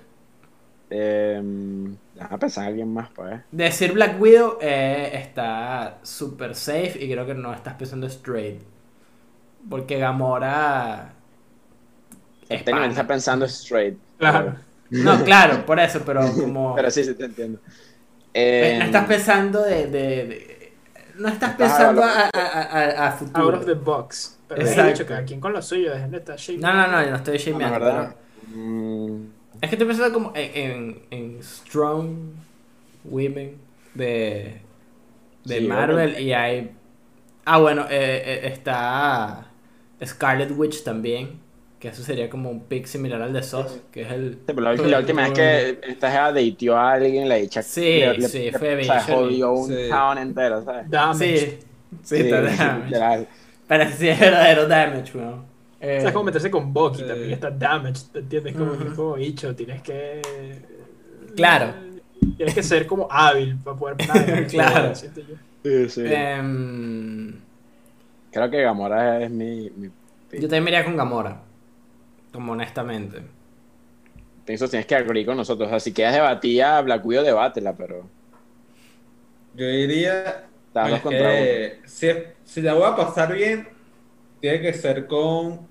Em, déjame pensar en alguien más, pues. Decir Black Widow eh, está super safe y creo que no estás pensando straight. Porque Gamora. Es Técnicamente pana. está pensando straight. Claro. No, claro, *laughs* por eso, pero como. Pero sí, sí, te entiendo. Eh, Em, no estás pensando de, de- de- no estás Estás pensando a, a, a- a futuro. Out of the box. Pero Exacto. he dicho, cada quien con lo suyo, dejen de estar. No, no, no, yo no estoy no, shameando. ¿verdad? pero Mm, es que estoy pensando como en, en, en strong women de, de Sí, Marvel y hay... Ah, bueno, eh, eh, está Scarlet Witch también, que eso sería como un pick similar al de Sos, que es el... sí, pero la, la última vez que esta jeva deitió a alguien, la dicha. Sí, sí, fue O sea, jodió un Sí. town entero, ¿sabes? Damage. Sí, sí, está damage. literal. Pero sí es verdadero damage, weón. Eh, O sea, es como meterse con Bucky Sí. también está damage, ¿te entiendes? Como, Ujú. como bicho, tienes que... Claro. Tienes que ser como hábil para poder... *laughs* nada, Claro. siento yo. Sí, sí. em, Creo que Gamora es mi. mi yo también me iría con Gamora. Como honestamente. Pienso tienes que agregar con nosotros. O sea, si quieres debatir a Black Widow, debátela, pero. Yo diría dos contra que si, si la voy a pasar bien, tiene que ser con.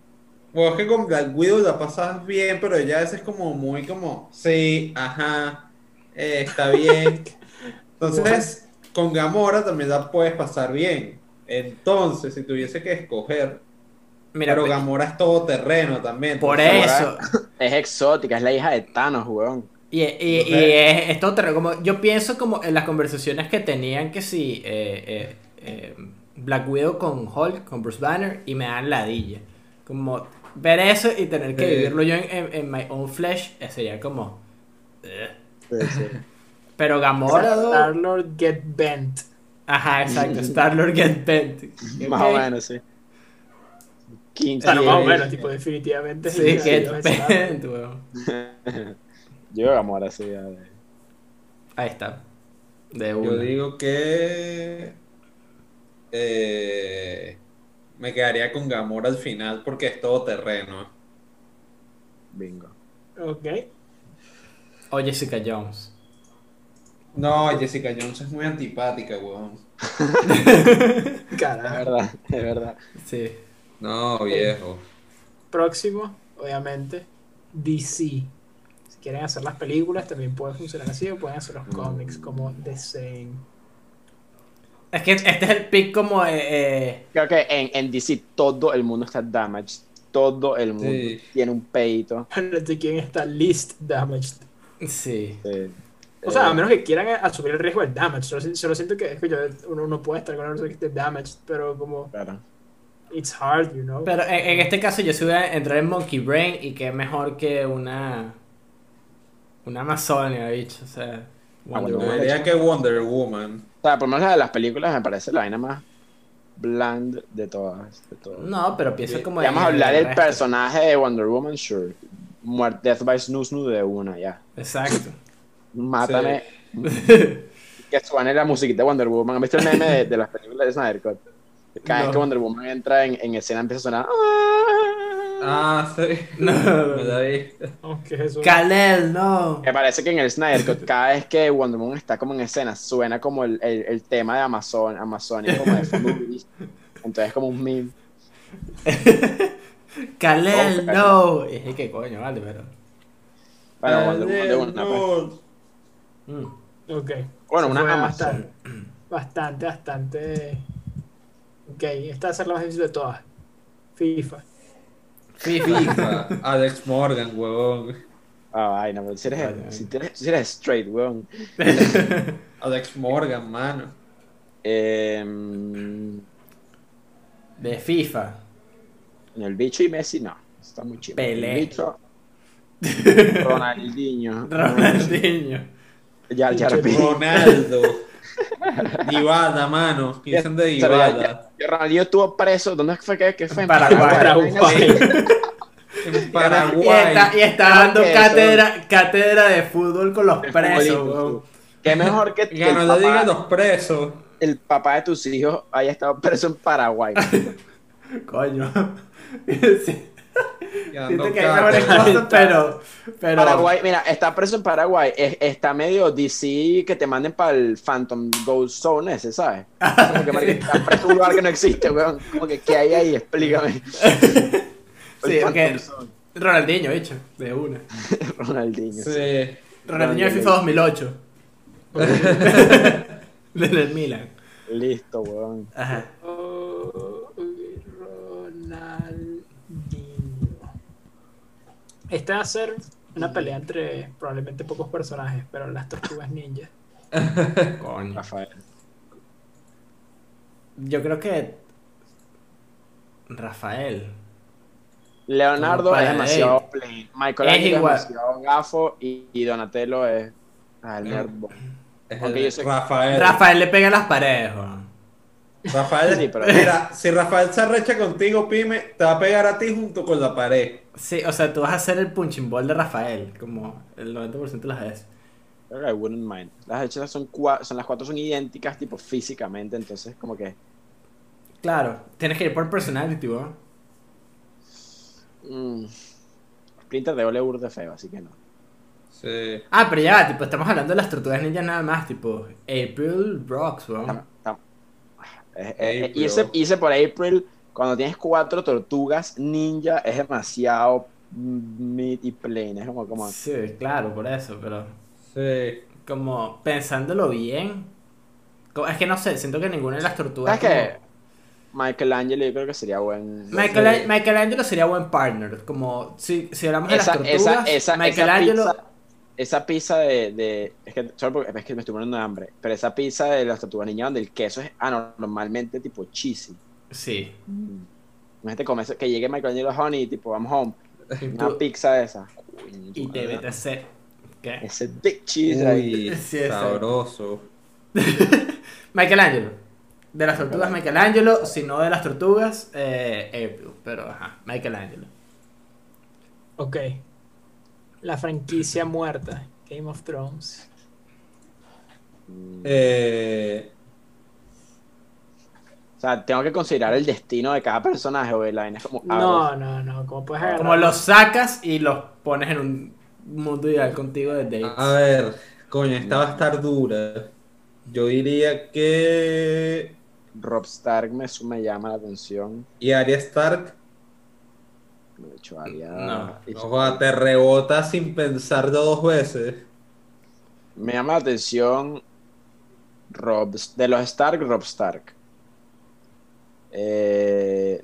Bueno, es que con Black Widow la pasas bien, pero ya ese es como muy como. Sí, ajá, eh, está bien. *laughs* Entonces, con Gamora también la puedes pasar bien. Entonces, si tuviese que escoger. Mira, pero pe- Gamora es todo terreno también. por eso. Es exótica, es la hija de Thanos, weón. Y, y, y es, es todo terreno, como yo pienso como en las conversaciones que tenían que si eh, eh, eh, Black Widow con Hulk, con Bruce Banner y me dan ladilla. Como ver eso y tener que Sí. vivirlo yo en, en- en my own flesh eh, sería como... Sí, sí. Pero Gamora... Star Lord get bent. Ajá, exacto. Star-Lord get bent. *laughs* Más o menos, sí. King O sea, no, más o menos, tipo, definitivamente. Sí, sí, get Star Lord. bent, *laughs* weón. *laughs* Yo Gamora, sí. Ahí está. De Yo una. digo que. Eh, me quedaría con Gamora al final porque es todo terreno. Bingo. Ok. O Jessica Jones. No, Jessica Jones es muy antipática, weón. *laughs* Es Carajo. verdad, es verdad. Sí. No, viejo. Próximo, obviamente, DC. Si quieren hacer las películas, también puede funcionar así, o pueden hacer los cómics como The Same. Es que este es el pick como... eh, eh, Creo que en, en DC todo el mundo está damaged. Todo el mundo Sí. tiene un peito. *laughs* de quién está least damaged. sí. Sí. O sea, Eh, a menos que quieran asumir el riesgo del damage. Solo, solo siento que, es que yo- uno no puede estar con una persona que esté damaged, pero como, Claro. it's hard, you know. Pero en, en este caso yo sí voy a entrar en Monkey Brain y que mejor que una... Una Amazonia, bicho. O sea... Wonder Woman. Diría que Wonder Woman. O sea, por lo menos la de las películas me parece la vaina más bland de todas. De todas. No, pero pienso como... Vamos a hablar del personaje de Wonder Woman, sure. Muer- Death by Snoo Snoo de una, ya. Exacto. Mátame. que suene la musiquita de Wonder Woman. ¿Han visto el meme de, de las películas de Snyder Cut? Cada No. vez que Wonder Woman entra en, en escena empieza a sonar. Ah, *laughs* sí. No, Me la vi. Kalel, no. Me parece que en el Snyder Cut, cada vez que Wonder Woman está como en escena, suena como el, el, el tema de Amazon, Amazonia, como de. *laughs* Entonces, como un meme. *laughs* Kalel, Oh, no. Y dije, ¿qué coño? Vale, pero... Bueno, Wonder Woman de una. pues. No. Mm. Ok. Bueno, una Amazon. Bastante, bastante, bastante. Ok, esta va a ser la más difícil de todas. FIFA. FIFA. Alex Morgan, huevón. Ah, vaina, pero si eres, vale. si eres, si eres straight, weón. *laughs* Alex Morgan, mano. Em, De FIFA. en el bicho y Messi, no. Está muy chido. Pelé. El bicho. *laughs* Ronaldinho. Ronaldinho. Yar Ping. Ronaldo. *laughs* *laughs* Dybala, mano. Dicen de ya Ronaldinho estuvo preso. ¿Dónde fue que, que fue? En Paraguay. Paraguay. En Y Paraguay. está, y está dando cátedra, cátedra de fútbol con los presos, weón. Qué mejor que, que de papá, los Presos. el papá de tus hijos haya estado preso en Paraguay. *laughs* Coño. *laughs* Sí, Siento que hay mejores cátedra. *laughs* cosas, pero. pero Paraguay, mira, está preso en Paraguay. Es- está medio DC que te manden para el Phantom Ghost Zone ese, ¿sabes? Como que *laughs* está preso en un lugar que no existe, weón. Como que, ¿qué hay ahí? Explícame. *laughs* Sí, El. Phantom Zone. Ronaldinho, bicho, de una. Ronaldinho. sí. Sí. Ronaldinho de FIFA 2008. Del Milan. Listo, weón. Ajá. Esta va a ser una pelea entre probablemente pocos personajes, pero las tortugas ninja. *laughs* Coño. Rafael. Yo creo que. Rafael. Leonardo es demasiado plain. Michael Es Angelo es igual. demasiado gafo y, y Donatello es ah, el nerd boy. Es Ok, el yo sé- Rafael. Rafael le pega las paredes, weón. Rafael, Sí, pero- mira, si Rafael se arrecha contigo, Pime, te va a pegar a ti junto con la pared. Sí, o sea, tú vas a hacer el punching ball de Rafael, como el 90% de las veces. I wouldn't mind. Las hechas son, cua- son las cuatro son idénticas, tipo físicamente, entonces como que Claro, tienes que ir por personality, weón. mm, Splinter de ole burde feo, así que no. Sí. Ah, pero ya, tipo, estamos hablando de las tortugas ninja nada más, tipo, April Rocks, weón. Eh, eh, hice, hice por April, cuando tienes cuatro tortugas ninja, es demasiado mid y plain. Es como, como Sí, claro, por eso, pero Sí. como pensándolo bien, como- es que no sé, siento que ninguna de las tortugas... ¿Sabes qué? como- Michaelangelo yo creo que sería buen. Michael. Michelangelo sería buen partner, como si, si hablamos de las esa, tortugas, esa, esa, Michelangelo... esa pizza, esa pizza de, de- es que solo porque- es que me estoy poniendo de hambre, pero esa pizza de las tortugas ninja donde el queso es anormalmente tipo cheesy. Sí. Imagínate comer eso- que llegue Michelangelo Honey y tipo vamos home, Y, *laughs* una tú- pizza de esa. Y te ¿verdad? metes ese... ¿Qué? Ese big cheese ahí. *laughs* Sí, sabroso. *laughs* Michelangelo. De las tortugas Michelangelo, si no de las tortugas, eh, April, pero ajá, Michelangelo. Ok. La franquicia muerta. Game of Thrones. Eh, O sea, tengo que considerar el destino de cada personaje, o la vaina es como. No, no, no. ¿Cómo puedes agarrar? Como los sacas y los pones en un mundo ideal contigo de dates. a ver, coño, esta va a estar dura. Yo diría que. Rob Stark me, me llama la atención. Y Arya Stark. Haría- No, Ojo, te rebota sin pensar dos veces. Me llama la atención Rob, de los Stark, Rob Stark. Eh,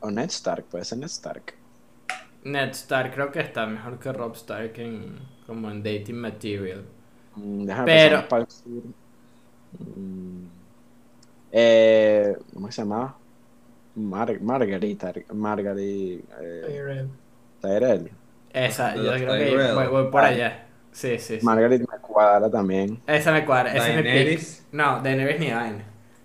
o Ned Stark, puede ser Ned Stark. Ned Stark creo que está mejor que Rob Stark en, como en dating material. Mm, déjame Pero- para. Mm, eh, ¿Cómo se llama? Mar Margarita. Margarita. Eh, Tyrell. Tyrell. Esa, yo Los creo que voy, voy por allá. Sí, sí, sí. Margaret me cuadra también. Esa me cuadra, ese es mi pick. Daenerys. No, Daenerys ni vaina.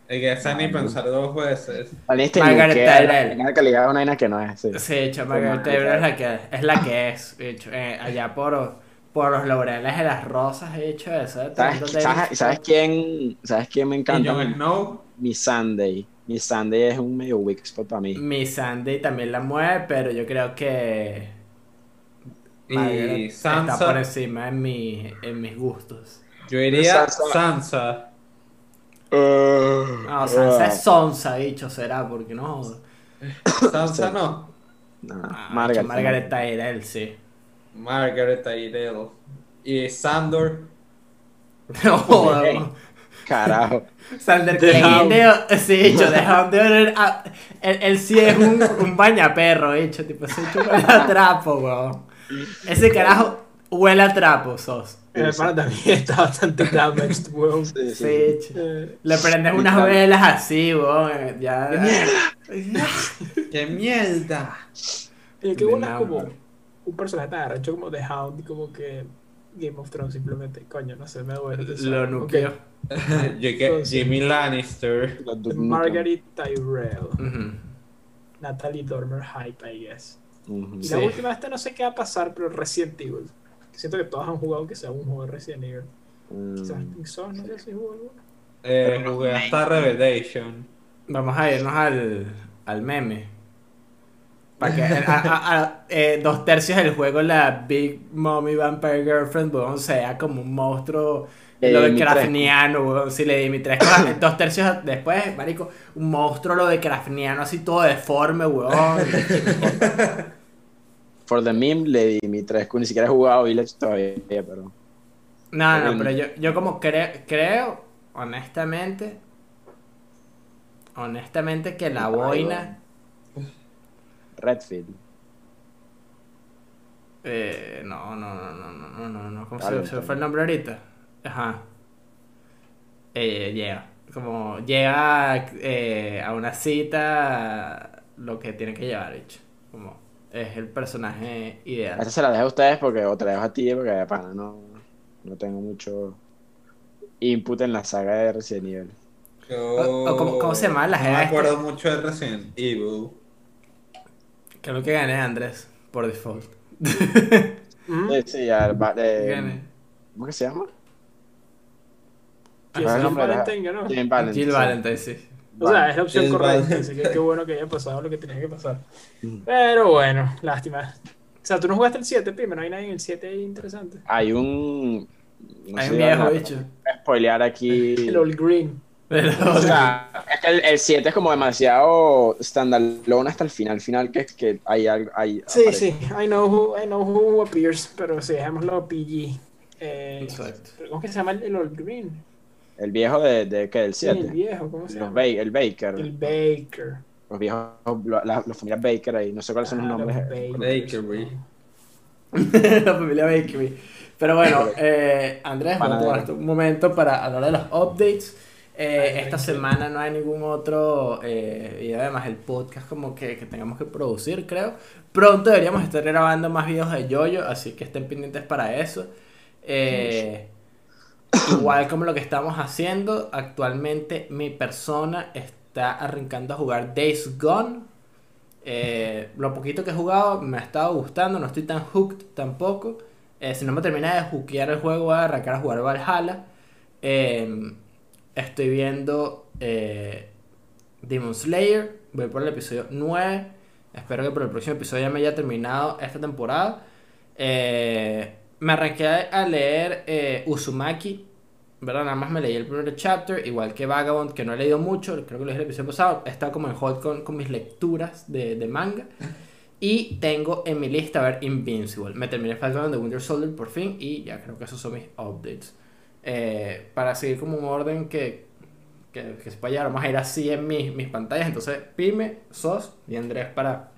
Hay que esa ni pensar dos veces. Margaret Tyrell. la calidad de una vaina que no es. sí. Sí, hecho, Margaret Tyrell es la que es, la que es. hecho, eh, allá por, por los laureles de las rosas, he hecho eso. ¿eh? ¿Sabes, quién, ¿Sabes quién me encanta? Snow. Mi Sunday. Mi Sunday es un medio weak spot para mí. Mi Sandy también la mueve, pero yo creo que. Y Margaret Está por Sansa. encima en, mi, en mis gustos. Yo diría Sansa. Sansa. No, Sansa es Sonsa, dicho será, porque no. *coughs* Sansa no. No, Ah, Margaret. Margaret Tyrell, sí. Margaret Tyrell. Y Sandor. *laughs* No, Carajo. Sander. Clegane, sí, The Hound de ah, él, él sí es un, un bañaperro, dicho, tipo, ese hecho huele a trapo, weón. Ese carajo huele a trapo, sos. Mi hermano también está bastante damaged, weón. Sí, sí. Sí, hecho. Eh, Le prendes unas velas así, weón, ya. ¡Qué mierda! y qué De bueno es como un personaje tan arrecho como The Hound y como que Game of Thrones simplemente, coño, no sé, me duele. Lo nuqueó. *laughs* Yo que Jimmy Lannister. Margaret Tyrell. Natalie Dormer Hype, I guess. Y Sí. la última, esta no sé qué va a pasar, pero Resident Evil. Siento que todos han jugado que sea un juego de Resident Evil. Mm. Quizás Pixar, no sé si jugó alguno. Eh, jugué hasta Revelation. Vamos a irnos al, al meme. Para que a- a- a- eh, dos tercios del juego la Big Mommy Vampire Girlfriend, weón, sea como un monstruo Lady Lovecraftiano, weón. Sí, Lady Dimitrescu. *coughs* dos tercios después, marico, un monstruo Lovecraftiano así todo deforme, weón. *laughs* For the meme, le di mi 3 ni siquiera he jugado Village todavía, pero. No, no, pero yo, yo como cre- creo, honestamente, honestamente que la boina... Redfield. Eh, no, no, no, no, no, no, no, ¿Cómo se, se, fue el nombre ahorita? Ajá. Eh, llega. Como llega eh, a una cita lo que tiene que llevar, bicho. Como es el personaje ideal. Esa se la dejo a ustedes porque, o te la dejo a ti porque, pana, no, no tengo mucho input en la saga de Resident Evil. Yo... O, o, ¿cómo, ¿cómo, se llama la No me acuerdo este? mucho de Resident Evil. Lo que gané Andrés, por default. *laughs* Sí, sí, ya, va- eh, Gané. ¿Cómo que se llama? ¿Quién Ah, Valentine, ganó? Jane Valentine. Jill sí. Valentine, sí. O sea, es la opción Jill correcta, Valentine. así que qué bueno que haya pasado lo que tenía que pasar. Mm. Pero bueno, lástima. sea, tú no jugaste el 7, Pime, no hay nadie en el 7 ahí interesante. Hay un. no Hay un viejo bicho. spoilear aquí. *laughs* El Old Green. Pero, O sea, *laughs* es que el, el 7 es como demasiado standalone hasta el final, final que, que hay algo. Hay, Sí, aparece. sí, I know who, I know who appears, pero sí, dejémoslo PG. Eh, Exacto. pero ¿Cómo que se llama el, el Old Green? El viejo de, de ¿qué? Del Sí, el 7. viejo, ¿cómo se Los llama? Ba- el Baker. El Baker. Los viejos, la, la, la familia Baker ahí. No sé cuáles son los Ah, nombres. los Bakers. Bakery. la familia Bakery. Pero bueno, *laughs* eh, Andrés, vamos a un momento para hablar de los updates. Eh, esta semana no hay ningún otro eh, video, además el podcast como que, que tengamos que producir, creo. Pronto deberíamos estar grabando más videos de Yoyo, así que estén pendientes para eso. Eh, *coughs* igual como lo que estamos haciendo, actualmente mi persona está arrancando a jugar Days Gone. Eh, lo poquito que he jugado me ha estado gustando, no estoy tan hooked tampoco. Eh, si no me termina de hookear el juego, voy a arrancar a jugar Valhalla. Eh, estoy viendo eh, Demon Slayer, voy por el episodio 9. Espero que por el próximo episodio ya me haya terminado esta temporada. Eh, me arranqué a leer eh, Uzumaki, ¿verdad? Nada más me leí el primer chapter, igual que Vagabond, que no he leído mucho, creo que lo dije el episodio pasado. Estado como en hold con, con mis lecturas de, de manga. Y tengo en mi lista, ver, Invincible. Me terminé Falcon the Winter Soldier por fin y ya creo que esos son mis updates. Eh, para seguir como un orden que, que, que se pueda llevar, vamos a así en mis, mis pantallas. Entonces, Pime, Sos y Andrés para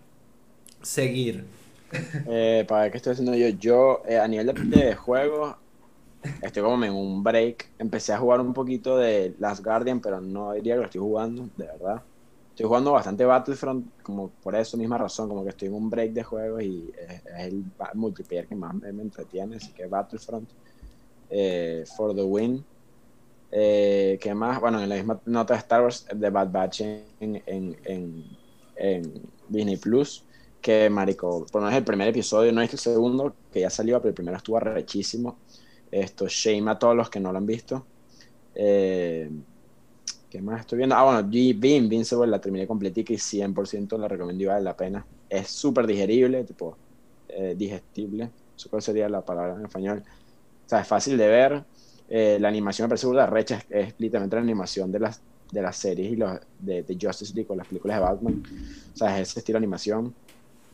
seguir. *laughs* Eh, para ver qué estoy haciendo yo. Yo, eh, a nivel de, de juegos, estoy como en un break. Empecé a jugar un poquito de Last Guardian, pero no diría que lo estoy jugando, de verdad. Estoy jugando bastante Battlefront, como por eso misma razón, como que estoy en un break de juegos y es, el multiplayer que más me, me entretiene, así que Battlefront. Eh, for the win. Eh, ¿Qué más? Bueno, en la misma nota de Star Wars, The Bad Batch en, en, en, Disney Plus que marico, por lo menos el primer episodio, no es el segundo, que ya salió, pero el primero estuvo arrechísimo. Esto, shame a todos los que no lo han visto. Eh, ¿Qué más estoy viendo? Ah, bueno, vi vi Invincible, la terminé completica y 100% la recomiendo vale la pena. Es súper digerible, tipo, eh, digestible. Cuál sería la palabra en español. O sea, es fácil de ver. Eh, la animación me parece burda de recha, es, es literalmente la animación de las, de las series y los de, de Justice League o las películas de Batman. O sea, es ese estilo de animación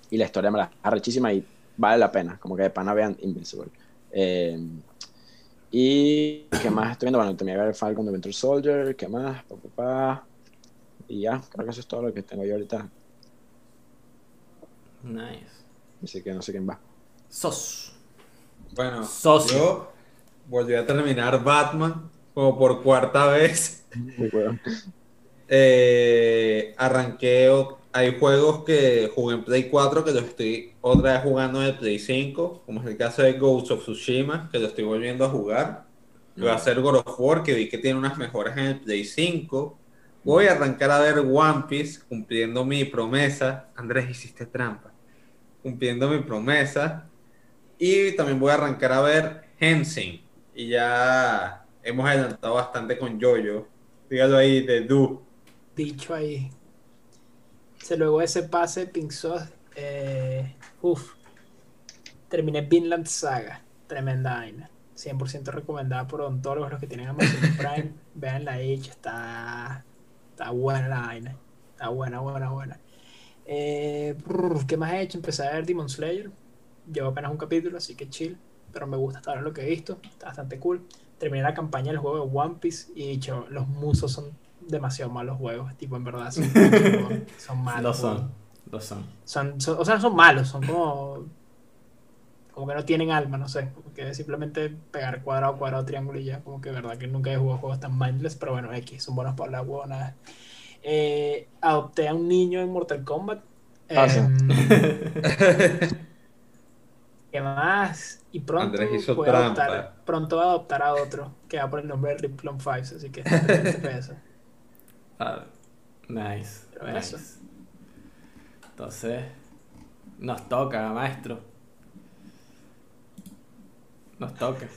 y la historia me la arrechísima y vale la pena, como que de pana vean Invincible. Eh, y qué más estoy viendo, bueno, terminé de ver Falcon the Winter Soldier, qué más, pa, pa, pa. y ya, creo que eso es todo lo que tengo yo ahorita, Nice. así que no sé quién va. Sos. Bueno, Socio. yo volví a terminar Batman como por cuarta vez. Bueno. Eh, arranqué, hay juegos que jugué en Play 4 que los estoy otra vez jugando en el Play 5, como es el caso de Ghost of Tsushima, que lo estoy volviendo a jugar. Voy a hacer God of War, que vi que tiene unas mejoras en el Play 5. Voy a arrancar a ver One Piece, cumpliendo mi promesa. Andrés, hiciste trampa. Cumpliendo mi promesa. Y también voy a arrancar a ver Hensing. Y ya hemos adelantado bastante con Jojo. Dígalo ahí de Du. Dicho ahí. Se luego ese pase, Pink Sauce, eh, uf. Terminé Vinland Saga. Tremenda vaina. 100% recomendada por odontólogos los que tienen Amazon *laughs* Prime. Vean la H, está, está buena la vaina. Está buena, buena, buena. Eh, ¿Qué más he hecho? Empecé a ver Demon Slayer. Llevo apenas un capítulo, así que chill. Pero me gusta hasta ahora lo que he visto. Está bastante cool. Terminé la campaña del juego de One Piece y dicho, los musos son demasiado malos juegos. Tipo, en verdad, son, *laughs* son malos. Lo son. Lo son. Son, son- o sea, no son malos, son como. Como que no tienen alma, no sé. Como que simplemente pegar cuadrado, cuadrado, triángulo y ya. Como que verdad que nunca he jugado juegos tan mindless, pero bueno, X, son buenos para la huevonada. Eh, adopté a un niño en Mortal Kombat. Ah, *laughs* ¿Qué más? Y pronto Andrés hizo voy a adoptar, pronto voy a adoptar a otro que va por el nombre de Riplon Fives, así que pendientes de eso. Ah, nice. Pero nice. eso. Entonces, nos toca, maestro. Nos toca.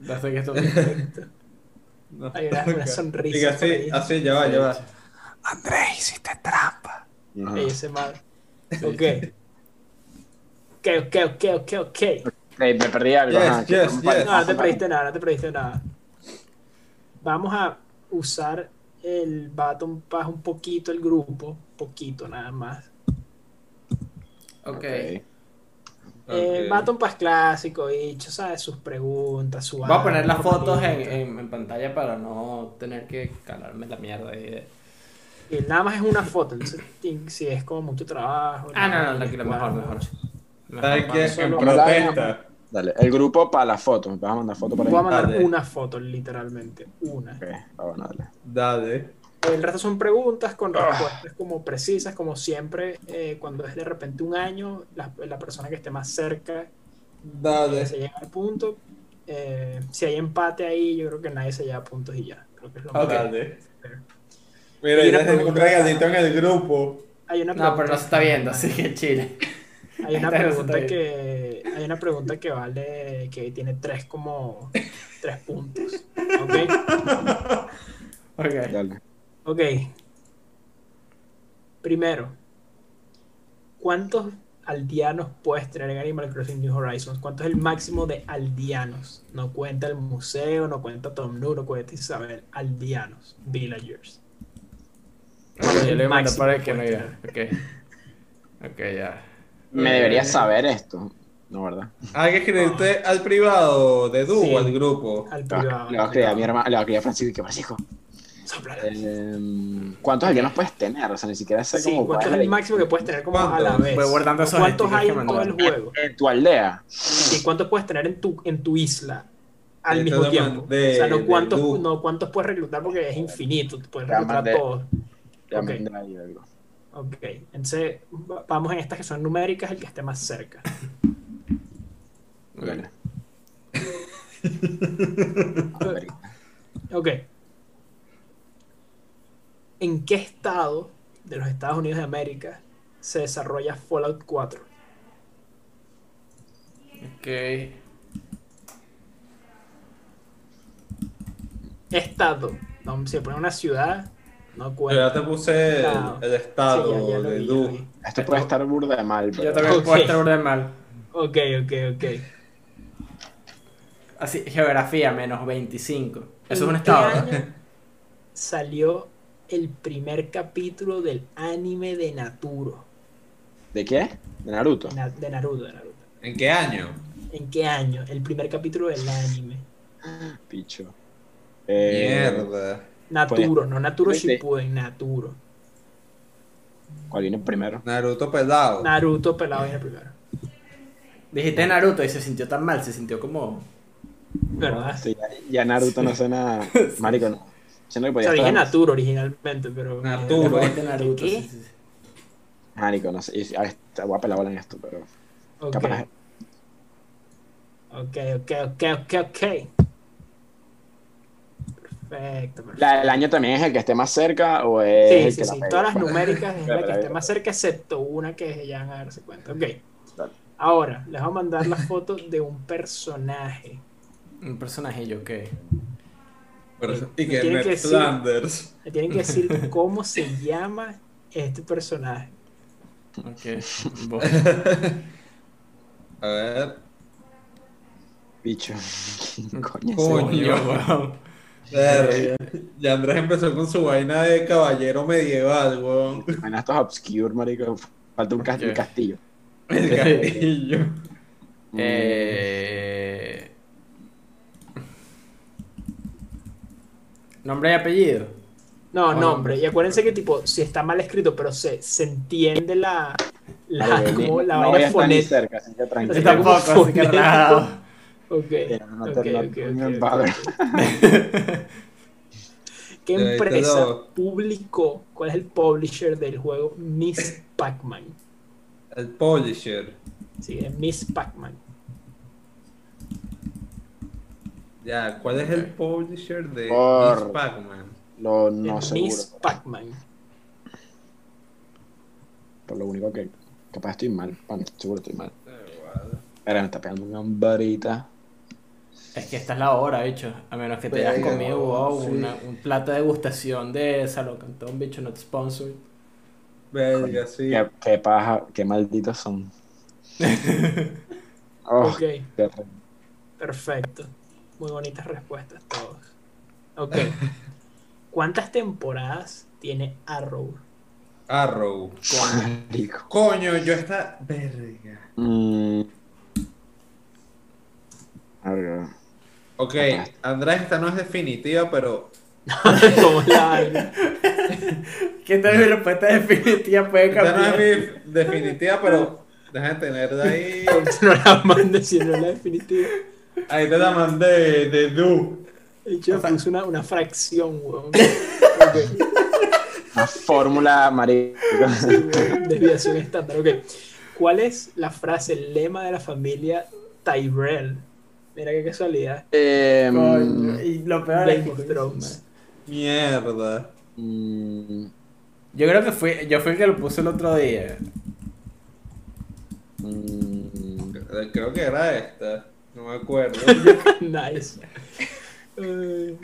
No sé qué esto No, Hay una- una sonrisa Diga así, así, ya va, ya va. Andrés, hiciste trampa. Ese mal. Sí, Ok. sí. *laughs* Ok, ok, ok, ok, ok. Eh, me perdí algo. Yes. No, no te perdiste nada, no te perdiste nada. Vamos a usar el Baton Pass un poquito, el grupo, poquito nada más. Ok. Eh, Ok. Baton Pass clásico, dicho, ¿sabes? Sus preguntas, su Voy a poner las fotos en, en- en pantalla para no tener que calarme la mierda ahí de... Y nada más es una foto, entonces *clears throat* si es como mucho trabajo. Ah, no, no, nada, tranquilo, les mejor, mejor. En protesta. Dale, el grupo para las fotos. ¿Me vas a mandar foto? Voy a mandar Dale. una foto, literalmente, una. Ok, bueno, dale. Dale. El resto son preguntas con respuestas como precisas, como siempre, eh, cuando es de repente un año, la, la persona que esté más cerca Dale. se llega al punto. Eh, si hay empate ahí, yo creo que nadie se lleva puntos y ya. Creo que es lo más Dale. fair. Mira, Y y una dejen un pregunta- regalito en el grupo. Hay una No, pero no se está viendo, así que chile. Hay una pregunta que hay una pregunta que vale que tiene tres como tres puntos. ¿Ok? Ok. Dale. Ok. Primero, ¿cuántos aldeanos puedes tener en Animal Crossing New Horizons? ¿Cuánto es el máximo de aldeanos? No cuenta el museo, no cuenta Tom Nook, no cuenta Isabel. Aldeanos, villagers. Yo le voy a mandar Máximo para el que no iba. Ok. Ok, ya. Me deberías saber esto. No, ¿verdad? Hay que escribirte al privado de Du Sí. al grupo. Al Le voy a- privado. le voy a escribir a mi hermano, le voy a escribir a Francisco y que Francisco. Eh, ¿Cuántos aldeanos puedes tener? O sea, ni siquiera sé Sí, cómo ¿cuánto es cuál el máximo que puedes tener como a la vez? Voy guardando esos ¿Cuántos hay en todo el juego? En tu aldea. ¿Y cuántos puedes tener en tu, en tu isla al mismo tiempo? o sea, no cuántos, no cuántos puedes reclutar porque es infinito, puedes reclutar todos. Ya Ok. entonces va- vamos en estas que son numéricas, el que esté más cerca. Dale. Ok. ¿En qué estado de los Estados Unidos de América se desarrolla Fallout 4? Ok. Estado. No, si pone una ciudad, no Yo ya te puse el, el estado Sí, ya- ya de vi. Esto puede estar burda de mal, pero... Yo también Ok. puedo estar burda de mal. Ok, ok, ok. Así, geografía, menos 25. Eso es ¿En un estado. ¿no? año *laughs* salió el primer capítulo del anime de Naturo. ¿De qué? ¿De Naruto? De, Na- de Naruto, de Naruto. ¿En qué año? ¿En qué año? El primer capítulo del anime. Picho. Eh, Mierda. Naturo, no Naturo. Shippuden, Naturo. ¿Cuál viene primero? Naruto pelado. Naruto pelado viene primero. Dijiste Naruto y se sintió tan mal, se sintió como. ¿Verdad? Sí, ya, ya Naruto no suena... *laughs* Marico, no. Siento que O podía sea, dije. Naturo originalmente, pero. Naturo. Naruto. ¿Qué? sí, sí. Marico, no sé. y- a ver, te voy a pelar bola en esto, pero... Ok, Capaz... ok, ok, ok, ok, ok. Perfecto, perfecto. La, ¿El año también es el que esté más cerca o es Sí, el sí, que sí. Todas las numéricas es la que esté más cerca, excepto una que ya van a darse cuenta. Ok. Dale. Ahora, les voy a mandar la foto de un personaje. Un personajillo que. Pero- Sí. y que Tiene Ned que decir- Flanders. Me tienen que decir *laughs* cómo se llama este personaje. Ok. Vos- A ver. Picho. *laughs* Coño, Coño. Coño, Ver, Ya Andrés empezó con su vaina de caballero medieval, weón. En estos obscure, marico. Falta un, castillo. *laughs* El castillo. *laughs* Eh... Nombre y apellido. No, nombre. Y acuérdense que tipo, si está mal escrito, pero se, se entiende la, la, como la no vaina fonética. cerca, así que tranquilo. Está como tampoco, así que fonético. Relajado. Ok. Yeah, no te- ok, no- ok, no me ok, enfades. ok. *laughs* ¿Qué empresa lo- publicó? ¿Cuál es el publisher del juego Miss Pac-Man? El Publisher. Sí, es Miss Pac-Man. Ya, ¿cuál es el Publisher de Por- Miss Pac-Man? Lo no seguro. Miss Pac-Man. Por lo único que capaz estoy mal. Pan, seguro estoy mal. Pero me está pegando una varita. Es que esta es la hora, bicho. A menos que te hayas comido wow, sí. una- un plato de degustación de Salón Cantón, bicho, not sponsored. Verga, sí. Qué, qué paja, qué malditos son. *laughs* Oh, Ok, qué horrible. perfecto. Muy bonitas respuestas todos. Ok. *laughs* ¿Cuántas temporadas tiene Arrow? Arrow. Marico. Coño, yo está. Verga. Mm. Verga. Ok, Andrés, esta no es definitiva, pero. *laughs* Como la- ¿Qué tal mi respuesta definitiva puede Esta no cambiar? es mi definitiva, pero. Déjame tener de ahí. *laughs* no la mandes si no es la definitiva. Ahí te la mandé de Du. De hecho, puse una, una fracción, weón. *laughs* Ok, Una fórmula, weón, Desviación estándar. Ok. ¿Cuál es la frase, el lema de la familia Tyrell? Mira qué casualidad. Coño, y lo peor es Game que. Mierda. mm, Yo creo que fui, yo fui el que lo puse el otro día. mm, Creo que era esta. No me acuerdo. *laughs* nice. Eh,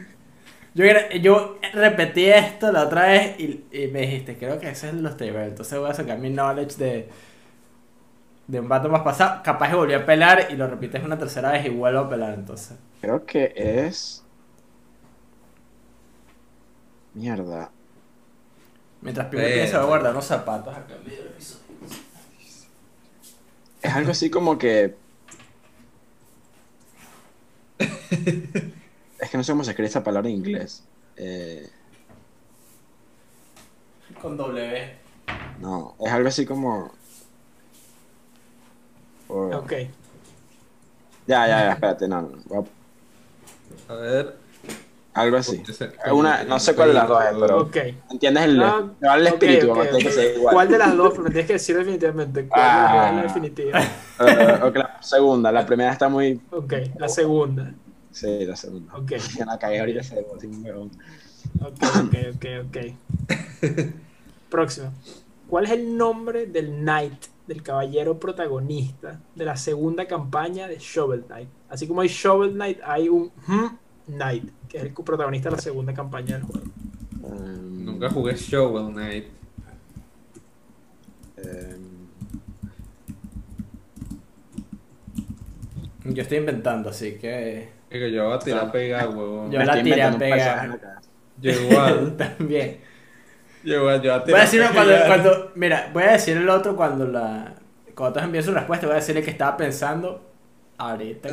Yo, era- yo repetí esto la otra vez y, y me dijiste, creo que ese es los Table. Entonces voy a sacar mi knowledge de, de un vato más pasado. Capaz que volví a pelar y lo repites una tercera vez y vuelvo a pelar entonces. creo que es. Mierda. Mientras primero Verga. pienso, voy a guardar unos zapatos acá en medio del episodio. Es algo así como que. *laughs* es que no sé cómo se escribe esa palabra en inglés. Eh, Con W. no, es algo así como. Oh, ok. Ya, ya, ya, espérate, no, no. a- ver. Algo así. Ese- Una, no sé cuál de las dos es, pero. Ok. ¿Entiendes el, Ah, el espíritu? ok, como tiene que ok. ser igual. ¿Cuál de las dos? Me tienes que decir definitivamente. ¿Cuál Ah. es la definitiva? Eh, ok, la segunda, la primera está muy. Ok, la segunda. Sí, la segunda. Ok, *laughs* Ya la cagué ahorita, se sin un huevón. ok, ok, ok, ok. *laughs* Próximo. ¿Cuál es el nombre del Knight, del caballero protagonista de la segunda campaña de Shovel Knight? Así como hay Shovel Knight, hay un hmm, Knight, que es el protagonista de la segunda campaña del juego. Um, Nunca jugué Shovel Knight. em, Yo estoy inventando, así que. Es que yo voy a tirar pega, huevón. Yo me la tiré a pegar. Yo igual. *laughs* También. Yo igual, yo voy a Voy a tirar decirlo cuando. Mira, voy a decir el otro cuando la. Cuando todos envíen su respuesta, voy a decir el que estaba pensando ahorita.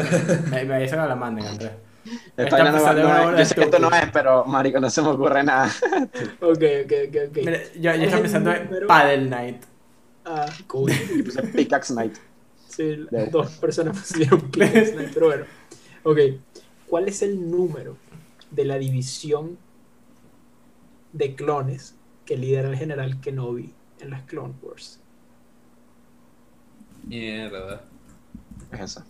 me, me avisan a la manden, Andrés. *laughs* Vaina no- yo sé que esto no es, pero marico, no se me ocurre nada. *laughs* Ok, ok, ok, ok. Mira, yo, yo Es estaba pensando en número- Paddle Knight. Ah, cool. *laughs* Y puse Pickaxe Knight. Sí, De- dos personas pusieron Pickaxe Knight, pero bueno. Ok. ¿Cuál es el número de la división de clones que lidera el general Kenobi en las Clone Wars? Mierda. Es esa.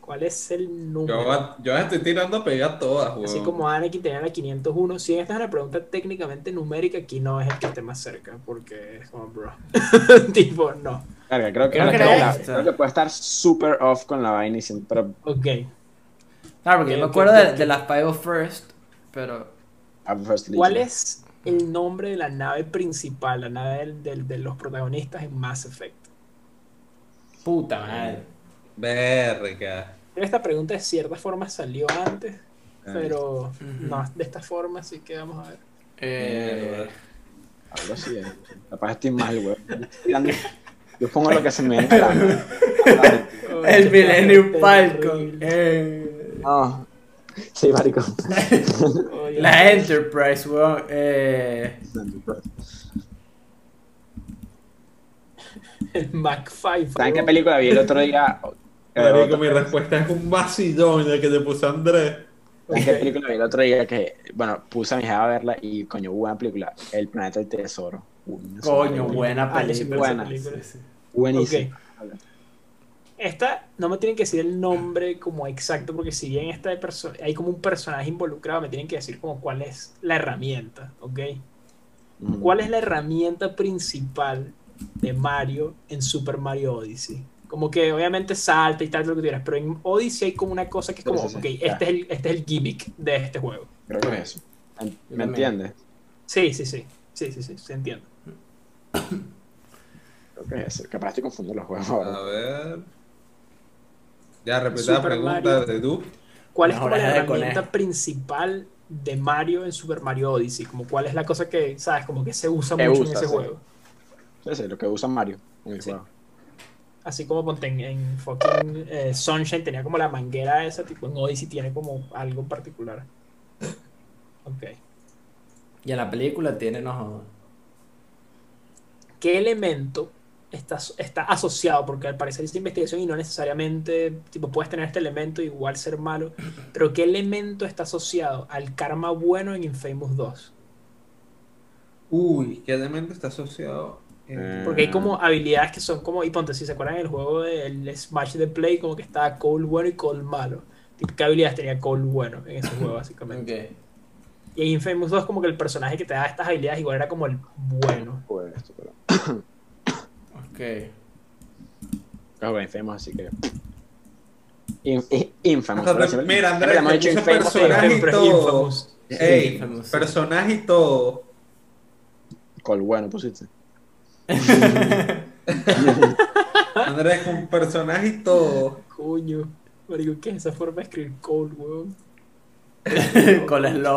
¿Cuál es el Yo, número? voy- yo estoy tirando pega todas, huevón. Así como Anakin tenía la 501. Si esta es una pregunta técnicamente numérica, aquí no es el que esté más cerca, porque es como, bro. *laughs* tipo, no. Verga, creo que, Creo que que era la- esta. creo que puede estar super off con la vaina y sin, pero Ok. Claro, porque yo me acuerdo de, las Five First, pero. ¿Cuál es el nombre de la nave principal, la nave del- del- de los protagonistas en Mass Effect? Puta madre. Verga. Esta pregunta de cierta forma salió antes, Ah, pero no de esta forma, así que vamos a ver. Eh, Algo así es. Capaz estoy mal, güey. Yo pongo lo que se me *laughs* gana. el *laughs* Millennium. Falcon. Eh, No. *laughs* Sí, marico. *laughs* La Enterprise, weón. Eh, El Mac 5. ¿Saben qué película vi el otro día? *laughs* Marico, mi respuesta es un vacilón el que te puso Andrés. ¿Saben qué película vi el otro día? Que, bueno, puse a mi hija a verla y, coño, buena película. El planeta del tesoro. Coño, buena Ah, película. esa película. Esta no me tienen que decir el nombre como exacto, porque si bien esta hay como un personaje involucrado, me tienen que decir como cuál es la herramienta, ¿ok? Ujú. ¿Cuál es la herramienta principal de Mario en Super Mario Odyssey? Como que obviamente salta y tal, lo que quieras, pero en Odyssey hay como una cosa que es como, Sí, sí, sí, ok, este es, el, este es el gimmick de este juego. Creo que es eso. ¿Me entiendes? Sí, sí, sí, sí, sí, sí, se entiende. Creo que es ese. Capaz estoy confundiendo los juegos ahora. A ver. Ya repite la Super pregunta Mario. de Du. ¿Cuál es como la herramienta principal de Mario en Super Mario Odyssey? Como cuál es la cosa que, ¿sabes? Como que se usa Que mucho usa, en ese sí. juego. Ese es lo que usa Mario en el Sí. juego. Así como ponte en, en fucking eh, Sunshine tenía como la manguera esa, tipo en Odyssey tiene como algo en particular. *laughs* Ok. Y en la película tiene, no. ¿Qué elemento está, está asociado? Porque al parecer es investigación y no necesariamente, tipo, puedes tener este elemento y igual ser malo, *clears throat* pero ¿qué elemento está asociado al karma bueno en Infamous 2? Uy, ¿qué elemento está asociado? en- Eh, Porque hay como habilidades que son como, y ponte, si se acuerdan el juego del Smash de Play, como que estaba Cole bueno y Cole malo. Tipo, ¿Qué habilidades tenía Cole bueno en ese juego, básicamente? Y en Infamous 2 como que el personaje que te da estas habilidades igual era como el bueno. Pues esto, pero. *coughs* Ok. Los Infamous, así que. In- in- Infamous. Hasta pero mira, le hemos Andrés, dicho Infamous, personaje pero y Pero todo. Infamous. Ey, Infamous, sí. personaje y todo. Col bueno pusiste. *laughs* Andrés, con personaje y todo. Coño. Marico, ¿qué es esa forma de escribir Cole, weón? *laughs* Con el slow.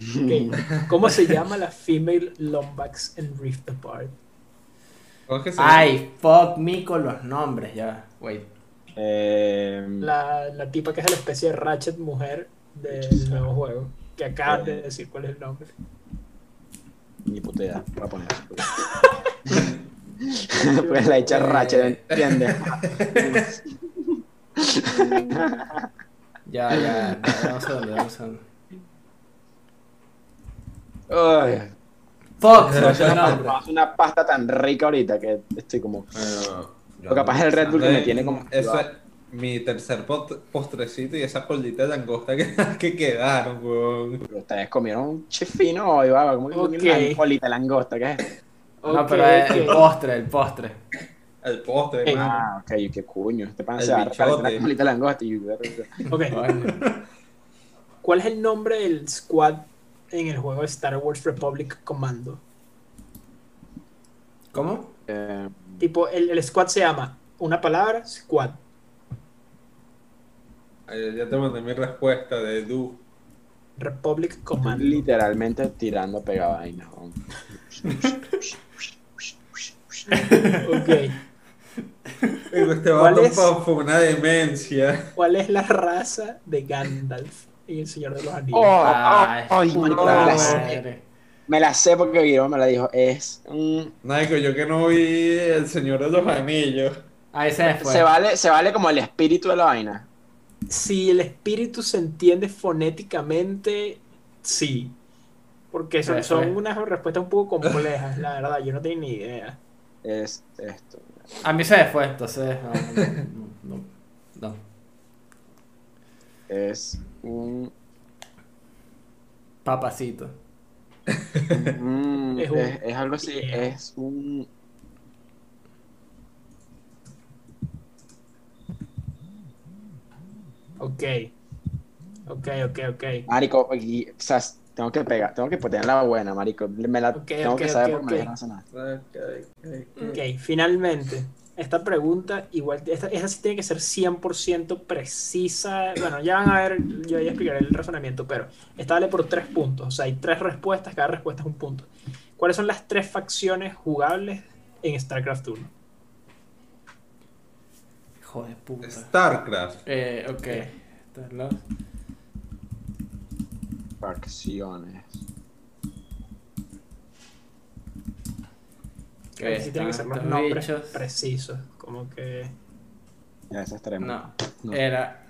Ok. ¿Cómo se llama la female Lombax en Rift Apart? ¿Cómo es que se llama? Ay, fuck me con los nombres, ya. Wait. Eh, La, la tipa que es la especie de Ratchet mujer del nuevo juego. Que acabas de decir cuál es el nombre. Ni puta idea. Voy a poner *laughs* porque la hecha Ratchet, ¿entiendes? Ya, ya. Vamos a ver, vamos a ver. Ay, Fuck, *laughs* no es una pasta tan rica ahorita que estoy como. Bueno, Lo capaz es el Red Bull que me tiene como- Eso es mi tercer postrecito y esa colita de langosta que, *laughs* que quedaron, weón. Pero ustedes comieron un chifino hoy, va, como que Ok. una colita de langosta, ¿qué es? No, pero es el postre, el postre. El postre, Ey. hermano. Ah, ok, qué coño. Este pan se va a una colita de langosta y. Ok. ¿Cuál es el nombre del squad en el juego de Star Wars Republic Commando? ¿Cómo? Eh, Tipo, el, el squad se llama una palabra, squad. Ay, Ya te mandé mi respuesta de Du. Republic Commando. literalmente tirando pegavainas. ¿no? *laughs* Ok. Este ¿Cuál vato es? pa- fue una demencia. ¿Cuál es la raza de Gandalf en El Señor de los Anillos? Oh, Ay, oh, ay, marico, me la sé. Me la sé porque Guillermo me la dijo. Es. mm, Naico, yo que no vi El Señor de los Anillos. Ahí se me fue. se, vale, se vale como el espíritu de la vaina. Si el espíritu se entiende fonéticamente, sí. Porque son, son unas respuestas un poco complejas, la verdad. Yo no tengo ni idea. Es esto. A mí se me fue, entonces. No, no, no, no. Es un. Papacito. mm, *laughs* Es es, un- es algo así. Es un. Ok. Ok, ok, ok. Marico, y, o sea, tengo que pegar, tengo que tener la buena, marico. Me la tengo que saber ok, porque me ok. dejaron sonar. Ok, finalmente. Esta pregunta, igual, esta, esta sí tiene que ser 100% precisa. Bueno, ya van a ver, yo ya explicaré el razonamiento, pero esta vale por tres puntos. O sea, hay tres respuestas, cada respuesta es un punto. ¿Cuáles son las tres facciones jugables en StarCraft 1? Hijo de puta. StarCraft. Eh, ok. Lo- Facciones. Ahí sí tienen que ser estos nombres bichos. precisos. Como que. Ya. No, No. era.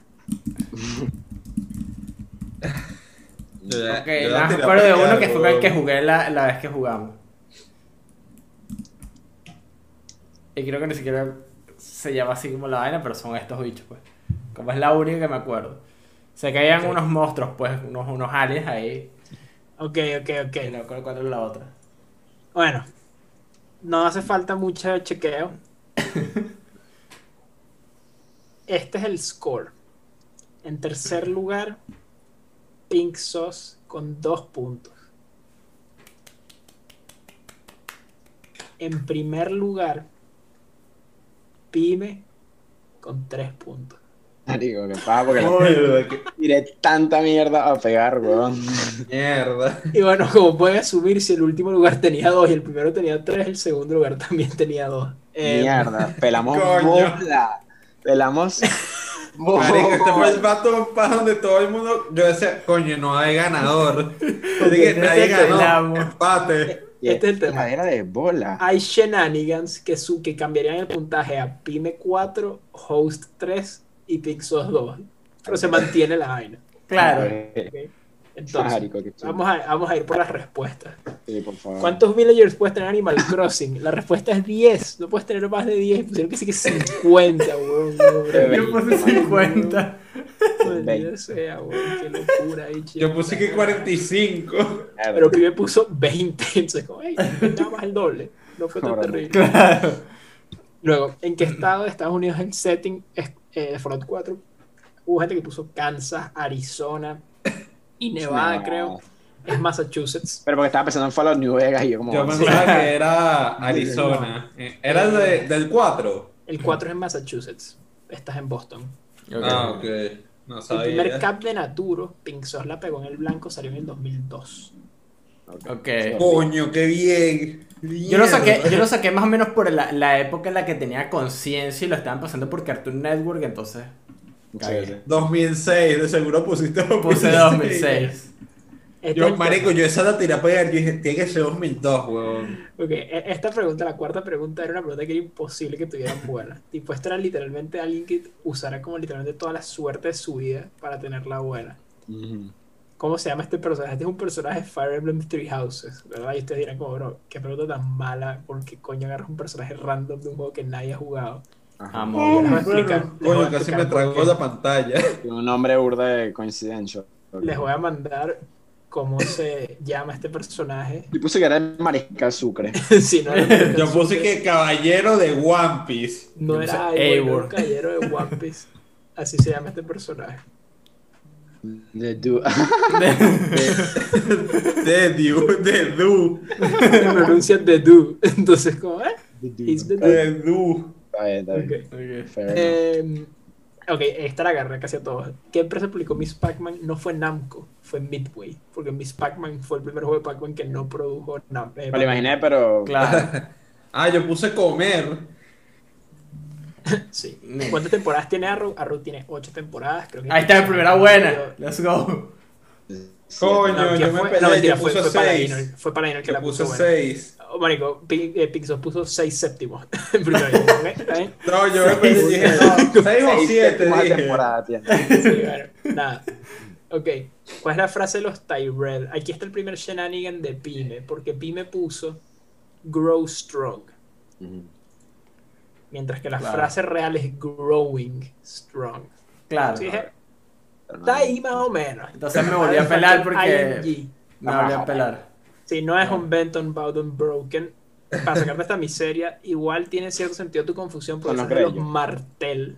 Ok, nada más acuerdo de uno que fue con el que jugué la, la vez que jugamos. Y creo que ni siquiera se llama así como la vaina, pero son estos bichos, pues. Como es la única que me acuerdo. Sé que habían Ok. unos monstruos, pues, unos, unos aliens ahí. Ok, ok, ok. Y no cuál era la otra. Bueno, no hace falta mucho chequeo. *laughs* Este es el score. En tercer lugar, Pink Sauce con dos puntos. En primer lugar, Pyme con 3 puntos. Marico, ¿qué pasa? Porque Joder, qué tiré tanta mierda a pegar, weón. mierda. Y bueno, como pueden asumir, si el último lugar tenía 2 y el primero tenía 3, el segundo lugar también tenía 2. Mierda, pelamos bola. Pelamos *laughs* Marico, este fue el vato para donde todo el mundo. Yo decía, coño, no hay ganador. *laughs* Así que Este nadie ganó. pelamos. Empate. Y Este es el tema. Madera de bola. Hay shenanigans que, su, que cambiarían el puntaje a Pyme 4, Host 3 y Pixos 2. Pero se mantiene la vaina. Claro. Entonces, Marico, vamos a, vamos a ir por las respuestas. Sí, por favor. ¿Cuántos villagers puedes tener en Animal Crossing? La respuesta es 10. No puedes tener más de 10. Pusieron que sí que 50, weón. *laughs* Yo puse 50. Maldita sea, weón. Qué locura ahí, chico. Yo puse que 45. Mierda. Pero Pibe puso 20. *laughs* Entonces, como, hey, nada más el doble. No fue tan terrible. Claro. Luego, ¿en qué estado de Estados Unidos el setting es eh, Fallout 4? Hubo gente que puso Kansas, Arizona y Nevada, No. creo. Es Massachusetts. Pero porque estaba pensando en Fallout New Vegas y yo como... Yo pensaba que *laughs* era Arizona. Eh, Era el de- del 4. El 4 es en Massachusetts. Estás en Boston. Ah, ok. No El primer cap de Naturo, Pink Sauce la pegó en el blanco, salió en el 2002. Ok. Coño, qué bien. Yo lo saqué, yo lo saqué más o menos por la, la época en la que tenía conciencia y lo estaban pasando por Cartoon Network, entonces Sí, sí. 2006, de seguro pusiste 2006. puse 2006. Este Yo, marico, yo esa la tiré a pegar. Yo dije, tiene que ser 2002, weón. Ok, e- esta pregunta, la cuarta pregunta, era una pregunta que era imposible que tuvieran buena. *laughs* tipo, esta era literalmente alguien que usara como literalmente toda la suerte de su vida para tenerla buena. Ujú. ¿Cómo se llama este personaje? Este es un personaje de Fire Emblem Three Houses, ¿verdad? Y ustedes dirán como, bro, qué pregunta tan mala, ¿por qué coño agarras un personaje random de un juego que nadie ha jugado? Ajá. Amor. Les voy a explicar, les voy a Coño, casi me tragó la pantalla. *laughs* Un nombre burda de coincidencia. Les voy a mandar cómo se llama este personaje. Yo puse que era el Mariscal Sucre. *laughs* si no, era- Yo puse que caballero de One Piece. no Yo era Eivor, caballero de One Piece. Así se llama este personaje. The du- *laughs* De Du, de Du, Se pronuncia The Do. Entonces, como, ¿eh? The du- He's the de Du. Está bien, está bien. Ok. Eh, esta la agarré casi a todos. ¿Qué empresa publicó Miss Pac-Man? No fue Namco, fue Midway. Porque Miss Pac-Man fue el primer juego de Pac-Man que no produjo Nam eh, Me lo imaginé, pero... Claro. *laughs* Ah, yo puse comer. *laughs* Sí. ¿Cuántas temporadas tiene Arrow? Arrow tiene 8 temporadas. Creo que Ahí está mi primera buena. Let's go. Coño, No, ¿quién yo me peleé, No, mentira, fue, para 6. Inor, fue para Inor que la puso buena. 6. Oh, marico, Pi- eh, Pixos puso 6 séptimos. *laughs* en. No, yo me peleé dije, no, 6 o Seis 7, séptimas dije. temporada tiene. Sí, bueno, nada. Ok, ¿cuál es la frase de los Tyrell? Aquí está el primer shenanigan de Pyme, porque Pyme puso Grow Strong, Ujú. Mientras que la Claro. frase real es Growing Strong. Claro. Sí, está ahí más o menos. Entonces me volví a pelar porque ING. me volví a pelar. Sí, no es un Benton Bowden Broken. Para sacarte esta miseria, igual tiene cierto sentido tu confusión porque Son son los. Martel,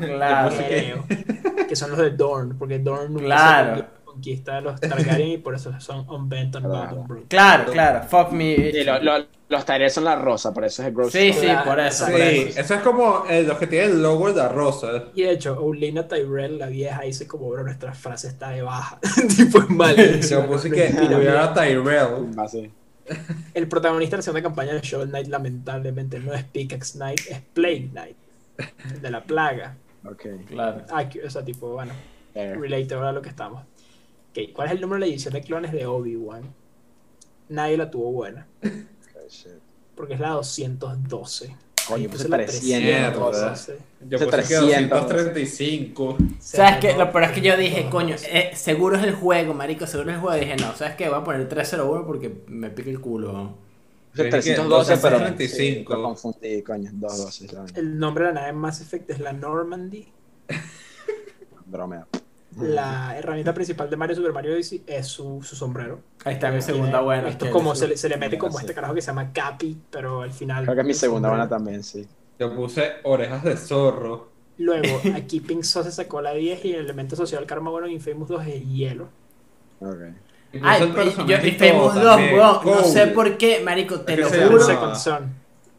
Claro. creo, que son los de Dorn, porque Dorn nunca Claro. Conquista- de los Targaryen y por eso son un Benton Claro. Bowden Broken. Claro, claro. Fuck me. Sí, lo- lo- los Tyrell son la rosa, por eso es el Gross. Sí, sí, por eso. Sí, por eso. eso es como eh, los que tienen el logo de la rosa. Y de hecho, Olena Tyrell, la vieja, dice como, bro, nuestra frase está de baja. *laughs* tipo, es mal. *laughs* Yo puse que tuviera Tyrell. Así. El protagonista de la segunda campaña de Shovel Knight, lamentablemente, no es Pickaxe Knight, es Plague Knight. De la plaga. Ok. Claro. Aquí, o sea, tipo, bueno, Fair. relatable a lo que estamos. Ok, ¿cuál es el número de la edición de clones de Obi-Wan? Nadie la tuvo buena, porque es la 212. Coño, Yo puse puse la 300. 312. Yo puse que 300. 235. ¿Sabes qué? Lo peor es que yo dije, coño, eh, seguro es el juego, marico, seguro es el juego. Y dije, no, ¿sabes qué? Voy a poner 301 porque me pica el culo. Puse Yo dije 312, pero 235. sí, lo confundí, coño. 212, ¿saben? El nombre de la nave Mass Effect es la Normandy. Bromeo. La herramienta principal de Mario Super Mario Odyssey es su, su sombrero. Ahí está mi Tiene- segunda buena. Esto que es como se le, se le mete como este carajo que se llama Capi, pero al final. Creo que es mi segunda sombrero. buena también, sí. Yo puse orejas de zorro. Luego, *laughs* aquí Pink Sauce sacó la 10 y el elemento social karma bueno en Infamous 2 es hielo. Ok. Y Ay, el y- yo personajito y Famous 2, también, weón. No sé por qué, marico, te Es que lo se juro. llama- Second Son.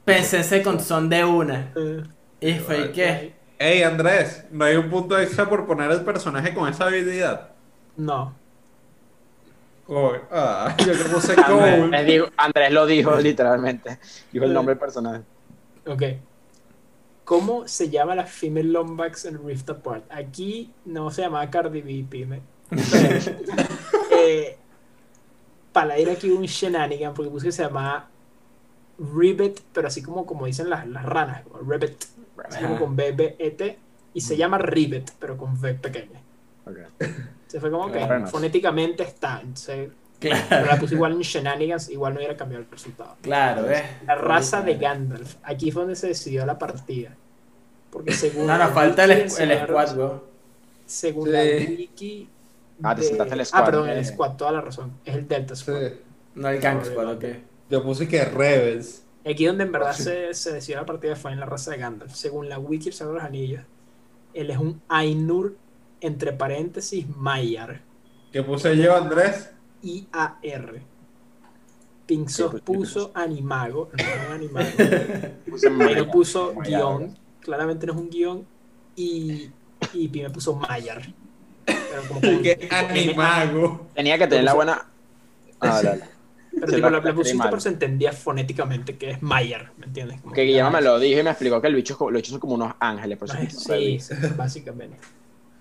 Pensé en Second Son de una. Eh, ¿Y fue qué? Ey, Andrés, ¿no hay un punto extra por poner el personaje con esa habilidad? No. Oh, ah, yo que puse Andrés, dijo- Andrés lo dijo literalmente. Dijo el nombre del personaje. Ok. ¿Cómo se llama la female Lombax en Rift Apart? Aquí no se llamaba Cardi B, pime. *laughs* Eh, para ir aquí un shenanigan, porque puse que se llamaba Ribbit, pero así como, como dicen las, las ranas, como Ribbit, Ajá. con B, B, E, T, y se llama Ribbit, pero con V pequeña. Se fue como que Claro. fonéticamente está, entonces, pero la puse igual en shenanigans, igual no hubiera cambiado el resultado. claro, ¿ves? La raza de Gandalf. Aquí fue donde se decidió la partida. Porque *laughs* según. No, nos falta el, el squad, weón. Según Sí. la wiki. Ah, te de- saltaste el Ah, squad perdón, de- el squad, toda la razón. Es el Delta Squad. Sí. No el gang squad, ok. Yo puse que Rebels. Aquí donde en verdad se, se decidió la partida fue en la raza de Gandalf. Según la wiki de los Anillos, él es un Ainur, entre paréntesis, Maiar. ¿Qué puse yo, Andrés? I-A-R. Pinzos pues, puso animago, no es un animago. *laughs* Puso Maya, guion, claramente no es un guion, y, y Pi me puso Mayar. Pero como *laughs* Que animago. Tenía que tener la buena. Ah, dale. Pero tipo, lo la, la pusiste pero se entendía fonéticamente que es Mayar, ¿me entiendes? Como Que Guillermo me lo dijo y me explicó que el bicho, los bichos son como unos ángeles. Por eso Sí, sí, básicamente.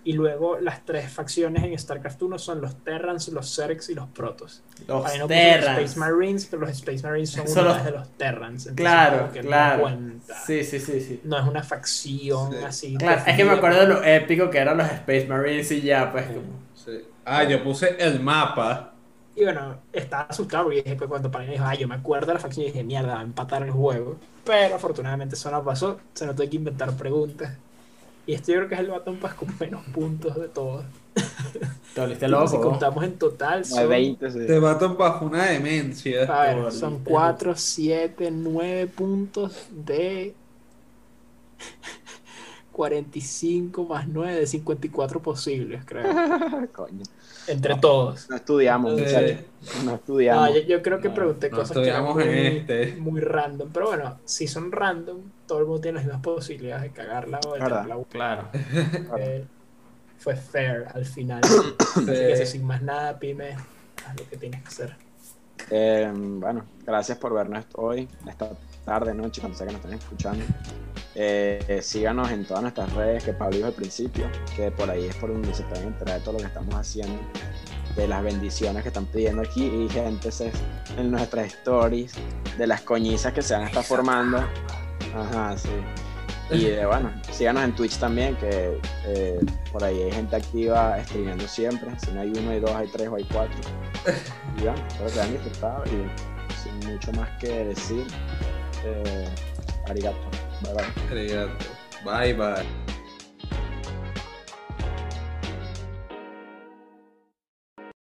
Y luego las tres facciones en StarCraft 1 son los Terrans, los Zergs y los Protoss. Los Ahí no Terrans. Space Marines, pero los Space Marines son Son una los- de los Terrans. entonces Claro, no claro. cuenta. Sí, sí, sí, sí. No es una facción Sí. así. Claro, es que me acuerdo de lo épico que eran los Space Marines y ya, pues como... Sí. Ah, yo puse el mapa. Y bueno, estaba asustado porque dije, pues, cuando Palina dijo, ah, yo me acuerdo de la facción y dije, mierda, va a empatar el juego. Pero afortunadamente eso no pasó, se nos tuve que inventar preguntas. Y este yo creo que es el batón pues con menos puntos de todos. *laughs* Te volviste si loco. contamos en total, son, 20, sí. Te matan bajo una demencia. a ver, son volviste 4, 7, 9 puntos de 45 más 9 de 54 posibles, creo. *laughs* Coño. Entre todos. No estudiamos, Sí. muchachos. No No, estudiamos. yo, yo creo que No, pregunté no cosas que eran muy, este. muy random. Pero bueno, si son random, todo el mundo tiene las mismas posibilidades de cagarla o de buena. Claro. *laughs* Eh, fue fair al final. *coughs* Así que eso, sin más nada, Pyme, haz lo que tienes que hacer. Eh, bueno, gracias por vernos hoy, esta tarde, noche, cuando sea que nos estén escuchando. Eh, eh, síganos en todas nuestras redes que Pablo dijo al principio, que por ahí es por donde se pueden enterar de todo lo que estamos haciendo, de las bendiciones que están pidiendo aquí y gente en nuestras stories, de las coñizas que se van a estar formando. Ajá, sí. Y de, bueno, síganos en Twitch también, que eh, por ahí hay gente activa streameando siempre. Si no hay uno, hay dos, hay tres o hay cuatro. Y bueno, espero que hayan disfrutado y sin mucho más que decir, eh, arigato. Bye bye. Bye bye.